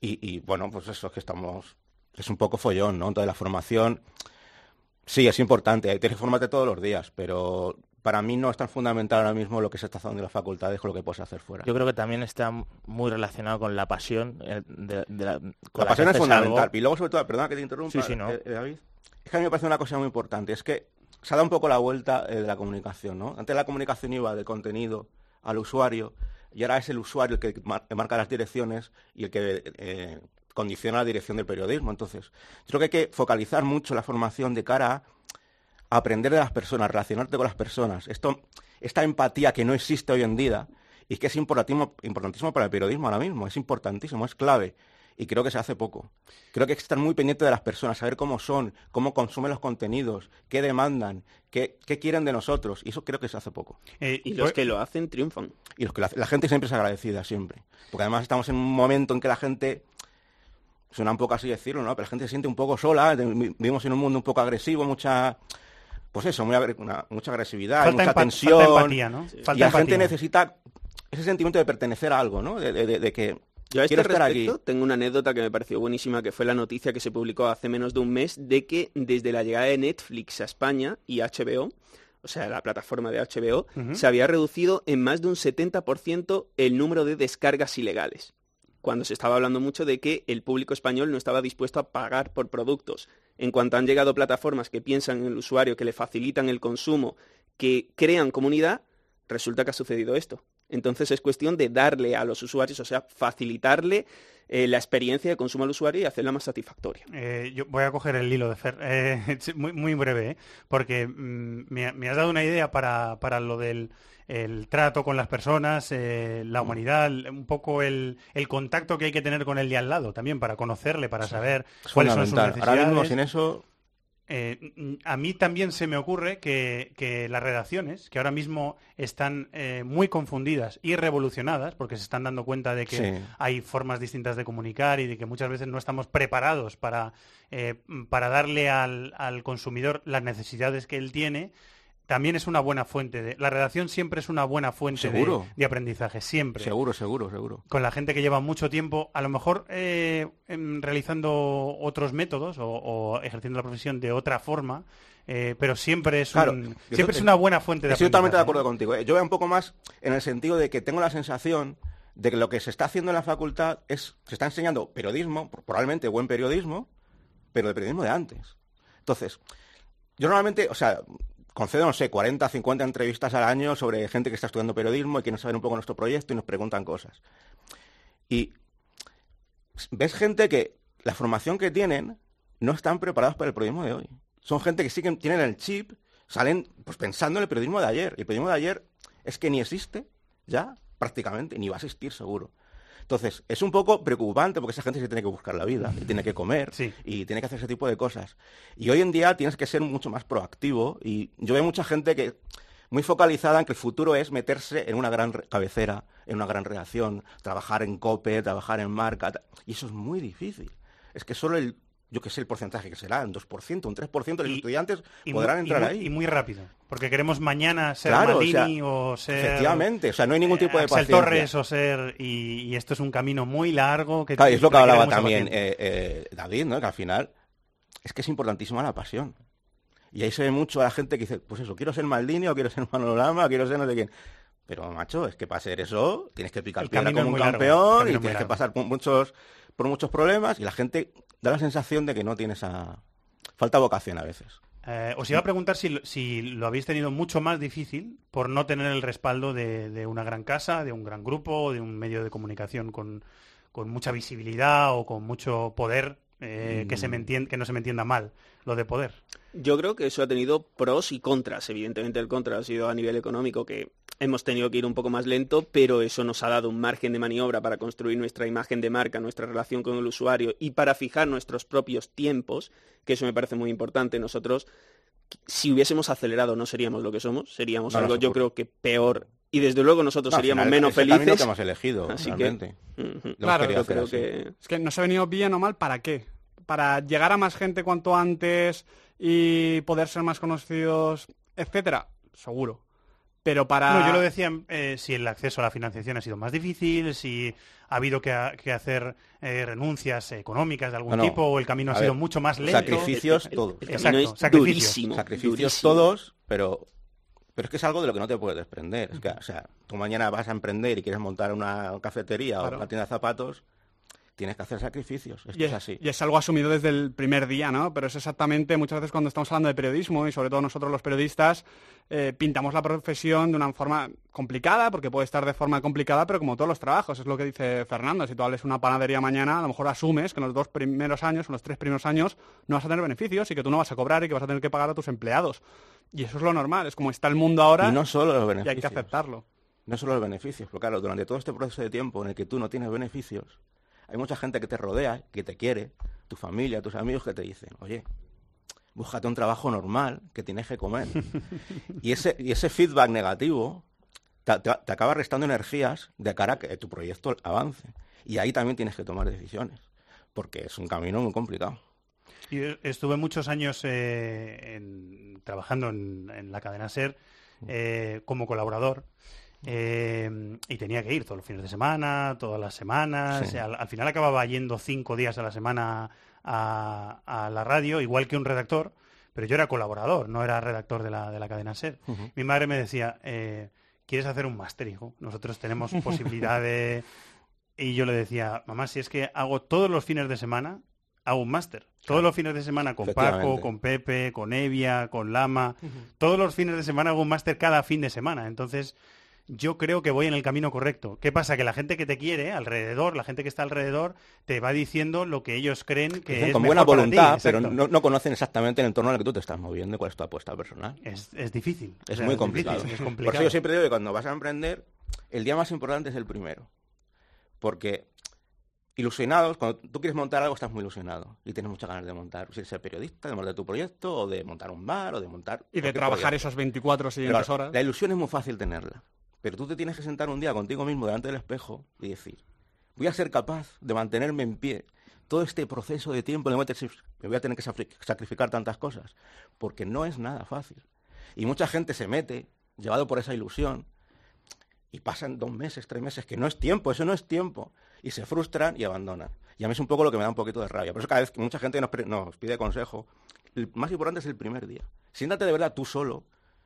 y, y, bueno, pues eso es que estamos, es un poco follón, ¿no? Entonces la formación, sí, es importante, tienes que formarte todos los días, pero para mí no es tan fundamental ahora mismo lo que se está haciendo en las facultades con lo que puedes hacer fuera. Yo creo que también está muy relacionado con la pasión. de- de la, con La la pasión es fundamental. algo. Y luego, sobre todo, perdona que te interrumpa, Sí, sí, no. eh, eh, David. Es que a mí me parece una cosa muy importante. Es que se ha dado un poco la vuelta eh, de la comunicación, ¿no? Antes la comunicación iba del contenido al usuario y ahora es el usuario el que mar- marca las direcciones y el que eh, condiciona la dirección del periodismo. Entonces, yo creo que hay que focalizar mucho la formación de cara a aprender de las personas, relacionarte con las personas. Esto, esta empatía que no existe hoy en día y que es importantísimo, importantísimo para el periodismo ahora mismo, es importantísimo, es clave. Y creo que se hace poco. Creo que hay que estar muy pendiente de las personas, saber cómo son, cómo consumen los contenidos, qué demandan, qué, qué quieren de nosotros. Y eso creo que se hace poco. Eh, y los que lo hacen triunfan. Y los que la, la gente siempre es agradecida, siempre. Porque además estamos en un momento en que la gente, suena un poco así decirlo, ¿no? Pero la gente se siente un poco sola, vivimos en un mundo un poco agresivo, mucha... Pues eso, muy agre- una- mucha agresividad, Falta mucha tensión. falta empatía, ¿no? Sí. Y la empatía. gente necesita ese sentimiento de pertenecer a algo, ¿no? De, de- de- de que Yo a este estar aquí. tengo una anécdota que me pareció buenísima, que fue la noticia que se publicó hace menos de un mes de que desde la llegada de Netflix a España y HBO, o sea, la plataforma de HBO, se había reducido en más de un 70% el número de descargas ilegales. Cuando se estaba hablando mucho de que el público español no estaba dispuesto a pagar por productos. En cuanto han llegado plataformas que piensan en el usuario, que le facilitan el consumo, que crean comunidad, resulta que ha sucedido esto. Entonces es cuestión de darle a los usuarios, o sea, facilitarle eh, la experiencia de consumo al usuario y hacerla más satisfactoria. Eh, yo voy a coger el hilo de Fer, eh, muy, muy breve, ¿eh? porque mm, me, me has dado una idea para, para lo del el trato con las personas, eh, Mm. la humanidad, un poco el, el contacto que hay que tener con el de al lado también para conocerle, para saber Es cuáles son sus necesidades. Ahora mismo sin eso Eh, a mí también se me ocurre que, que las redacciones, que ahora mismo están eh, muy confundidas y revolucionadas, porque se están dando cuenta de que Sí. hay formas distintas de comunicar y de que muchas veces no estamos preparados para, eh, para darle al, al consumidor las necesidades que él tiene, también es una buena fuente de... La redacción siempre es una buena fuente de, Seguro. de aprendizaje, siempre Seguro, seguro, seguro. con la gente que lleva mucho tiempo, a lo mejor eh, em, realizando otros métodos o, o ejerciendo la profesión de otra forma, eh, pero siempre es, Claro, un- siempre es una buena fuente de Estoy totalmente de aprendizaje. acuerdo contigo. ¿eh? Yo veo un poco más en el sentido de que tengo la sensación de que lo que se está haciendo en la facultad es, se está enseñando periodismo, probablemente buen periodismo, pero de periodismo de antes. Entonces, yo normalmente, o sea, concedo, no sé, 40, 50 entrevistas al año sobre gente que está estudiando periodismo y quieren saber un poco nuestro proyecto y nos preguntan cosas. Y ves gente que la formación que tienen no están preparados para el periodismo de hoy. Son gente que sí que tienen el chip, salen pues pensando en el periodismo de ayer. Y el periodismo de ayer es que ni existe ya prácticamente, ni va a existir seguro. Entonces, es un poco preocupante porque esa gente se tiene que buscar la vida, y tiene que comer y tiene que hacer ese tipo de cosas. Y hoy en día tienes que ser mucho más proactivo y yo veo mucha gente que muy focalizada en que el futuro es meterse en una gran cabecera, en una gran redacción, trabajar en COPE, trabajar en marca, y eso es muy difícil. Es que solo el, yo que sé el porcentaje que será, un 2%, un 3% de los estudiantes Y podrán muy- y entrar muy- ahí. Y muy rápido. Porque queremos mañana ser Claro, o sea, o, ser... efectivamente, o sea, no hay ningún tipo de Axel paciencia. Torres o ser... Y, y esto es un camino muy largo que... Claro, es lo que hablaba también eh, eh, David, ¿no? Que al final es que es importantísima la pasión. Y ahí se ve mucho a la gente que dice, pues eso, quiero ser Maldini o quiero ser Manolo Lama, quiero ser no sé quién. Pero, macho, es que para ser eso tienes que picar El piedra como un largo, campeón y tienes que pasar por muchos, por muchos problemas y la gente da la sensación de que no tiene esa... Falta vocación a veces. Eh, os iba a preguntar si, lo- si lo habéis tenido mucho más difícil por no tener el respaldo de, de una gran casa, de un gran grupo, de un medio de comunicación con, con mucha visibilidad o con mucho poder, eh, que, se me Mm. que no se me entienda mal, lo de poder. Yo creo que eso ha tenido pros y contras. Evidentemente el contra ha sido a nivel económico, que hemos tenido que ir un poco más lento, pero eso nos ha dado un margen de maniobra para construir nuestra imagen de marca, nuestra relación con el usuario y para fijar nuestros propios tiempos, que eso me parece muy importante. Nosotros, si hubiésemos acelerado, no seríamos lo que somos, seríamos No, algo, yo creo que peor. Y desde luego nosotros No, seríamos final menos felices. que hemos elegido, Así realmente. que, Claro, yo creo así. que Es que nos ha venido bien o mal, ¿para qué? Para llegar a más gente cuanto antes y poder ser más conocidos, etcétera, seguro. Pero para... No, yo lo decía eh, si el acceso a la financiación ha sido más difícil, si ha habido que, ha- que hacer eh, renuncias económicas de algún No, tipo o el camino ha sido ver, mucho más lento. Sacrificios todos. Exacto, sacrificios. Sacrificios todos, pero, pero es que es algo de lo que no te puedes desprender. Es que, o sea, tú mañana vas a emprender y quieres montar una cafetería Claro. o una tienda de zapatos, tienes que hacer sacrificios. Esto Y es es, así. y es algo asumido desde el primer día, ¿no? Pero es exactamente, muchas veces cuando estamos hablando de periodismo, y sobre todo nosotros los periodistas, eh, pintamos la profesión de una forma complicada, porque puede estar de forma complicada, pero como todos los trabajos, es lo que dice Fernando. Si tú hables una panadería mañana, a lo mejor asumes que en los dos primeros años, en los tres primeros años, no vas a tener beneficios y que tú no vas a cobrar y que vas a tener que pagar a tus empleados. Y eso es lo normal, es como está el mundo ahora Y no solo los y hay que beneficios. aceptarlo. No solo los beneficios, pero claro, durante todo este proceso de tiempo en el que tú no tienes beneficios, hay mucha gente que te rodea, que te quiere, tu familia, tus amigos que te dicen, oye, búscate un trabajo normal, que tienes que comer. y, ese, y ese feedback negativo te, te- te acaba restando energías de cara a que tu proyecto avance. Y ahí también tienes que tomar decisiones, porque es un camino muy complicado. Yo estuve muchos años eh, en- trabajando en, en la cadena SER eh, como colaborador eh, y tenía que ir todos los fines de semana, todas las semanas. Sí. Al, al final acababa yendo cinco días a la semana a, a la radio, igual que un redactor, pero yo era colaborador, no era redactor de la, de la cadena SER. Mi madre me decía, eh, ¿quieres hacer un máster, hijo? Nosotros tenemos posibilidad de... Y yo le decía, mamá, si es que hago todos los fines de semana, hago un máster. Todos los fines de semana con Paco, con Pepe, con Evia, con Lama. Todos los fines de semana hago un máster cada fin de semana. Entonces, yo creo que voy en el camino correcto. ¿Qué pasa? Que la gente que te quiere alrededor, la gente que está alrededor, te va diciendo lo que ellos creen que Dicen es con mejor buena para ti. voluntad, pero no, no conocen exactamente el entorno en el que tú te estás moviendo y cuál es tu apuesta personal. Es, es difícil. Es O sea, muy complicado. es Por eso yo siempre digo que cuando vas a emprender, el día más importante es el primero. Porque ilusionados, cuando tú quieres montar algo, estás muy ilusionado y tienes muchas ganas de montar, si ser periodista, de montar tu proyecto, o de montar un bar, o de montar... Y de trabajar proyecto. esas 24 siguientes Claro, horas. La ilusión es muy fácil tenerla, pero tú te tienes que sentar un día contigo mismo delante del espejo y decir, voy a ser capaz de mantenerme en pie todo este proceso de tiempo, que me voy a tener que sacrificar tantas cosas, porque no es nada fácil. Y mucha gente se mete, llevado por esa ilusión, y pasan dos meses, tres meses, que no es tiempo, eso no es tiempo, y se frustran y abandonan. Y a mí es un poco lo que me da un poquito de rabia. Por eso cada vez que mucha gente nos, nos pide consejo, el más importante es el primer día. Siéntate de verdad tú solo,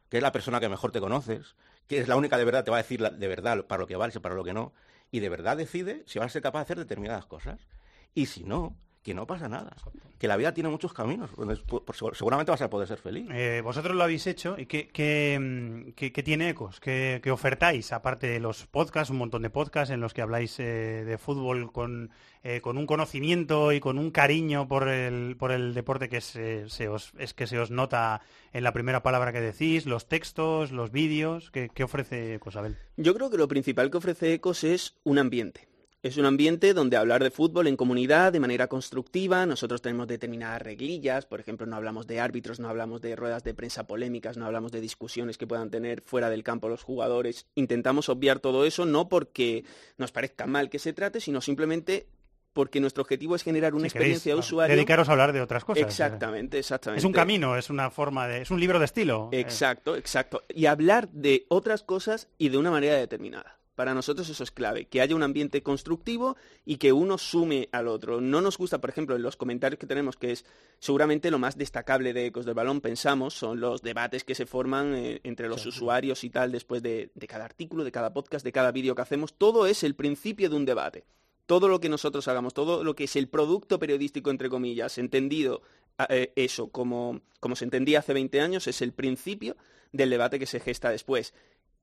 que es la persona que mejor te conoces, que es la única de verdad, te va a decir de verdad para lo que vale y para lo que no, y de verdad decide si vas a ser capaz de hacer determinadas cosas. Y si no, que no pasa nada, que la vida tiene muchos caminos, por- seguramente vas a poder ser feliz. Eh, vosotros lo habéis hecho y ¿qué, qué, mm, qué- qué tiene ecos? ¿Qué, qué ofertáis? Aparte de los podcasts, un montón de podcasts en los que habláis eh, de fútbol con, eh, con un conocimiento y con un cariño por el, por el deporte que se, se os, es que se os nota en la primera palabra que decís, los textos, los vídeos. ¿Qué, qué ofrece Ecos, Abel? Yo creo que lo principal que ofrece Ecos es un ambiente. Es un ambiente donde hablar de fútbol en comunidad de manera constructiva. Nosotros tenemos determinadas reglillas, por ejemplo, no hablamos de árbitros, no hablamos de ruedas de prensa polémicas, no hablamos de discusiones que puedan tener fuera del campo los jugadores. Intentamos obviar todo eso no porque nos parezca mal que se trate, sino simplemente porque nuestro objetivo es generar una Si queréis, experiencia de usuario. dedicaros a hablar de otras cosas. Exactamente, exactamente. Es un camino, es una forma de... Es un libro de estilo. Eh, Exacto, exacto. Y hablar de otras cosas y de una manera determinada. Para nosotros eso es clave, que haya un ambiente constructivo y que uno sume al otro. No nos gusta, por ejemplo, en los comentarios que tenemos, que es seguramente lo más destacable de Ecos del Balón, pensamos, son los debates que se forman eh, entre los usuarios y tal después de, de cada artículo, de cada podcast, de cada vídeo que hacemos. Todo es el principio de un debate. Todo lo que nosotros hagamos, todo lo que es el producto periodístico, entre comillas, entendido a- eh, eso como, como se entendía hace 20 años, es el principio del debate que se gesta después.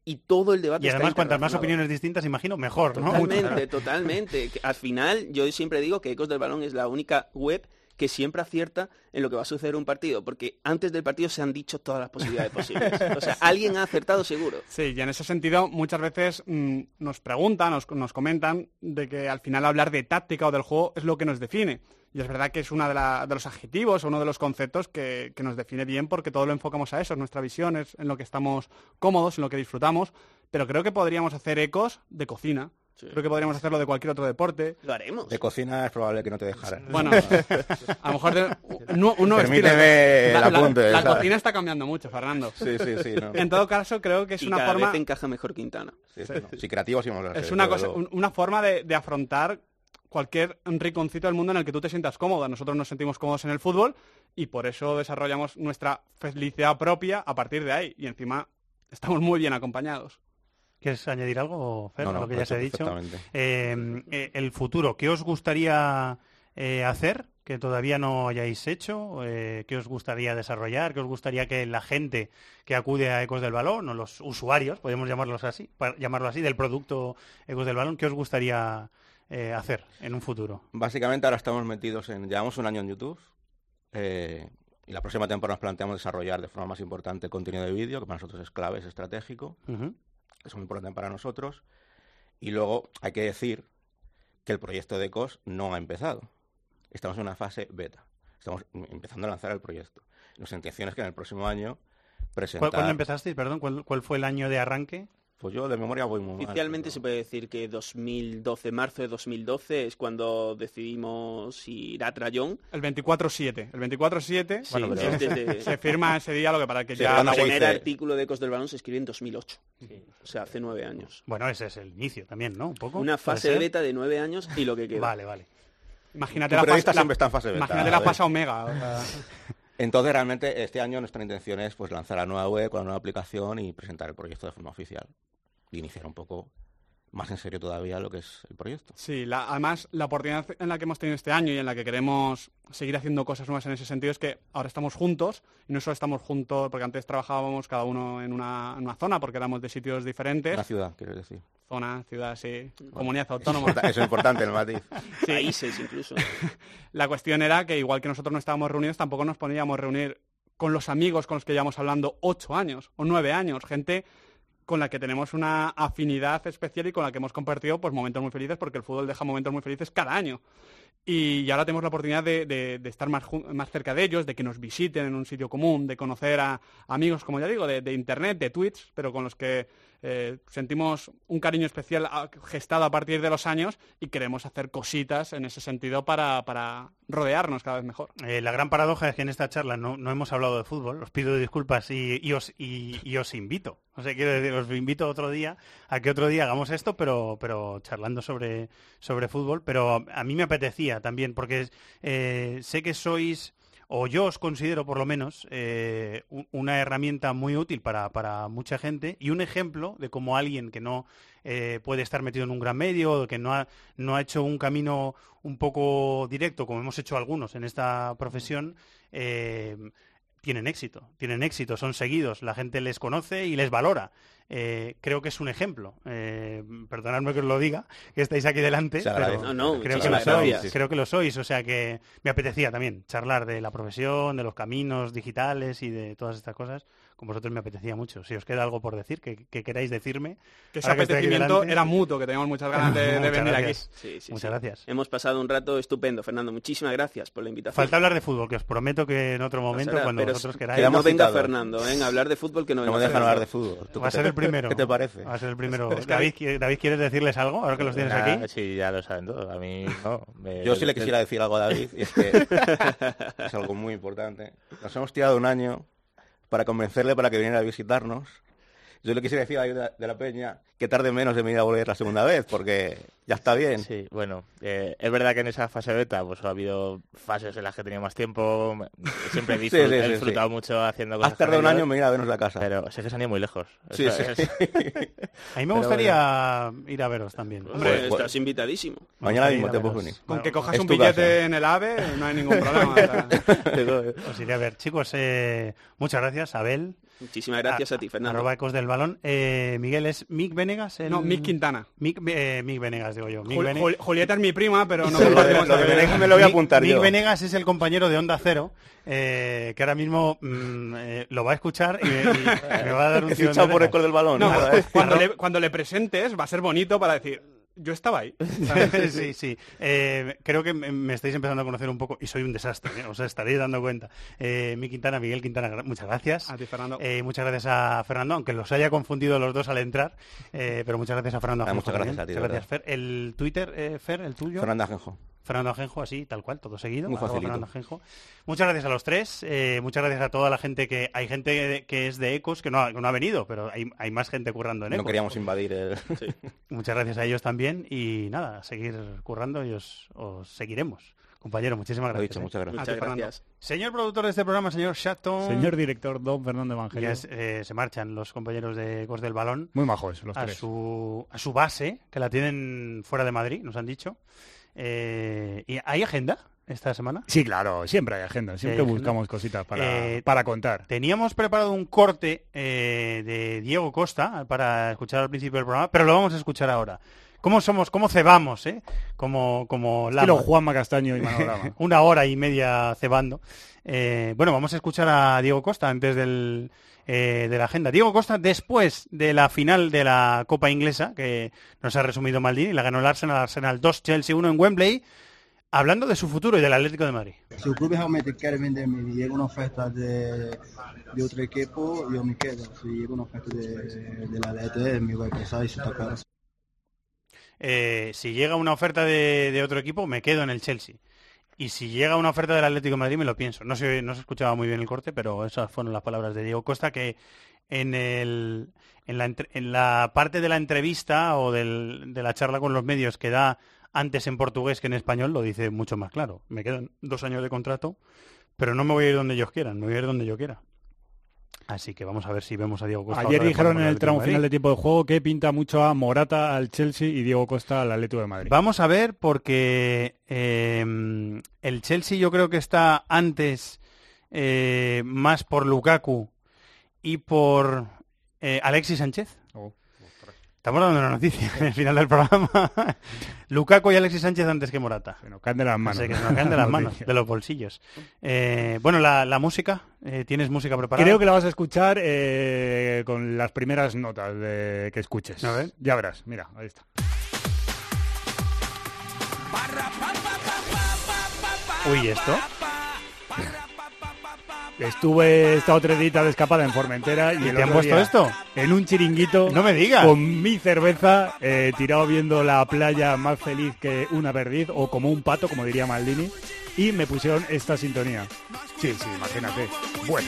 Y todo el debate Y está además, cuantas más opiniones distintas, imagino, mejor, ¿no? Totalmente, totalmente. Al final, yo siempre digo que Ecos del Balón es la única web que siempre acierta en lo que va a suceder un partido, porque antes del partido se han dicho todas las posibilidades posibles. O sea, alguien ha acertado seguro. Sí, y en ese sentido muchas veces mm, nos preguntan, nos, nos comentan de que al final hablar de táctica o del juego es lo que nos define. Y es verdad que es uno de los adjetivos, uno de los conceptos que, que nos define bien porque todo lo enfocamos a eso, es nuestra visión, es en lo que estamos cómodos, en lo que disfrutamos. Pero creo que podríamos hacer ecos de cocina. Creo que podríamos hacerlo de cualquier otro deporte. Lo haremos. De cocina es probable que no te dejaran. Bueno, a lo mejor de, un, nu- un nuevo estilo. Permíteme el La- la- apunte, La, cocina está cambiando mucho, Fernando. Sí, sí, sí, no. En todo caso, creo que es y una cada forma... vez encaja mejor Quintana. Sí, sí, no. Si creativos íbamos a Es una, cosa, luego. una forma de, de afrontar cualquier rinconcito del mundo en el que tú te sientas cómoda. Nosotros nos sentimos cómodos en el fútbol y por eso desarrollamos nuestra felicidad propia a partir de ahí. Y encima estamos muy bien acompañados. ¿Quieres añadir algo, Fer, No, a lo que ya se ha dicho? Eh, eh, el futuro, ¿qué os gustaría eh, hacer que todavía no hayáis hecho? Eh, ¿Qué os gustaría desarrollar? ¿Qué os gustaría que la gente que acude a Ecos del Balón, o los usuarios, podemos llamarlos así, llamarlo así, del producto Ecos del Balón, qué os gustaría eh, hacer en un futuro? Básicamente ahora estamos metidos en, llevamos un año en YouTube eh, y la próxima temporada nos planteamos desarrollar de forma más importante el contenido de vídeo, que para nosotros es clave, es estratégico. Es muy importante para nosotros. Y luego hay que decir que el proyecto de ECOS no ha empezado. Estamos en una fase beta. Estamos em- empezando a lanzar el proyecto. Nuestra intención es que en el próximo año presentar... ¿Cuál- ¿Cuándo empezasteis? Perdón, ¿cuál, cuál fue el año de arranque? Pues yo de memoria voy muy mal. Oficialmente se puede decir que 2012, marzo de 2012 es cuando decidimos ir a Trayón. El 24-7. El 24-7 Sí, Bueno, pero- se- desde- se firma ese día, lo que para que Sí, ya... el primer artículo de Ecos del Balón se escribió en 2008. O sea, hace nueve años. Bueno, ese es el inicio también, ¿no? Un poco. Una ¿Puede fase beta de nueve años y lo que queda. Vale, vale. Imagínate la, fase, la- siempre está en fase beta, imagínate la fase omega. o sea, Entonces realmente este año nuestra intención es pues lanzar la nueva web con la nueva aplicación y presentar el proyecto de forma oficial. Y iniciar un poco más en serio todavía lo que es el proyecto. Sí, la- además la oportunidad en la que hemos tenido este año y en la que queremos seguir haciendo cosas nuevas en ese sentido es que ahora estamos juntos y no solo estamos juntos porque antes trabajábamos cada uno en una, en una zona porque éramos de sitios diferentes. Una ciudad, quiero decir. Zona, ciudad, sí, Bueno, comunidad eso es autónoma. eso es importante, el matiz. Sí. Países incluso. La cuestión era que igual que nosotros no estábamos reunidos, tampoco nos poníamos a reunir con los amigos con los que llevamos hablando ocho años o nueve años, gente con la que tenemos una afinidad especial y con la que hemos compartido pues momentos muy felices porque el fútbol deja momentos muy felices cada año. Y ahora tenemos la oportunidad de, estar más, más cerca de ellos, de que nos visiten en un sitio común, de conocer a amigos, como ya digo, de, internet, de Twitch, pero con los que eh, sentimos un cariño especial a- gestado a partir de los años y queremos hacer cositas en ese sentido para, para rodearnos cada vez mejor. Eh, la gran paradoja es que en esta charla no, no hemos hablado de fútbol. Os pido disculpas y, y os, y os invito. O sea, quiero decir, os invito otro día a que otro día hagamos esto, pero, pero charlando sobre, sobre fútbol. Pero a mí me apetecía también, porque eh, sé que sois o yo os considero por lo menos eh, una herramienta muy útil para, para mucha gente y un ejemplo de cómo alguien que no eh, puede estar metido en un gran medio, o que no ha, no ha hecho un camino un poco directo, como hemos hecho algunos en esta profesión, tienen éxito, tienen éxito, son seguidos, la gente les conoce y les valora. Eh, creo que es un ejemplo. Eh, perdonadme que os lo diga, que estáis aquí delante, pero. No, no, creo que lo sois, creo que lo sois. O sea que me apetecía también charlar de la profesión, de los caminos digitales y de todas estas cosas. Con vosotros me apetecía mucho. Si os queda algo por decir, que, que queráis decirme. Que ese apetecimiento era mutuo, que teníamos muchas ganas de, de Muchas venir gracias. aquí. Sí, sí, Muchas sí. gracias. Hemos pasado un rato estupendo, Fernando. Muchísimas gracias por la invitación. Falta hablar de fútbol, que os prometo que en otro momento, cuando pero vosotros queráis. que no venga. Fernando, ¿eh? Hablar de fútbol que no me dejan hablar de fútbol. ¿Tú Va a qué ser el primero. ¿Qué te parece? Va a ser el primero. Es que David, a mí- ¿qui- David, ¿quieres decirles algo ahora que los tienes Nah, aquí? Sí, ya lo saben todos. A mí no. Me- Yo sí le quisiera decir algo a David, y es que es algo muy importante. Nos hemos tirado un año para convencerle para que viniera a visitarnos. Yo le quisiera decir a la- de la Peña que tarde menos de venir a volver la segunda vez, porque ya está bien. Sí, bueno, eh, es verdad que en esa fase beta pues ha habido fases en las que he tenido más tiempo. Siempre he, Sí, disfrut- sí, he disfrutado sí. mucho haciendo cosas. Has tardado un año en venir a vernos la casa. Pero sé que se han ido muy lejos. Sí, Eso sí. es- A mí me gustaría ir a veros también. Hombre, Pues- estás invitadísimo. Mañana mismo te puedes venir. Con que cojas Es un billete casa. en el AVE no hay ningún problema. Os iré a ver. Chicos, eh, muchas gracias, Abel. Muchísimas gracias a, ti, Fernando. Arroba Ecos del Balón. Eh, Miguel, ¿es Mick Venegas? el- No, Mick Quintana. Mick, eh, Mick Venegas, digo yo. Mick Jul- Vene- Jul- Julieta es mi prima, pero no lo de Venegas me lo voy a Mick- apuntar Mick yo. Venegas es el compañero de Onda Cero, eh, que ahora mismo mm, eh, lo va a escuchar y, me- y me va a dar un fichado por col del balón. No, cuando, le, cuando le presentes va a ser bonito para decir, yo estaba ahí. sí, sí. Eh, creo que me, estáis empezando a conocer un poco y soy un desastre, ¿eh? os estaréis dando cuenta. Eh, mi Quintana, Miguel Quintana, muchas gracias. A ti, Fernando. Eh, muchas gracias a Fernando, aunque los haya confundido los dos al entrar, eh, pero muchas gracias a Fernando. Ah, muchas gracias también. a ti, de Muchas gracias, Fer. El Twitter, eh, Fer, el tuyo. Fernando Ajenjo. Fernando Ajenjo, así, tal cual, todo seguido. Muy. Fernando Ajenjo. Muchas gracias a los tres, eh, muchas gracias a toda la gente que... Hay gente que es de Ecos que no ha, que no ha venido, pero hay, hay más gente currando en No Ecos. queríamos invadir el... Muchas gracias a ellos también y nada, a seguir currando y os, os seguiremos. Compañero, muchísimas Lo gracias. dicho, ¿eh? muchas gracias. Muchas gracias. Señor productor de este programa, señor Shatton. Señor director, don Fernando Ya Evangelio. es- eh, se marchan los compañeros de Ecos del Balón Muy majos los a tres. su, a su base, que la tienen fuera de Madrid, nos han dicho. Eh, ¿Y hay agenda esta semana? Sí, claro, siempre hay agenda. Siempre hay agenda. buscamos cositas para, Eh, para contar. Teníamos preparado un corte eh, de Diego Costa para escuchar al principio del programa, pero lo vamos a escuchar ahora. ¿Cómo somos? ¿Cómo cebamos? Eh? Como, como lama. Juanma Castaño y Manolo Lama. Una hora y media cebando. Eh, bueno, vamos a escuchar a Diego Costa antes del, eh, de la agenda. Diego Costa, después de la final de la Copa Inglesa, que nos ha resumido Maldini, la ganó el Arsenal, Arsenal 2, Chelsea 1 en Wembley, hablando de su futuro y del Atlético de Madrid. Se o clube realmente quer venderme e chega uma oferta de, de outro equipo, eu me quedo. Se chega uma oferta de, de DT, me voy a pensar, isso está claro. Eh, si llega una oferta de, de otro equipo, me quedo en el Chelsea. Y si llega una oferta del Atlético Madrid, me lo pienso. No se, escuchaba muy bien el corte, pero esas fueron las palabras de Diego Costa, que en, la, parte de la entrevista o de la charla con los medios que da antes en portugués que en español, lo dice mucho más claro. Me quedan dos años de contrato, pero no me voy a ir donde ellos quieran, me voy a ir donde yo quiera. Así que vamos a ver si vemos a Diego Costa. Ayer dijeron en el tramo final de tiempo de juego que pinta mucho a Morata al Chelsea y Diego Costa al Atlético de Madrid. Vamos a ver porque eh, el Chelsea yo creo que está antes eh, más por Lukaku y por eh, Alexis Sánchez. Oh, Estamos dando una noticia en el final del programa. Lukaku y Alexis Sánchez antes que Morata. Se nos caen de las manos. Se nos caen de las manos, de los bolsillos. Eh, bueno, la, la música, eh, ¿tienes música preparada? Creo que la vas a escuchar eh, con las primeras notas de que escuches. A ver. Ya verás, mira, ahí está. Uy, ¿esto? Estuve esta otra edita de escapada en Formentera y, ¿Y el te han puesto día esto? En un chiringuito. No me digas. Con mi cerveza, eh, tirado viendo la playa más feliz que una perdiz, o como un pato, como diría Maldini. Y me pusieron esta sintonía. Sí, sí, imagínate. Bueno.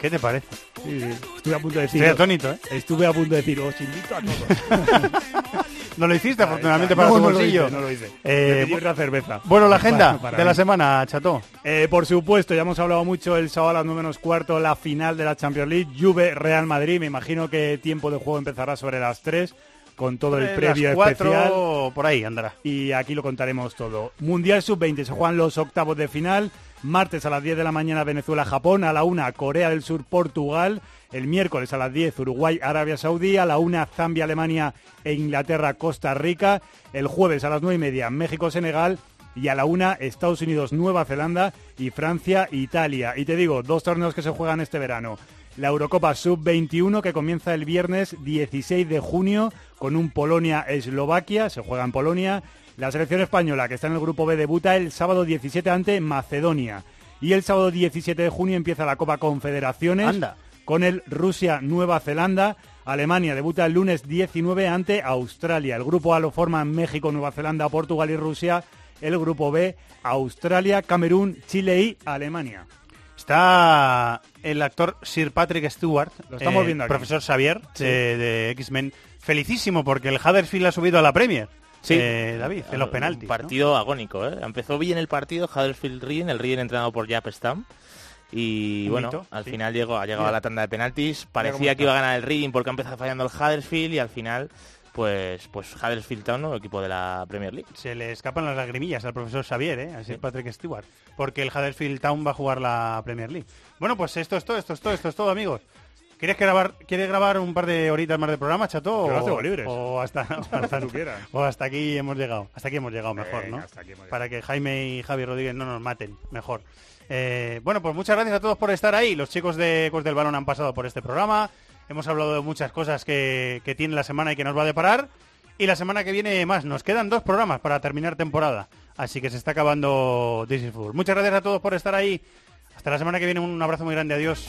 ¿Qué te parece? Sí, sí. Estuve a punto de decir. Estoy atónito, ¿eh? Estuve a punto de decir, os invito a todos. No lo hiciste, afortunadamente para No, tu no lo bolsillo. hice, no lo hice. Eh, Me pidió otra cerveza. Bueno, la agenda Para- para de la semana, Chato. Eh, por supuesto, ya hemos hablado mucho el sábado a las 9 menos cuarto, la final de la Champions League, Juve Real Madrid. Me imagino que tiempo de juego empezará sobre las 3 con todo el previo cuatro, especial. por ahí andará. Y aquí lo contaremos todo. Mundial Sub-20, se juegan los octavos de final. Martes a las 10 de la mañana Venezuela-Japón, a la 1 Corea del Sur-Portugal, el miércoles a las 10 Uruguay-Arabia Saudí, a la 1 Zambia-Alemania e Inglaterra-Costa Rica, el jueves a las 9 y media México-Senegal y a la 1 Estados Unidos-Nueva Zelanda y Francia-Italia. Y te digo, dos torneos que se juegan este verano. La Eurocopa Sub-21 que comienza el viernes 16 de junio con un Polonia-Eslovaquia, se juega en Polonia. La selección española que está en el grupo B debuta el sábado 17 ante Macedonia. Y el sábado 17 de junio empieza la Copa Confederaciones Anda. con el Rusia-Nueva Zelanda. Alemania debuta el lunes 19 ante Australia. El grupo A lo forman México, Nueva Zelanda, Portugal y Rusia. El grupo B, Australia, Camerún, Chile y Alemania. Está el actor Sir Patrick Stewart, Lo estamos eh, viendo aquí. profesor Xavier Sí. de, de X-Men, felicísimo porque el Huddersfield ha subido a la Premier. Sí. Eh, David, en los penaltis. Un partido agónico, ¿eh? Empezó bien el partido, Huddersfield Reading, el Reading entrenado por Jap Stam. Y Un bueno, mito, al sí. final llegó, ha llegado Mira. a la tanda de penaltis. Parecía que iba a ganar el Reading porque ha empezado fallando el Huddersfield y al final, pues, pues Huddersfield Town, ¿no? equipo de la Premier League. Se le escapan las lagrimillas al profesor Xavier, ¿eh? a Sir Patrick Stewart, porque el Huddersfield Town va a jugar la Premier League. Bueno, pues esto es todo, esto es todo, esto es todo, amigos. ¿Quieres grabar, ¿Quieres grabar un par de horitas más de programa, chato? Las o- tengo libres. O hasta, o hasta, tú quieras. o hasta aquí hemos llegado. Hasta aquí hemos llegado mejor, Venga, ¿no? hasta aquí hemos llegado. Para que Jaime y Javi Rodríguez no nos maten, mejor. Eh, bueno, pues muchas gracias a todos por estar ahí. Los chicos de Ecos del Balón han pasado por este programa. Hemos hablado de muchas cosas que, que tiene la semana y que nos va a deparar. Y la semana que viene más. Nos quedan dos programas para terminar temporada. Así que se está acabando This is Football. Muchas gracias a todos por estar ahí. Hasta la semana que viene. Un abrazo muy grande. Adiós.